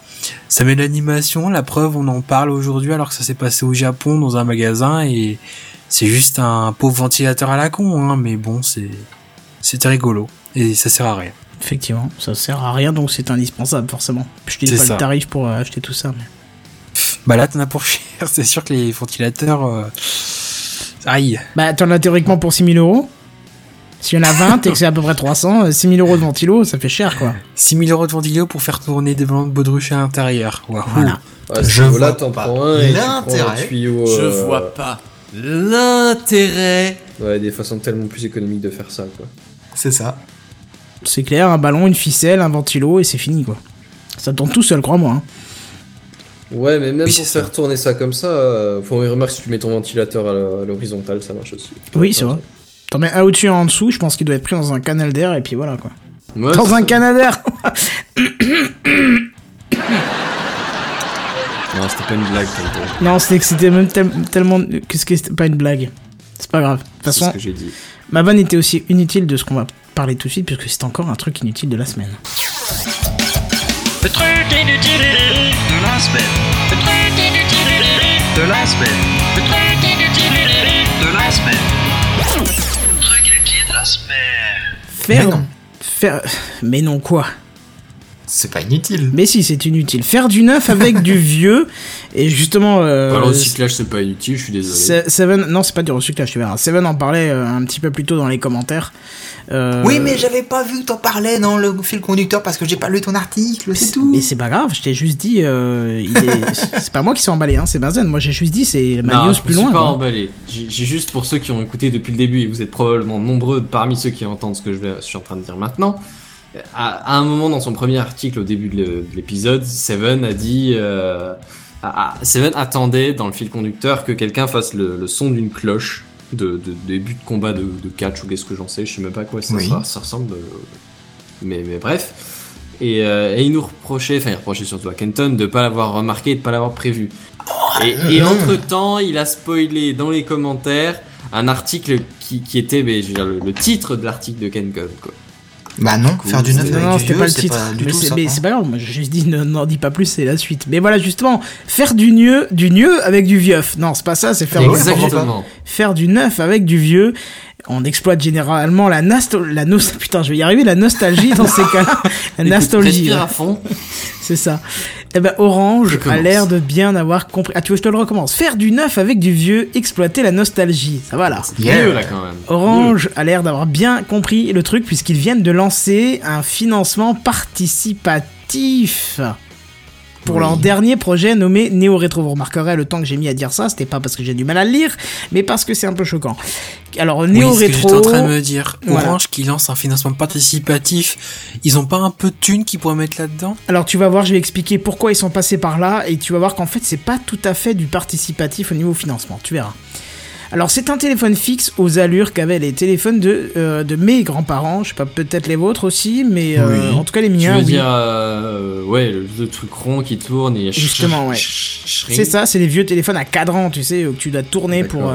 ça met l'animation, la preuve, on en parle aujourd'hui alors que ça s'est passé au Japon dans un magasin et c'est juste un pauvre ventilateur à la con, hein, mais bon, c'est c'était rigolo et ça sert à rien. Effectivement, ça sert à rien donc c'est indispensable forcément. Je dis C'est pas ça. le tarif pour euh, acheter tout ça. Mais... Bah là, t'en as pour cher. C'est sûr que les ventilateurs, euh, aïe. Bah t'en as théoriquement pour 6000 euros. S'il y en a 20 et que c'est à peu près 300, euh, 6000 euros de ventilo, ça fait cher quoi. 6000 euros de ventilo pour faire tourner des ballons de baudruche à l'intérieur. Waouh. Voilà. Ouais, Je vois t'en pas prends un et tu. Je euh, vois pas l'intérêt. Ouais, des façons tellement plus économiques de faire ça, quoi. C'est ça. C'est clair, un ballon, une ficelle, un ventilo et c'est fini quoi. Ça tourne tout seul, crois-moi. hein. Ouais, mais même Oui, pour faire tourner ça comme ça, euh, faut remarquer si tu mets ton ventilateur à l'horizontale, ça marche aussi. Oui, c'est vrai. T'en mets un au-dessus, un en dessous, je pense qu'il doit être pris dans un canal d'air et puis voilà quoi. Ouais, Dans un ça. canal d'air Non, c'était pas une blague. Non, c'était que c'était même tel- tellement. Qu'est-ce que c'était pas une blague? C'est pas grave. De toute ce façon, que j'ai dit. ma vanne était aussi inutile de ce qu'on va parler tout de suite, puisque c'est encore un truc inutile de la semaine. Le truc inutile de la semaine. Le truc inutile de la semaine. Le truc inutile de la semaine. Le truc inutile de la semaine. Faire. Mais non. Faire. Mais non, quoi? C'est pas inutile. Mais si, c'est inutile. Faire du neuf avec du vieux, et justement. Euh, le recyclage, c'est pas inutile, je suis désolé. Se- Seven, non, c'est pas du recyclage, tu verras. Seven en parlait euh, un petit peu plus tôt dans les commentaires. Euh, Oui, mais j'avais pas vu que t'en parlais dans le fil conducteur parce que j'ai pas lu ton article, c'est tout. Mais c'est pas grave, je t'ai juste dit. euh, est- c'est pas moi qui suis emballé, hein, c'est Benzen. Moi j'ai juste dit, c'est ma Non, news je plus suis loin. pas quoi. emballé. J'ai juste pour ceux qui ont écouté depuis le début, et vous êtes probablement nombreux parmi ceux qui entendent ce que je, vais- je suis en train de dire maintenant. À, à un moment dans son premier article au début de l'épisode, Seven a dit, euh, à- à- Seven attendait dans le fil conducteur que quelqu'un fasse le, le son d'une cloche de, de début de combat de, de catch ou qu'est-ce que j'en sais, je sais même pas quoi ça, Oui. ça, ça ressemble, euh, mais, mais bref. Et, euh, et il nous reprochait, enfin il reprochait surtout à Kenton de pas l'avoir remarqué et de pas l'avoir prévu. Et, et entre temps, il a spoilé dans les commentaires un article qui, qui était, mais, je veux dire, le, le titre de l'article de Ken Gun, quoi. Bah non, faire du neuf avec non, du c'était vieux, pas le titre. pas du mais c'est hein. c'est pas grave, moi j'ai dit ne- n'en dis pas plus, c'est la suite. Mais voilà, justement, faire du mieux, du mieux avec du vieux. Non, c'est pas ça, c'est faire, Exactement. faire du neuf avec du vieux. On exploite généralement la nasto la nos putain, je vais y arriver, la nostalgie dans ces cas-là. La nostalgie. à fond. C'est ça. Eh ben, Orange a l'air de bien avoir compris. Ah, tu veux, je te le recommence? Faire du neuf avec du vieux, exploiter la nostalgie. Ça va là. Yeah. Mieux, là, quand même. Orange a l'air d'avoir bien compris le truc puisqu'ils viennent de lancer un financement participatif. Pour Oui. leur dernier projet nommé Neo Retro. Vous remarquerez le temps que j'ai mis à dire ça, c'était pas parce que j'ai du mal à le lire, mais parce que c'est un peu choquant. Alors Neo oui, que Retro. j'étais en train de me dire. Voilà. Orange qui lance un financement participatif, ils ont pas un peu de thunes qu'ils pourraient mettre là-dedans? Alors tu vas voir, je vais expliquer pourquoi ils sont passés par là et tu vas voir qu'en fait c'est pas tout à fait du participatif au niveau financement, tu verras. Alors c'est un téléphone fixe aux allures qu'avaient les téléphones de, euh, de mes grands-parents, je sais pas peut-être les vôtres aussi, mais euh, Oui. en tout cas les Tu miens. veux oui. dire, euh, ouais, le, le truc rond qui tourne et Justement, ouais. C'est ça, c'est les vieux téléphones à cadran, tu sais, que tu dois tourner pour.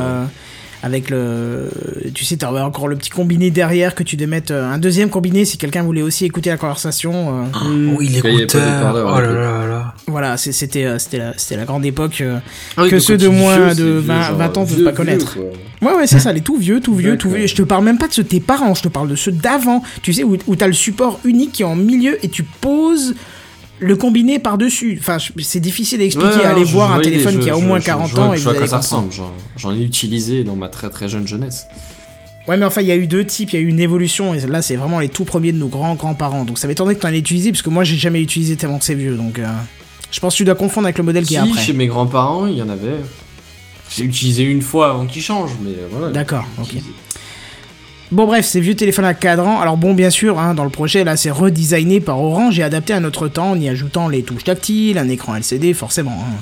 Avec le. Tu sais, t'as encore le petit combiné derrière que tu dois mettre. euh, un deuxième combiné si quelqu'un voulait aussi écouter la conversation. euh, Oui, il y avait pas l'écouteur. Oh là là là. voilà, c'était euh, c'était la, c'était la grande époque. euh, Ah oui, que ceux de moins vieux, de c'est vieux, 20 genre 20 ans peuvent vieux, pas vieux, connaître. quoi. Ouais, ouais, c'est ça, les tout vieux, tout vieux, tout vieux. Je te parle même pas de ceux de tes parents, je te parle de ceux d'avant. Tu sais, où, où t'as le support unique qui est en milieu et tu poses le combiné par-dessus. Enfin, je- c'est difficile à expliquer. Ouais, Allez je- voir je un téléphone qui a je- au je- moins je- 40 je vois- ans et je vous allez ça ressemble. J'en- ai utilisé dans ma très très jeune jeunesse. Ouais, mais enfin, il y a eu deux types, il y a eu une évolution, et là, c'est vraiment les tout premiers de nos grands-grands-parents. Donc ça m'étonnerait que tu en aies utilisé, parce que moi, j'ai jamais utilisé tellement que c'est vieux. Donc euh, je pense que tu dois confondre avec le modèle qui est après. chez mes grands-parents, il y en avait. J'ai utilisé une fois avant qu'ils changent, mais voilà. D'accord, ok. utilisé. Bon bref, ces vieux téléphones à cadran, alors bon bien sûr, hein, dans le projet là c'est redesigné par Orange et adapté à notre temps en y ajoutant les touches tactiles, un écran LCD forcément. hein.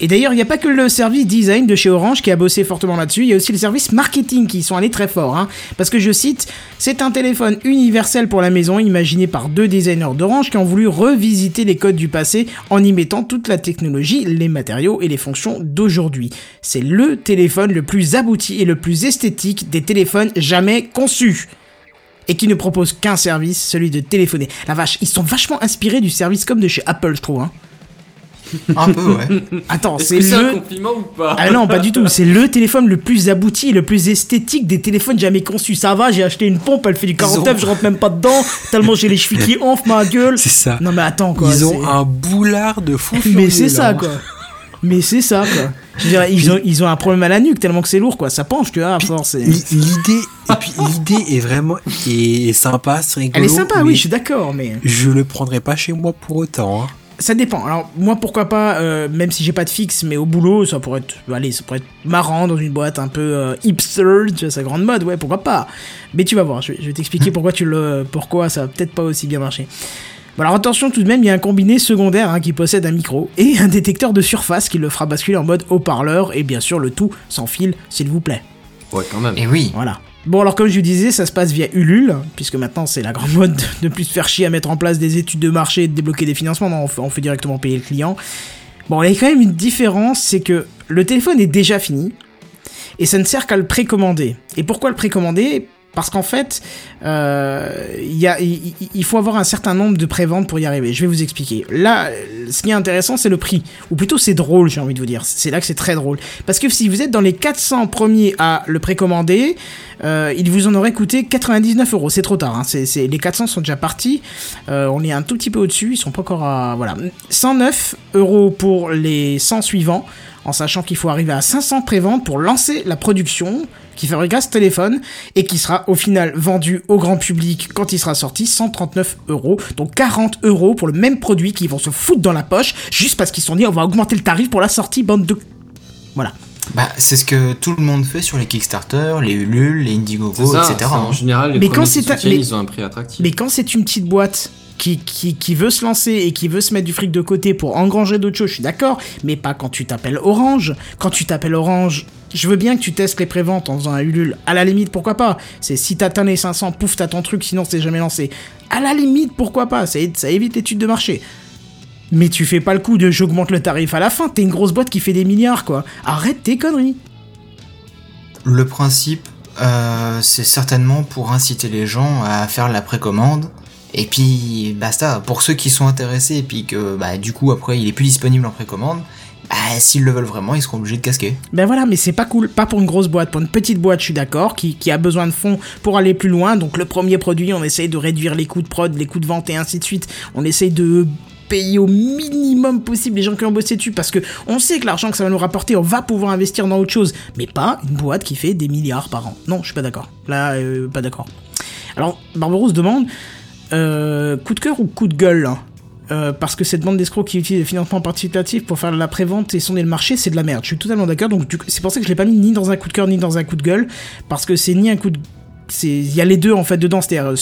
Et d'ailleurs, il n'y a pas que le service design de chez Orange qui a bossé fortement là-dessus, il y a aussi le service marketing qui y sont allés très fort. Hein, parce que je cite, c'est un téléphone universel pour la maison imaginé par deux designers d'Orange qui ont voulu revisiter les codes du passé en y mettant toute la technologie, les matériaux et les fonctions d'aujourd'hui. C'est le téléphone le plus abouti et le plus esthétique des téléphones jamais conçus et qui ne propose qu'un service, celui de téléphoner. La vache, ils sont vachement inspirés du service comme de chez Apple, je trouve. Hein. Un peu, ouais. Attends, Est-ce c'est que c'est un le... compliment ou pas Ah non, pas du tout. C'est le téléphone le plus abouti et le plus esthétique des téléphones jamais conçus. Ça va, j'ai acheté une pompe, elle fait du 49, ont- je rentre même pas dedans, tellement j'ai les chevilles qui enflent ma gueule. C'est ça. Non mais attends quoi. Ils ont c'est- un boulard de fou. Mais furieux, c'est ça quoi. Mais c'est ça quoi. Je veux dire, ils, ont, ils ont un problème à la nuque tellement que c'est lourd quoi. Ça penche, tu vois, à force. L'idée, et puis l'idée est vraiment est sympa, c'est rigolo. Elle est sympa, oui, je suis d'accord, mais. Je le prendrai pas chez moi pour autant. hein. Ça dépend. Alors moi pourquoi pas, euh, même si j'ai pas de fixe, mais au boulot ça pourrait être, allez, ça pourrait être marrant dans une boîte un peu euh, hipster, tu vois, sa grande mode, ouais, pourquoi pas. Mais tu vas voir, je vais, je vais t'expliquer pourquoi tu le, pourquoi ça va peut-être pas aussi bien marcher. Bon, alors attention tout de même, il y a un combiné secondaire hein, qui possède un micro et un détecteur de surface qui le fera basculer en mode haut-parleur et bien sûr le tout sans fil, s'il vous plaît. Ouais, quand même. Et oui. Voilà. Bon, alors comme je vous disais, ça se passe via Ulule, puisque maintenant c'est la grande mode de plus se faire chier à mettre en place des études de marché et de débloquer des financements, on fait directement payer le client. Bon, il y a quand même une différence, c'est que le téléphone est déjà fini, et ça ne sert qu'à le précommander. Et pourquoi le précommander? Parce qu'en fait, euh, il faut avoir un certain nombre de préventes pour y arriver. Je vais vous expliquer. Là, ce qui est intéressant, c'est le prix. Ou plutôt, c'est drôle, j'ai envie de vous dire. C'est là que c'est très drôle. Parce que si vous êtes dans les 400 premiers à le précommander, euh, il vous en aurait coûté 99 euros. C'est trop tard. hein. Les 400 sont déjà partis. Euh, on est un tout petit peu au-dessus. Ils sont pas encore à. Voilà. 109 euros pour les 100 suivants. En sachant qu'il faut arriver à 500 préventes pour lancer la production qui fabriquera ce téléphone et qui sera au final vendu au grand public quand il sera sorti 139 euros. Donc 40 euros pour le même produit qu'ils vont se foutre dans la poche juste parce qu'ils se sont dit on va augmenter le tarif pour la sortie bande de. Voilà. Bah, c'est ce que tout le monde fait sur les Kickstarter, les Ulule, les Indiegogo, ça, etc. en hein. général, les Mais quand c'est un- mais- ils ont un prix attractif. Mais quand c'est une petite boîte qui, veut se lancer et qui veut se mettre du fric de côté pour engranger d'autres choses, je suis d'accord, mais pas quand tu t'appelles Orange. Quand tu t'appelles Orange, je veux bien que tu testes les préventes en faisant un Ulule. À la limite, pourquoi pas? C'est si t'atteins les 500, pouf, t'as ton truc, sinon c'est jamais lancé. À la limite, pourquoi pas? Ça, ça évite l'étude de marché. Mais tu fais pas le coup de j'augmente le tarif à la fin, t'es une grosse boîte qui fait des milliards, quoi. Arrête tes conneries. Le principe, euh, c'est certainement pour inciter les gens à faire la précommande. Et puis, basta. Pour ceux qui sont intéressés et puis que, bah, du coup, après, il est plus disponible en précommande, bah, s'ils le veulent vraiment, ils seront obligés de casquer. Ben voilà, mais c'est pas cool, pas pour une grosse boîte, pour une petite boîte, je suis d'accord, qui, qui a besoin de fonds pour aller plus loin. Donc le premier produit, on essaye de réduire les coûts de prod, les coûts de vente et ainsi de suite. On essaye de payer au minimum possible les gens qui ont bossé dessus parce que on sait que l'argent que ça va nous rapporter, on va pouvoir investir dans autre chose, mais pas une boîte qui fait des milliards par an. Non, je suis pas d'accord. Là, euh, pas d'accord. Alors, Barbaros demande euh, coup de cœur ou coup de gueule hein euh, parce que cette bande d'escrocs qui utilise le financement participatif pour faire la prévente et sonder le marché, c'est de la merde. Je suis totalement d'accord. Donc c'est pour ça que je l'ai pas mis ni dans un coup de cœur ni dans un coup de gueule, parce que c'est ni un coup de c'est il y a les deux en fait dedans euh,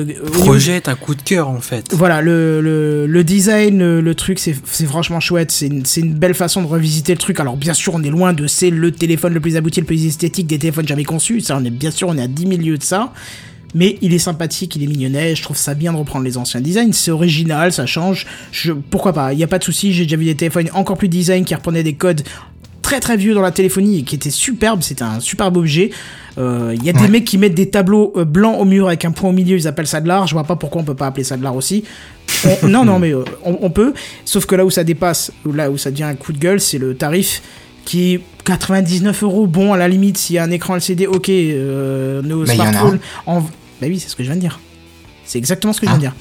au niveau- projet est un coup de cœur en fait. voilà, le, le, le design, le, le truc, c'est c'est franchement chouette. C'est une, c'est une belle façon de revisiter le truc. Alors, bien sûr, on est loin de c'est le téléphone le plus abouti, le plus esthétique des téléphones jamais conçus. Ça, on est bien sûr, on est à 10 000 lieues de ça. Mais il est sympathique, il est mignonnet. Je trouve ça bien de reprendre les anciens designs. C'est original, ça change. Je, pourquoi pas Il n'y a pas de souci. J'ai déjà vu des téléphones encore plus design qui reprenaient des codes très très vieux dans la téléphonie et qui étaient superbes. C'était un superbe objet. Euh, Il y a des mecs qui mettent des tableaux euh, blancs au mur avec un point au milieu, ils appellent ça de l'art. Je vois pas pourquoi on peut pas appeler ça de l'art aussi. On- non, non, mais euh, on, on peut. Sauf que là où ça dépasse, là où ça devient un coup de gueule, c'est le tarif qui est 99 euros. Bon, à la limite, s'il y a un écran LCD, ok, euh, nos smartphones. En... Bah oui, c'est ce que je viens de dire. C'est exactement ce que je viens de dire.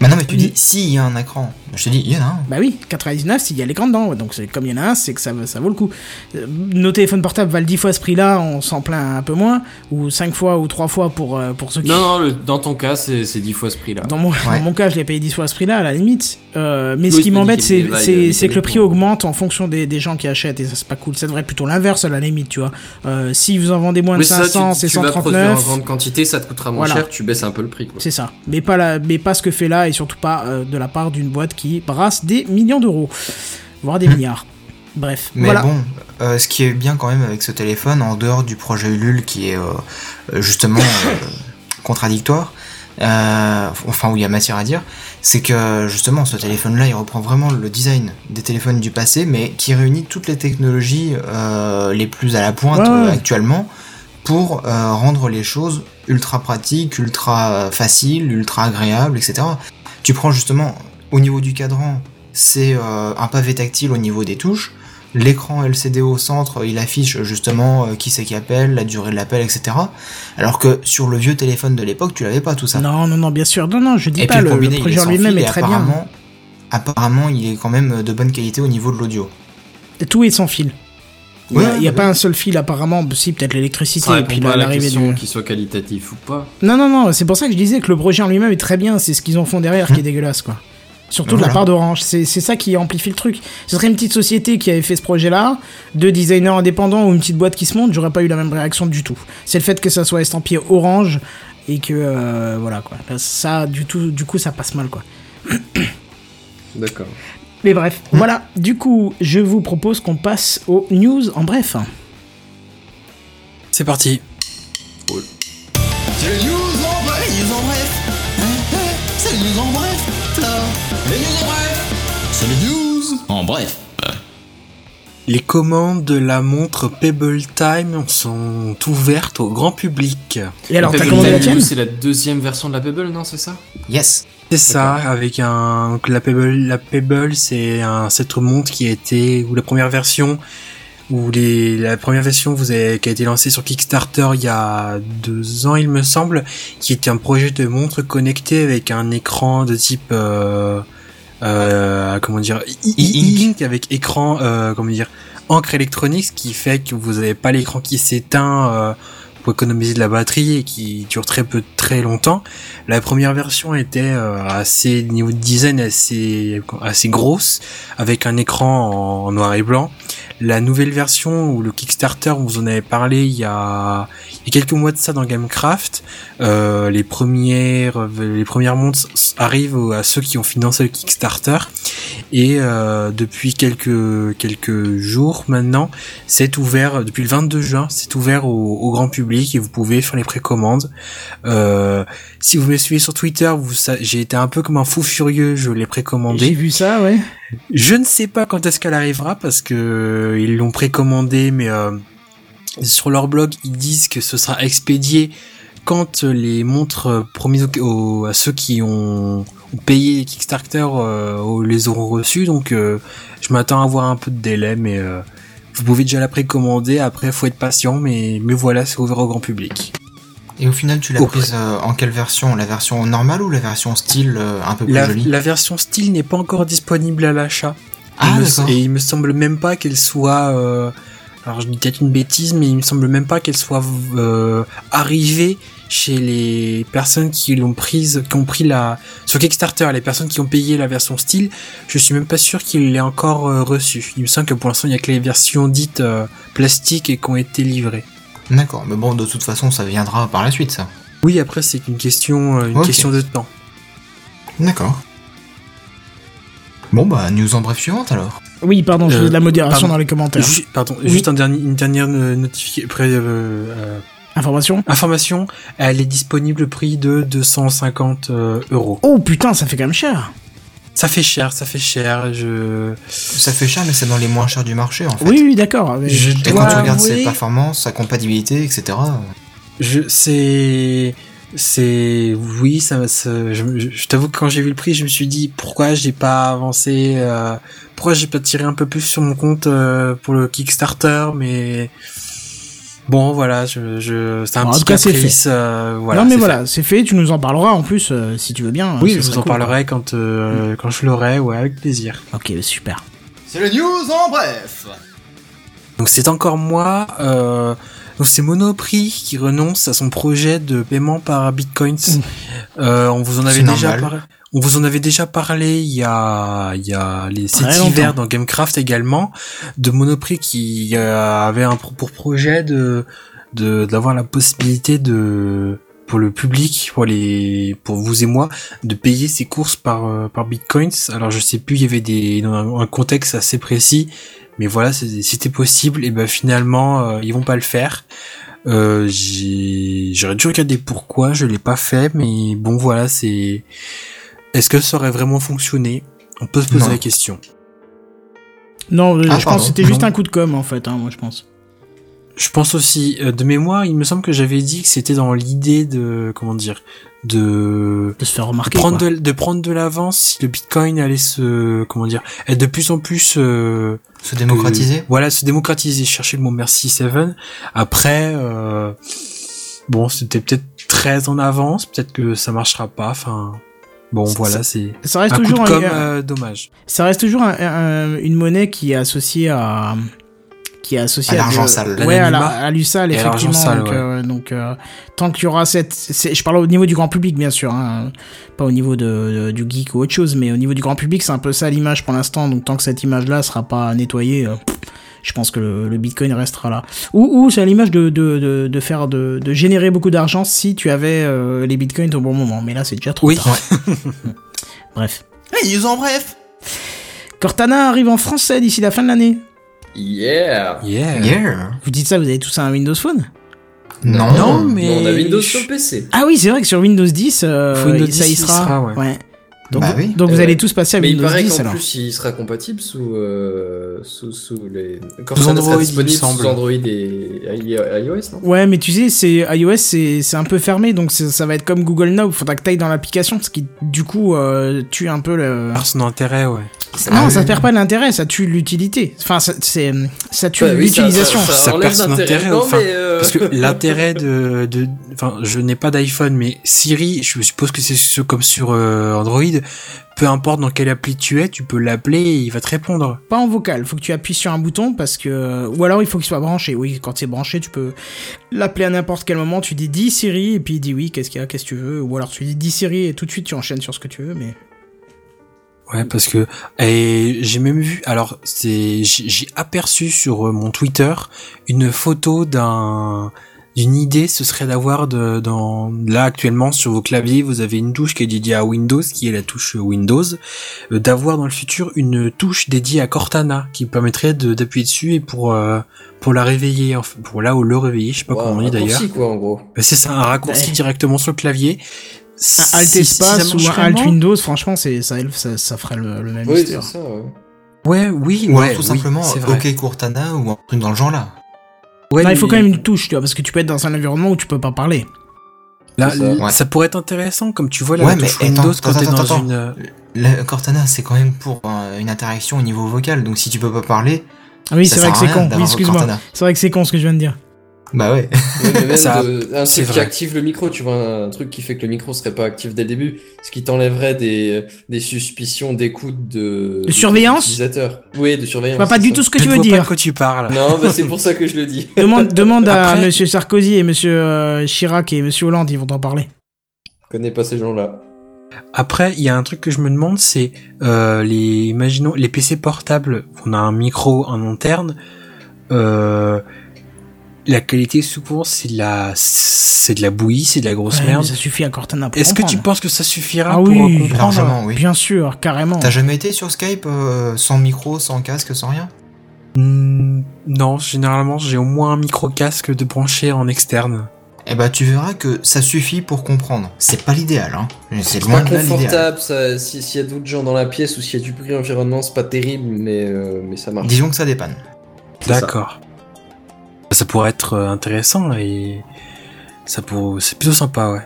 Bah non, mais tu dis, s'il y a un écran. Je te dis, il y en a un. Bah oui, 99 s'il y a l'écran dedans. Donc c'est- comme il y en a un, c'est que ça, ça vaut le coup. Euh, Nos téléphones portables valent 10 fois ce prix-là, on s'en plaint un peu moins. Ou 5 fois ou 3 fois pour, euh, pour ceux qui. Non, non, le- dans ton cas, c'est c'est 10 fois ce prix-là. Dans mon, dans mon cas, je l'ai payé 10 fois ce prix-là, à la limite. Euh, mais ce qui m'embête, c'est que le prix augmente en fonction des, des gens qui achètent, et ça, c'est pas cool. Ça devrait être plutôt l'inverse, à la limite, tu vois. Euh, si vous en vendez moins de Oui, c'est ça, 500, tu, vas en 139. grande quantité, ça te coûtera moins Voilà. cher, tu baisses un peu le prix. C'est ça. Mais pas, la, mais pas ce que fait là, et surtout pas euh, de la part d'une boîte qui brasse des millions d'euros. Voire des milliards. Bref, Mais voilà. bon, euh, ce qui est bien quand même avec ce téléphone, en dehors du projet Ulule qui est euh, justement euh, contradictoire, enfin où il y a matière à dire, c'est que justement ce téléphone-là, il reprend vraiment le design des téléphones du passé, mais qui réunit toutes les technologies les plus à la pointe Ouais, actuellement pour rendre les choses ultra pratiques, ultra faciles, ultra agréables, etc. Tu prends justement au niveau du cadran, c'est euh, un pavé tactile au niveau des touches. L'écran LCD au centre, il affiche justement euh, qui c'est qui appelle, la durée de l'appel, etc. Alors que sur le vieux téléphone de l'époque, tu l'avais pas tout ça. Non, non, non, bien sûr. Non, non, je dis Et pas, puis le le, le combiné, il projet lui-même est très bien. apparemment, il est quand même de bonne qualité au niveau de l'audio. Tout est sans fil. Il n'y a, Ouais, il y a ouais. pas un seul fil apparemment, si peut-être l'électricité Ça et puis répond pas la- à la l'arrivée question du... qu'il soit qualitatif ou pas. Non, non, non, c'est pour ça que je disais que le projet en lui-même est très bien, c'est ce qu'ils en font derrière qui est dégueulasse, quoi. Surtout de la part d'Orange, c'est c'est ça qui amplifie le truc. Ce serait une petite société qui avait fait ce projet-là, deux designers indépendants ou une petite boîte qui se monte, j'aurais pas eu la même réaction du tout. C'est le fait que ça soit estampillé Orange et que, euh, voilà, quoi. Ça, du, tout, du coup, ça passe mal, quoi. D'accord. Mais bref, voilà. Du coup, je vous propose qu'on passe aux news en bref. C'est parti. C'est les news C'est les news en bref. Les commandes de la montre Pebble Time sont ouvertes au grand public. Et alors, t'as Pebble commandé la Time, tienne C'est la deuxième version de la Pebble, non, c'est ça? Yes. C'est ça, avec un donc la Pebble. La Pebble, c'est un cette montre qui a été ou la première version ou les la première version vous avez, qui a été lancée sur Kickstarter il y a deux ans, il me semble, qui était un projet de montre connectée avec un écran de type euh, euh, comment dire e-ink avec écran euh, comment dire encre électronique, ce qui fait que vous n'avez pas l'écran qui s'éteint. euh, pour économiser de la batterie et qui dure très peu très longtemps. La première version était euh, assez niveau de design assez assez grosse avec un écran en, noir et blanc. La nouvelle version ou le Kickstarter, vous en avez parlé il y a, quelques mois de ça dans Gamecraft. Euh, les premières les premières montres arrivent à ceux qui ont financé le Kickstarter et euh, depuis quelques quelques jours maintenant, c'est ouvert depuis le 22 juin, c'est ouvert au, grand public et vous pouvez faire les précommandes. Euh, si vous me suivez sur Twitter, j'ai été un peu comme un fou furieux, je l'ai J'ai précommandé. vu ça, ouais. Je ne sais pas quand est-ce qu'elle arrivera parce que euh, ils l'ont précommandé, mais euh, sur leur blog ils disent que ce sera expédié quand euh, les montres promises au- au- à ceux qui ont, payé les Kickstarter euh, les auront reçues. Donc je m'attends à avoir un peu de délai, mais vous pouvez déjà la précommander. Après, faut être patient, mais mais voilà, c'est ouvert au grand public. Et au final, tu l'as prise euh, en quelle version? La version normale ou la version style euh, un peu plus La, jolie? la version style n'est pas encore disponible à l'achat. Ah, d'accord. et il me semble même pas qu'elle soit euh, Alors je dis peut-être une bêtise, mais il me semble même pas qu'elle soit arrivée chez les personnes qui l'ont prise, qui ont pris la sur Kickstarter, les personnes qui ont payé la version style. Je suis même pas sûr qu'il l'ait encore reçue. Il me semble que pour l'instant il y a que les versions dites plastiques et qui ont été livrées. D'accord, mais bon, de toute façon, ça viendra par la suite, ça. Oui, après c'est une question, euh, une question de temps. D'accord. Bon, bah, news en bref suivante alors. Oui, pardon, je Euh, fais de la modération pardon. dans les commentaires. Ju- pardon, Oui. juste un dernier, une dernière notification. Information information, elle est disponible au prix de 250 euh, euros. Oh putain, ça fait quand même cher. Ça fait cher, ça fait cher. Je, Ça fait cher, mais c'est dans les moins chers du marché, en fait. Oui, oui, d'accord. Je Et dois quand tu regardes avouer- ses performances, sa compatibilité, etc. je, c'est, c'est, oui, ça, je- je t'avoue que quand j'ai vu le prix, je me suis dit pourquoi j'ai pas avancé, euh, pourquoi j'ai pas tiré un peu plus sur mon compte euh, pour le Kickstarter, mais bon, voilà, je, je, c'est un petit caprice. euh, voilà, non, mais voilà, c'est fait. Tu nous en parleras en plus euh, si tu veux bien. Oui, ce je vous en cool, parlerai quand, euh, quand je l'aurai, ouais, avec plaisir. Ok, super. C'est le news en bref. Donc c'est encore moi, euh, donc c'est Monoprix qui renonce à son projet de paiement par bitcoins. Euh, on vous en avait déjà parlé. On vous en avait déjà parlé il y a, il y a les cet hiver longtemps. dans Gamecraft également de Monoprix qui euh, avait un pour projet de de d'avoir la possibilité de pour le public, pour les, pour vous et moi, de payer ses courses par euh, par bitcoins. Alors je sais plus, il y avait des un, un contexte assez précis, mais voilà, c'était possible. Et ben finalement, euh, ils vont pas le faire. Euh, j'aurais dû regarder pourquoi, je l'ai pas fait, mais bon voilà, c'est. Est-ce que ça aurait vraiment fonctionné? On peut se poser Non. la question. Non, Ah, je pardon, pense que c'était juste non. un coup de com en fait, hein, moi je pense. Je pense aussi, euh, de mémoire, il me semble que j'avais dit que c'était dans l'idée de, comment dire, de De se faire de remarquer. prendre quoi. de, de prendre de l'avance si le Bitcoin allait se, comment dire, être de plus en plus euh, Se démocratiser voilà, se démocratiser. Chercher le mot merci Seven. Après, euh, bon, c'était peut-être très en avance. Peut-être que ça marchera pas. Enfin, bon, Ça- voilà, c'est Ça reste un coup de toujours un- com un- euh, dommage. Ça reste toujours un- un- une monnaie qui est associée à qui est associée À l'argent sale. Ouais, à, la, L'anonymat à l'USAL effectivement. sale, donc ouais. euh, donc, euh, tant qu'il y aura cette, c'est- je parle au niveau du grand public bien sûr, hein, pas au niveau de, de- du geek ou autre chose, mais au niveau du grand public c'est un peu ça l'image pour l'instant. Donc tant que cette image-là sera pas nettoyée. euh, je pense que le, le Bitcoin restera là. Ou, ou c'est à l'image de, de, de, de faire de, de générer beaucoup d'argent si tu avais euh, les Bitcoins au bon moment. Mais là c'est déjà trop Oui. tard. Bref. Les news en bref. Cortana arrive en français d'ici la fin de l'année. Yeah Yeah. Yeah Vous dites ça, vous avez tous un Windows Phone? Non, Non, mais on a Windows je- sur PC. Ah oui, c'est vrai que sur Windows 10, euh, Windows ça 10, y il sera. sera, ouais. Donc, Bah oui. donc vous Ouais. allez tous passer à Mais il Windows paraît 10 qu'en alors. plus il sera compatible sous sous sous, sous les Sous Cortana Android, sera disponible semble. sous Android et iOS non? Ouais, mais tu sais, c'est iOS, c'est c'est un peu fermé, donc ça va être comme Google Now. Faudra que t'ailles dans l'application, ce qui du coup euh, tue un peu le. Alors, son intérêt, ouais. non, Ah ça oui. perd pas l'intérêt, ça tue l'utilité. Enfin, ça, c'est ça tue Ouais, oui, ça- l'utilisation. ça, Ça perd son l'intérêt. intérêt, enfin, euh, Parce que l'intérêt de, de, enfin, je n'ai pas d'iPhone, mais Siri, je suppose que c'est ce- comme sur euh, Peu importe dans quelle appli tu es, tu peux l'appeler et il va te répondre. Pas en vocal, faut que tu appuies sur un bouton parce que. Ou alors il faut qu'il soit branché. Oui, quand c'est branché, tu peux l'appeler à n'importe quel moment. Tu dis 10 Siri et puis il dit oui, qu'est-ce qu'il y a, qu'est-ce que tu veux. Ou alors tu dis 10 Siri et tout de suite tu enchaînes sur ce que tu veux, mais. Ouais, parce que et j'ai même vu. Alors, c'est j'ai j'ai aperçu sur euh, mon Twitter une photo d'un d'une idée. Ce serait d'avoir de, dans là actuellement sur vos claviers, vous avez une touche qui est dédiée à Windows, qui est la touche Windows. euh, d'avoir dans le futur une touche dédiée à Cortana, qui permettrait de d'appuyer dessus et pour euh, pour la réveiller, enfin, pour là où le réveiller, je sais pas Wow, comment on dit d'ailleurs. raccourci, quoi en gros. Bah, c'est ça, un raccourci Ouais. directement sur le clavier. Un Alt Si- si espace ou un Alt Windows, franchement, c'est ça, ça, ça ferait le, le même Oui, c'est mystère. ça. ouais. Ouais, oui, Ou ouais, tout oui, simplement. OK Cortana ou un truc dans le genre là. Ouais, non, il faut quand même une touche, tu vois, parce que tu peux être dans un environnement où tu peux pas parler. Là, ça. Ouais. pourrait être intéressant, comme tu vois là, Ouais, la mais attends, Windows attends, quand t'es dans attends. une. euh, Le Cortana, c'est quand même pour euh, une interaction au niveau vocal, donc si tu peux pas parler, Ah oui, c'est vrai que c'est con. Oui, excuse-moi. C'est vrai que c'est con ce que je viens de dire. Bah ouais. Ouais, mais même Ça, de- un truc qui active le micro, tu vois, un truc qui fait que le micro serait pas actif dès le début, ce qui t'enlèverait des, des suspicions d'écoute de, De surveillance. Oui, de Je surveillance. vois pas du ça. tout ce que Je tu ne veux vois pas dire. de quoi tu parles. Non, bah c'est pour ça que je le dis. Demande, demande à Monsieur Sarkozy et Monsieur euh, Chirac et Monsieur Hollande, ils vont t'en parler. Je connais pas ces gens-là. Après, il y a un truc que je me demande, c'est euh, les, imaginons les PC portables, on a un micro en interne. Euh, la qualité souvent c'est de la c'est de la bouillie, c'est de la grosse Ouais, merde. ça suffit à Cortana pour Est-ce que tu penses que ça suffira Ah pour oui, comprendre largement, oui. Bien sûr, carrément. T'as jamais été sur Skype euh, sans micro, sans casque, sans rien? Hmm, Non, généralement j'ai au moins un micro casque de brancher en externe. Eh bah tu verras que ça suffit pour comprendre. C'est pas l'idéal, hein. C'est loin pas de confortable, ça, si- s'il y a d'autres gens dans la pièce ou s'il y a du bruit environnement, c'est pas terrible, mais, euh, mais ça marche. Disons que ça dépanne. D'accord. Ça. pourrait être euh, intéressant et ça pour c'est plutôt sympa, ouais.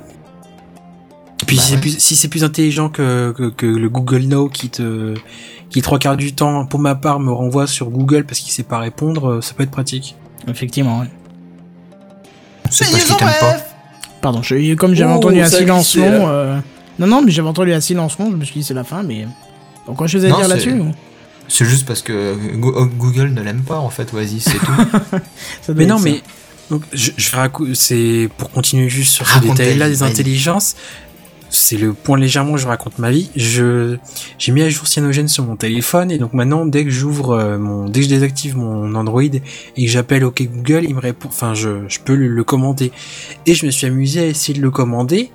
Et puis Bah si c'est plus, si c'est plus intelligent que, que, que le Google Now qui te qui trois quarts du temps, pour ma part, me renvoie sur Google parce qu'il sait pas répondre, euh, ça peut être pratique. Effectivement, ouais. C'est parce qu'ils t'aiment pas. Pardon, je- comme j'avais Oh, entendu un silence long. euh, Non, non, mais j'avais entendu un silence long, je me suis dit c'est la fin, mais. Donc, quoi, je chose à Non, dire là-dessus ou? C'est juste parce que oh, Google ne l'aime pas en fait, vas-y, c'est tout. Ça Mais non, ça. mais donc je, je c'est pour continuer juste sur ce détail-là des intelligences. C'est le point légèrement où je raconte ma vie. Je j'ai mis à jour Cyanogen sur mon téléphone et donc maintenant dès que j'ouvre euh, mon dès que je désactive mon Android et que j'appelle OK Google, il me répond. Enfin, je je peux le, le commander et je me suis amusé à essayer de le commander.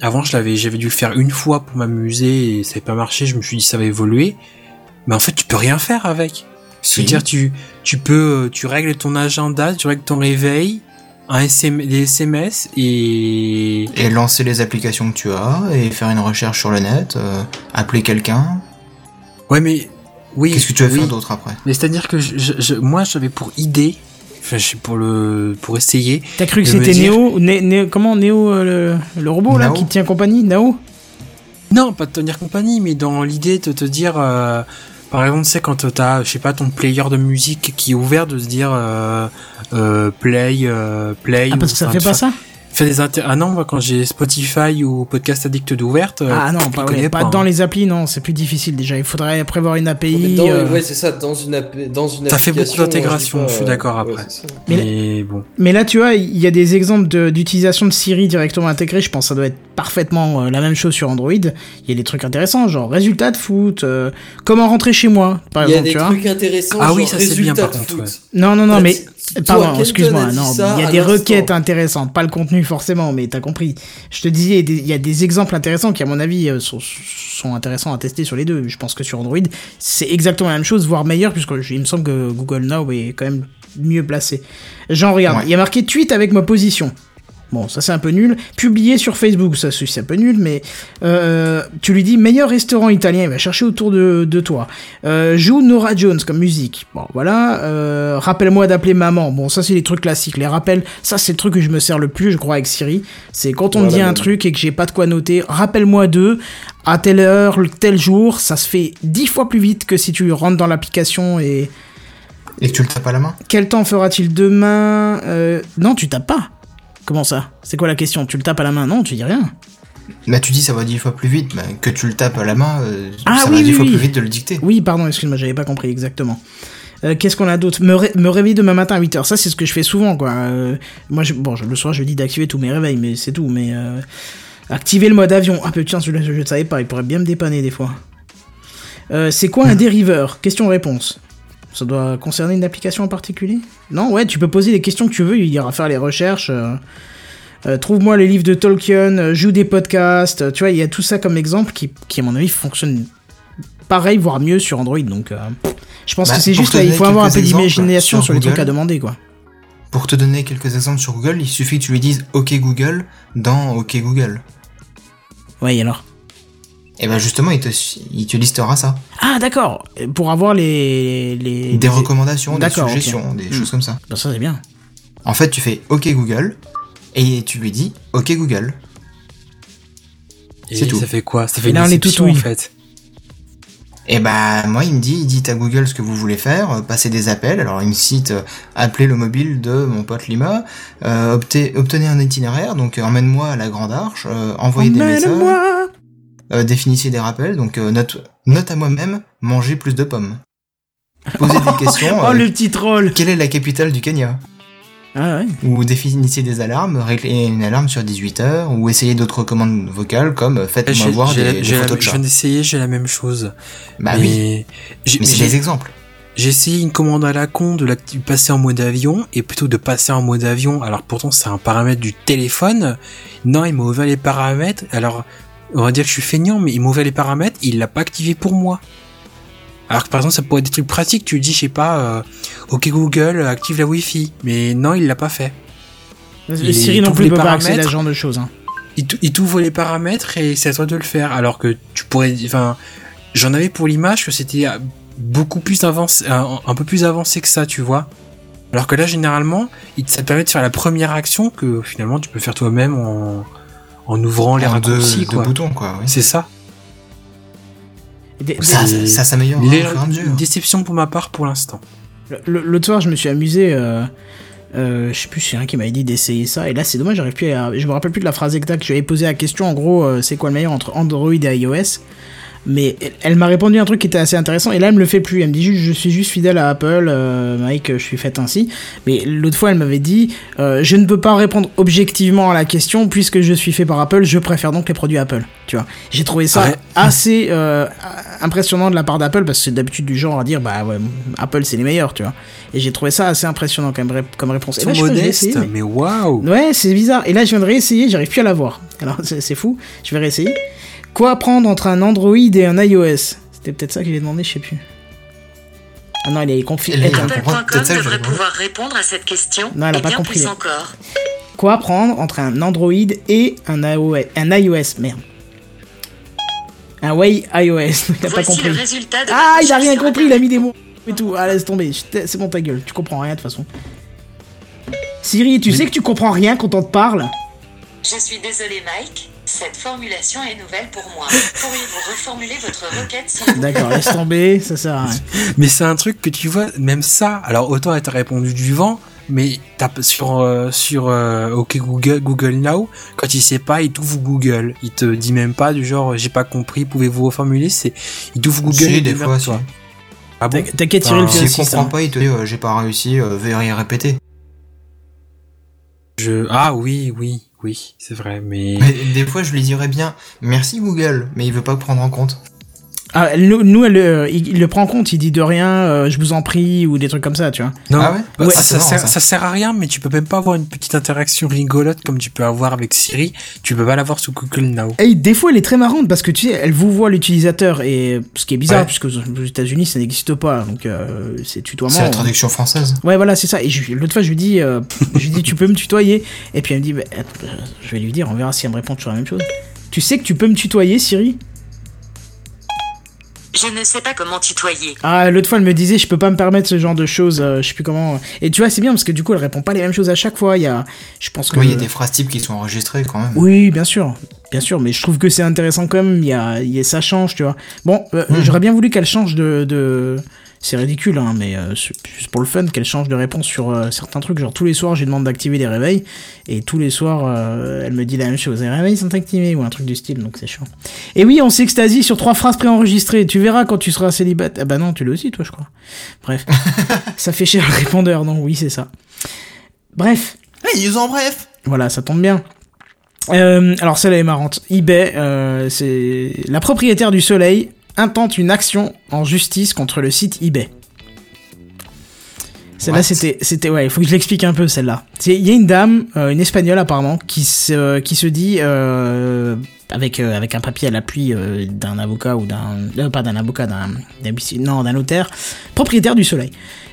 Avant, je l'avais j'avais dû le faire une fois pour m'amuser et ça n'avait pas marché. Je me suis dit ça va évoluer. Mais en fait, tu peux rien faire avec. C'est-à-dire, tu, tu peux, euh, tu règles ton agenda, tu règles ton réveil, un SM, des SMS et, Et lancer les applications que tu as, et faire une recherche sur le net, euh, appeler quelqu'un. ouais, mais, oui. Qu'est-ce que tu vas oui. faire d'autre après? Mais c'est-à-dire que je, je- je- moi, j'avais pour idée, enfin, je sais, pour le, pour essayer. T'as cru que c'était dire- Né- Né- Comment Néo, euh, le, le robot là, qui te tient compagnie Nao? Non, pas de tenir compagnie, mais dans l'idée de te dire, euh, par exemple, tu sais, quand t'as, je sais pas, ton player de musique qui est ouvert, de se dire, euh, euh, play, euh, play. Ah, parce ou- que ça enfin, fait pas ça? Fais des inter... Ah non, moi, quand j'ai Spotify ou Podcast Addict d'ouverte, euh, Ah non, pas, ouais, pas pas, dans hein. les applis, non, c'est plus difficile déjà. Il faudrait prévoir une API. Dans- euh, Ouais, c'est ça, dans une, app- dans une Ça fait beaucoup d'intégration, je suis d'accord euh, après. ouais. Mais- Mais bon. Mais là, tu vois, il y a des exemples d'utilisation de, Siri directement intégrés. Je pense que ça doit être parfaitement euh, la même chose sur Android. Il y a des trucs intéressants, genre résultats de foot, euh, comment rentrer chez moi, par Il y a exemple, des tu vois. trucs intéressants. Ah genre oui, ça, c'est bien, par contre, ouais. Non, non, non, mais pardon, excuse-moi. Non, il y a des requêtes intéressantes, pas le contenu forcément, mais t'as compris. Je te disais, il y a des- exemples intéressants qui, à mon avis, euh, sont, sont intéressants à tester sur les deux. Je pense que sur Android, c'est exactement la même chose, voire meilleur, puisque je- il me semble que Google Now est quand même mieux placé. J'en regarde. Ouais. Il y a marqué tweet avec ma position. Bon, ça c'est un peu nul. Publié sur Facebook, ça c'est un peu nul, mais euh, tu lui dis meilleur restaurant italien, il va chercher autour de, de toi. Euh, joue Nora Jones comme musique. Bon, voilà. Euh, Rappelle-moi d'appeler maman. Bon, ça c'est les trucs classiques. Les rappels, ça c'est le truc que je me sers le plus, je crois, avec Siri. C'est quand on me Voilà, dit un truc et que j'ai pas de quoi noter, rappelle-moi d'eux à telle heure, tel jour. Ça se fait dix fois plus vite que si tu rentres dans l'application et Et que tu le tapes à la main? Quel temps fera-t-il demain? Non, tu tapes pas. Comment ça? C'est quoi la question? Tu le tapes à la main? Non, tu dis rien. Bah tu dis ça va dix fois plus vite, bah, que tu le tapes à la main, euh, Ah ça oui, va dix oui, fois oui. plus vite de le dicter. Oui, pardon, excuse-moi, j'avais pas compris exactement. Euh, Qu'est-ce qu'on a d'autre? Me, ré- me réveiller demain matin à 8h, ça c'est ce que je fais souvent quoi. Euh, moi, je, bon, je- le soir je dis d'activer tous mes réveils, mais c'est tout. Mais euh, activer le mode avion. Ah putain, celui-là je ne savais pas, il pourrait bien me dépanner des fois. C'est quoi un dériveur? Question-réponse. Ça doit concerner une application en particulier? Non, ouais, tu peux poser les questions que tu veux, il ira faire les recherches. euh, euh, Trouve-moi les livres de Tolkien, euh, joue des podcasts, tu vois, il y a tout ça comme exemple qui, qui à mon avis fonctionne pareil, voire mieux sur Android. Donc, je pense Bah, que c'est juste te là, il faut avoir un peu d'imagination sur sur les trucs à demander, quoi. Pour te donner quelques exemples sur Google, il suffit que tu lui dises OK Google dans OK Google. Ouais, et alors? Et bah justement, il te, il te listera ça. Ah, d'accord. Pour avoir les. les Des les- recommandations, des suggestions, des Hmm. choses comme ça. Bah, ça, c'est bien. En fait, tu fais OK Google et tu lui dis OK Google. Et C'est tout. ça fait quoi? Ça fait Et une là, on est déception, en fait. Et bah moi il me dit, dites à Google ce que vous voulez faire, euh, passez des appels. Alors il me cite euh, appeler le mobile de mon pote Lima, euh, obtenez un itinéraire, donc euh, emmène-moi à la Grande Arche, euh, envoyez des messages, Emmène-moi définissez des rappels, donc euh, note, note à moi-même, manger plus de pommes. Posez des questions. Oh euh, le petit troll Quelle est la capitale du Kenya? Ah ouais. Ou définissez des alarmes, réglez une alarme sur 18 heures, ou essayez d'autres commandes vocales comme euh, faites-moi J'ai voir j'ai des, la- des la- photos de j'ai la même chose. Bah mais oui, j'ai- mais c'est des exemples. J'ai essayé une commande à la con de la de passer en mode avion et plutôt de passer en mode avion. Alors pourtant c'est un paramètre du téléphone. Non, il m'a ouvert les paramètres. Alors on va dire que je suis feignant, mais il m'a ouvert les paramètres. Il l'a pas activé pour moi. Alors que par exemple ça pourrait être des trucs pratiques. Tu dis je sais pas, euh, ok Google active la Wi-Fi, mais non il l'a pas fait. Il Siri non plus les peut pas paramètres. ce genre de choses. Hein. il t'ouvre les paramètres et c'est à toi de le faire. Alors que tu pourrais, enfin, j'en avais pour l'image que c'était euh, beaucoup plus avancé, un, un peu plus avancé que ça, tu vois. Alors que là, généralement, il, ça te permet de faire la première action que finalement tu peux faire toi-même en, en ouvrant les En deux, raccourcis, deux quoi. boutons, quoi. oui. C'est ça. Et des- Ça, c'est- ça, ça s'améliore hein, Les- à déception pour ma part pour l'instant. Le- L'autre soir, je me suis amusé. Euh, euh, je sais plus, c'est un qui m'avait dit d'essayer ça. Et là, c'est dommage, j'arrive plus à. Je me rappelle plus de la phrase exacte. Je lui avais posé la question. En gros, euh, c'est quoi le meilleur entre Android et iOS? Mais elle, m'a répondu un truc qui était assez intéressant. Et là, elle me le fait plus. Elle me dit juste, je suis juste fidèle à Apple, euh, Mike, je suis faite ainsi. Mais l'autre fois, elle m'avait dit, euh, je ne peux pas répondre objectivement à la question puisque je suis fait par Apple. Je préfère donc les produits Apple. Tu vois. J'ai trouvé ça Ouais. assez euh, impressionnant de la part d'Apple parce que c'est d'habitude du genre à dire, bah ouais, Apple c'est les meilleurs, tu vois. Et j'ai trouvé ça assez impressionnant comme, ré- comme réponse. Ils sont modestes, mais- mais waouh. Ouais, c'est bizarre. Et là, je viens de réessayer, j'arrive plus à la voir. Alors, c'est fou. Je vais réessayer. Quoi prendre entre un Android et un iOS? C'était peut-être ça que j'ai demandé, je sais plus. Ah non, il est confus. Apple.com devrait pouvoir répondre à cette question. Non, elle a et pas bien compris. plus encore. Quoi prendre entre un Android et un iOS Un iOS, merde. Un Way iOS. Il a pas compris. Ah, il a rien compris, il a mis des mots et tout. Ah, laisse tomber. C'est bon ta gueule. Tu comprends rien de toute façon. Siri, tu sais que tu comprends rien quand on te parle? Je suis désolé, Mike. Cette formulation est nouvelle pour moi. Pourriez-vous reformuler votre requête s'il vous plaît D'accord, laisse tomber, ça sert à rien. Mais c'est un truc que tu vois, même ça. Alors autant elle t'a répondu du vent, mais tape sur euh, sur euh, OK Google Google Now, quand il sait pas, il t'ouvre Google. Il te dit même pas du genre j'ai pas compris, pouvez-vous reformuler C'est il t'ouvre Google. Si, et des fois, toi. Ah bon T'inquiète, Cyril, Enfin, fais S'il aussi ça. comprend pas, il te dit euh, j'ai pas réussi, euh, veuillez répéter. Je ah oui oui oui c'est vrai mais Mais des fois, je lui dirais bien merci Google, mais il veut pas prendre en compte. Ah, nous, nous, elle, euh, il, il le prend en compte, il dit de rien, euh, je vous en prie, ou des trucs comme ça, tu vois. non Ah ouais bah, Ouais, ça, c'est ça marrant, sert, ça. ça sert à rien mais tu peux même pas avoir une petite interaction rigolote comme tu peux avoir avec Siri. Tu peux pas l'avoir sous Google Now. Et des fois, elle est très marrante parce que tu sais, elle vous voit l'utilisateur et ce qui est bizarre Ouais. puisque aux États-Unis ça n'existe pas, donc euh, c'est tutoiement. C'est la traduction française. Ouais, voilà, c'est ça. Et je- l'autre fois, je lui dis, euh, je lui dis, tu peux me tutoyer? Et puis elle me dit, bah, je vais lui dire, on verra si elle me répond toujours la même chose. Tu sais que tu peux me tutoyer, Siri? Je ne sais pas comment tutoyer. Ah, l'autre fois, elle me disait, je peux pas me permettre ce genre de choses, euh, je sais plus comment. Et tu vois, c'est bien parce que du coup, elle répond pas les mêmes choses à chaque fois. Il y a, je pense que. Oui, il y a des phrases types qui sont enregistrées quand même. Oui, bien sûr, bien sûr, mais je trouve que c'est intéressant quand même. Il y a, il y a- ça change, tu vois. Bon, euh, Mhm. j'aurais bien voulu qu'elle change de, de... c'est ridicule, hein, mais euh, c'est juste pour le fun, qu'elle change de réponse sur euh, certains trucs. Genre tous les soirs, je lui demande d'activer les réveils, et tous les soirs, euh, elle me dit la même chose. Les réveils sont activés ou un truc du style, donc c'est chiant. Et oui, on s'extasie sur trois phrases préenregistrées. Tu verras quand tu seras célibataire. Ah bah non, tu l'as aussi, toi, je crois. Bref, ça fait cher le répondeur, non Oui, c'est ça. Bref. Hey, ils en bref Voilà, ça tombe bien. Euh, alors celle-là est marrante. eBay, euh, c'est la propriétaire du Soleil intente une action en justice contre le site eBay. Celle-là, c'était, c'était, ouais, il faut que je l'explique un peu, celle-là. Il y a une dame, euh, une espagnole apparemment, qui se, qui se dit, euh, avec, euh, avec un papier à l'appui euh, d'un avocat ou d'un, euh, pas d'un avocat, d'un, non, d'un notaire, propriétaire du soleil.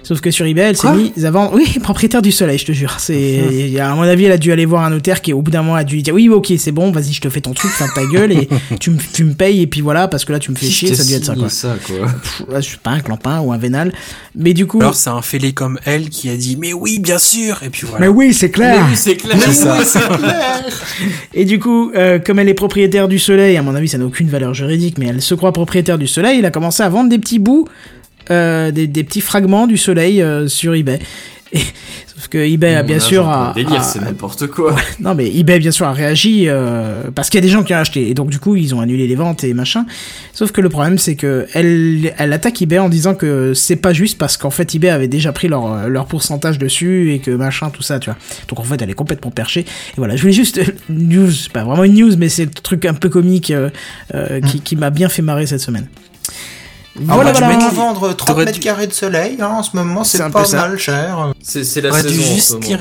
Sauf que sur eBay, elle s'est mise à vendre. Oui, propriétaire du soleil, je te jure. C'est, il y a- à mon avis, elle a dû aller voir un notaire qui, au bout d'un moment, a dû lui dire oui, ok, c'est bon, vas-y, je te fais ton truc, ferme ta gueule et tu me, tu me payes et puis voilà, parce que là, tu me fais chier, ça a dû être ça, quoi. ça, quoi. Pff, ouais, je sais pas, un clampin ou un vénal. Mais du coup. Alors c'est un fêlé comme elle qui a dit mais oui bien sûr et puis voilà. mais oui, c'est clair. Mais oui, c'est clair. C'est ça. Et du coup, euh, comme elle est propriétaire du soleil, à mon avis, ça n'a aucune valeur juridique, mais elle se croit propriétaire du soleil, il a commencé à vendre des petits bouts, euh, des, des petits fragments du soleil euh, sur eBay. Et, sauf que eBay a bien sûr a, délire, c'est n'importe quoi. non mais eBay bien sûr a réagi euh, parce qu'il y a des gens qui ont acheté et donc du coup ils ont annulé les ventes et machin. Sauf que le problème c'est que elle, elle attaque eBay en disant que c'est pas juste parce qu'en fait eBay avait déjà pris leur, leur pourcentage dessus et que machin tout ça tu vois. Donc en fait elle est complètement perchée. Et voilà je voulais juste news, pas vraiment une news mais c'est le truc un peu comique euh, qui, qui m'a bien fait marrer cette semaine. Alors, Voilà, bah, tu peux vendre 30 T'aurais mètres dû- carrés de soleil, hein, en ce moment, C'est pas peu ça. mal cher. C'est la T'aurais dû saison. en ce juste.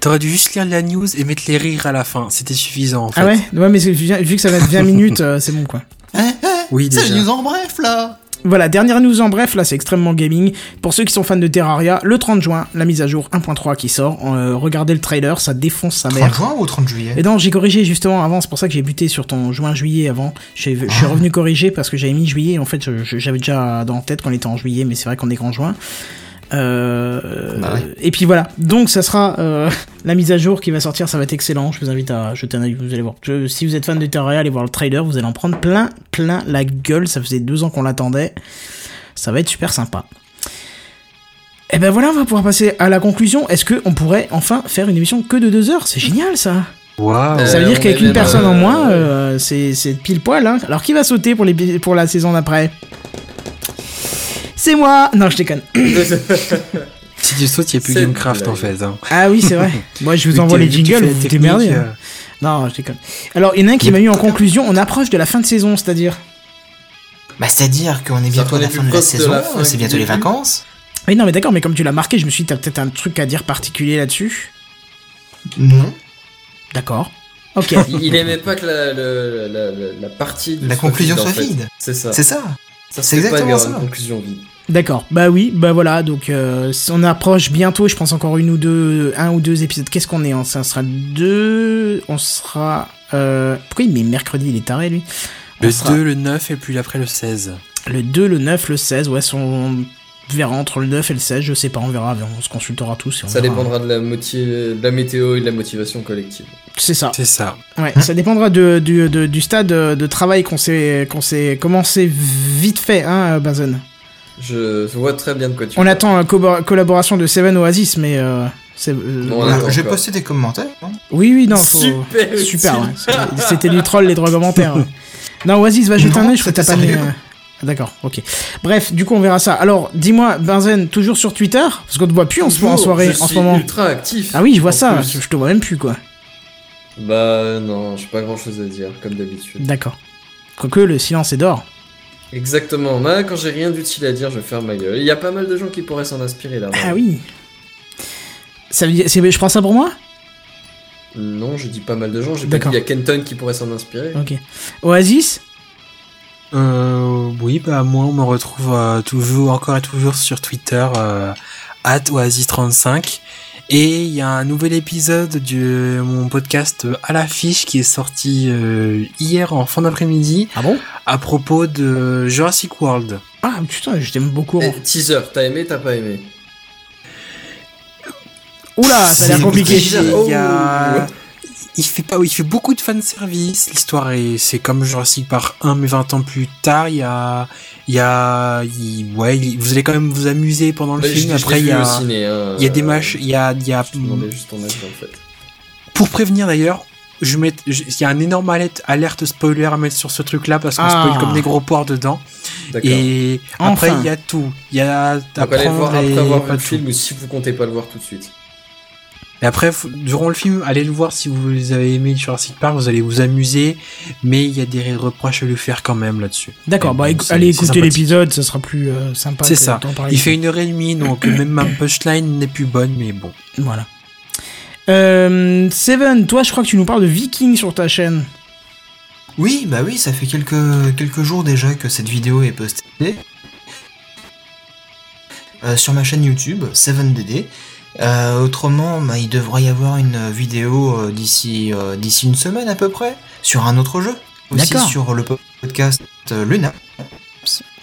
T'aurais dû juste lire la news et mettre les rires à la fin. C'était suffisant en fait. Ah ouais? Ouais mais vu que ça va être 20 minutes euh, c'est bon quoi. Eh, eh, Oui c'est déjà. news en bref là Voilà, dernière news en bref, là c'est extrêmement gaming. Pour ceux qui sont fans de Terraria, le 30 juin, la mise à jour 1.3 qui sort. Euh, regardez le trailer, ça défonce sa 30 mère. juin ou 30 juillet Et non, j'ai corrigé justement avant, c'est pour ça que j'ai buté sur ton juin-juillet avant. Je suis revenu corriger parce que j'avais mis juillet, en fait j'avais déjà dans la tête qu'on était en juillet, mais c'est vrai qu'on est qu'en juin. Euh, Bah ouais. Et puis voilà, donc ça sera euh, la mise à jour qui va sortir, ça va être excellent. Je vous invite à jeter un œil, vous allez voir. Je- si vous êtes fan de Terraria, allez voir le trailer, vous allez en prendre plein, plein la gueule. Ça faisait deux ans qu'on l'attendait. Ça va être super sympa. Et ben voilà, on va pouvoir passer à la conclusion. Est-ce qu'on pourrait enfin faire une émission que de deux heures? C'est génial ça. Euh, ça veut dire qu'avec est une personne en euh, moins, euh, c'est pile poil. Hein. Alors qui va sauter pour, les, pour la saison d'après? C'est moi Non, je déconne. Si tu sautes, il n'y a plus Gamecraft en fait. hein. Ah oui, c'est vrai. Moi, je vous envoie les jingles, vous démerdez. euh, hein. Non, je déconne. Alors, il y en a un qui m'a mis en conclusion, on approche de la fin de saison, c'est-à-dire Bah, c'est-à-dire qu'on est bientôt à la fin de la saison, c'est bientôt les vacances. Oui, non, mais d'accord, mais comme tu l'as marqué, je me suis dit, t'as peut-être un truc à dire particulier là-dessus. Non. D'accord. Ok. Il il aimait pas que la, le- la, la- la partie. La conclusion vide, en soit fait. vide. C'est ça. C'est ça. Ça c'est serait pas exactement une, ça. conclusion vide. D'accord. Bah oui, bah voilà. Donc, euh, on approche bientôt, je pense encore une ou deux, un ou deux épisodes. Qu'est-ce qu'on est hein Ça? Sera deux. On sera. Euh... Pourquoi il met mercredi? Il est taré lui. On Le sera 2, le 9 et puis après le 16. Le 2, le 9, le 16. Ouais, on verra entre le 9 et le 16. Je sais pas, on verra. On se consultera tous. et on Ça verra. dépendra de la, de la météo et de la motivation collective. C'est ça. C'est ça. Ouais, ça dépendra de, du, de- du stade de travail qu'on s'est qu'on s'est commencé vite fait, hein, Bazen. Je vois très bien de quoi tu On parles. attend une co- collaboration de Seven Oasis, mais euh, euh, voilà. J'ai posté des commentaires. hein. Oui, oui, non, faut... Super super. ouais. C'était- C'était du troll, les drogues commentaires. ouais. Non, Oasis, va jeter un œil, je crois que t'as pas mis. D'accord, ok. Bref, du coup, on verra ça. Alors, dis-moi, Benzen, toujours sur Twitter? Parce qu'on te voit plus en, en soirée, je en ce suis moment. ultra actif. Ah oui, je vois ça, plus. je je te vois même plus, quoi. Bah non, j'ai pas grand chose à dire, comme d'habitude. D'accord. Quoique, le silence est d'or. Exactement. Moi, quand j'ai rien d'utile à dire, je ferme ma gueule. Il y a pas mal de gens qui pourraient s'en inspirer là. Ah oui. Ça veut dire, c'est- je prends ça pour moi? Non, je dis pas mal de gens. J'ai pas dit il y a Kenton qui pourrait s'en inspirer. Ok. Oasis? Euh, oui, bah moi on me retrouve euh, toujours, encore et toujours sur Twitter, euh, @oasis35. Et il y a un nouvel épisode de mon podcast à l'affiche qui est sorti euh, hier en fin d'après-midi Ah bon? À propos de Jurassic World. Ah putain, je t'aime beaucoup. Eh, teaser, t'as aimé, t'as pas aimé? Oula, ça a l'air C'est compliqué. compliqué. Il y a- Oh. Il fait pas, il fait beaucoup de fanservice. L'histoire est, c'est comme Jurassic Park 1, mais 20 ans plus tard. Il y a, il y a, il- ouais, il- vous allez quand même vous amuser pendant le Bah, film. Après, il y vu a, au ciné, hein, il y a des euh, matchs, il y a, il y a, Je juste ton avis en fait. pour prévenir d'ailleurs, je mets, il y a un énorme alerte, alerte spoiler à mettre sur ce truc-là parce qu'on Ah. spoil comme des gros porcs dedans. Et après, il y a tout. Il y a à Donc allez le voir après avoir vu le film ou si vous comptez pas le voir tout de suite. Et après, durant le film, allez le voir si vous avez aimé Jurassic Park, vous allez vous amuser, mais il y a des reproches à lui faire quand même là-dessus. D'accord, bah bon, allez écouter l'épisode, ça sera plus euh, sympa. C'est ça. Il fait une heure et demie, donc même ma punchline n'est plus bonne, mais bon. Voilà. Euh, Seven, toi, je crois que tu nous parles de Viking sur ta chaîne. Oui, bah oui, ça fait quelques, quelques jours déjà que cette vidéo est postée. euh, sur ma chaîne YouTube 7DD. Euh, autrement, bah, il devrait y avoir une vidéo euh, d'ici euh, d'ici une semaine à peu près sur un autre jeu. Aussi D'accord. sur le podcast euh, Luna.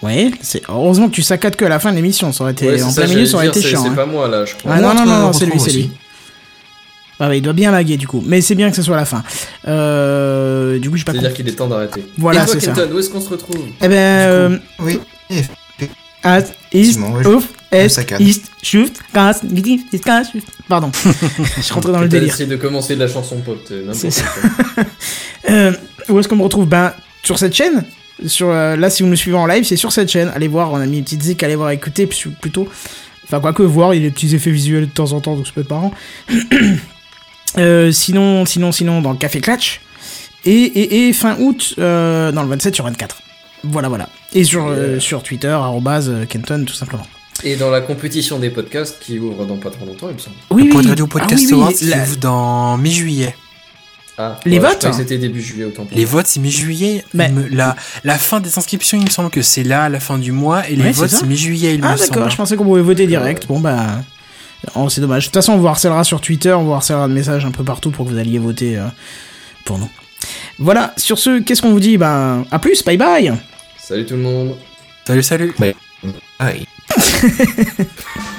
Ouais, c'est heureusement que tu saccades que à la fin de l'émission, ça aurait été Ouais, en ça, plein milieu, ça aurait dire, été chiant. C'est hein. pas moi là, je crois. Ah non, non, On non, c'est lui, c'est lui. Ah ouais, il doit bien laguer du coup. Mais c'est bien que ce soit la fin. Euh, du coup, j'ai pas C'est-à-dire qu'il est temps d'arrêter. Voilà, Et toi, c'est ça. Kenton, où est-ce qu'on se retrouve? Eh ben, euh, Oui. Ouf, Est, saccade. East, Shift, Gas, East, Gas, Shift. Pardon. Je suis rentré dans le délire. essaie de commencer de la chanson pote, euh, C'est n'importe ça. quoi. Euh, où est-ce qu'on me retrouve? Ben, sur cette chaîne. Sur, euh, là, si vous me suivez en live, c'est sur cette chaîne. Allez voir, on a mis une petite zik, allez voir, écouter, plutôt. Enfin, quoi que voir, il y a des petits effets visuels de temps en temps, donc ça peut être marrant. Euh, sinon, sinon, sinon, dans le Café Clatch. Et, et, et fin août, euh, dans le 27 sur 24. Voilà, voilà. Et sur, euh, sur Twitter, arrobase euh, Kenton, tout simplement. Et dans la compétition des podcasts qui ouvre dans pas trop longtemps, il me semble. Oui, Pod oui. Radio Podcast Ah oui, oui, Awards qui la- ouvre dans mi-juillet. Ah, Les ouais, votes C'était début juillet autant pour Les moi. votes, c'est mi-juillet. Mais- La, la fin des inscriptions, il me semble que c'est là, la fin du mois. Et les Ouais, votes, c'est mi-juillet, il Ah me semble. d'accord, je pensais qu'on pouvait voter direct. Bon bah, oh, c'est dommage. De toute façon, on vous harcèlera sur Twitter, on vous harcèlera de messages un peu partout pour que vous alliez voter euh, pour nous. Voilà, sur ce, qu'est-ce qu'on vous dit? Ben, à plus, bye bye Salut tout le monde. Salut, salut. Aïe.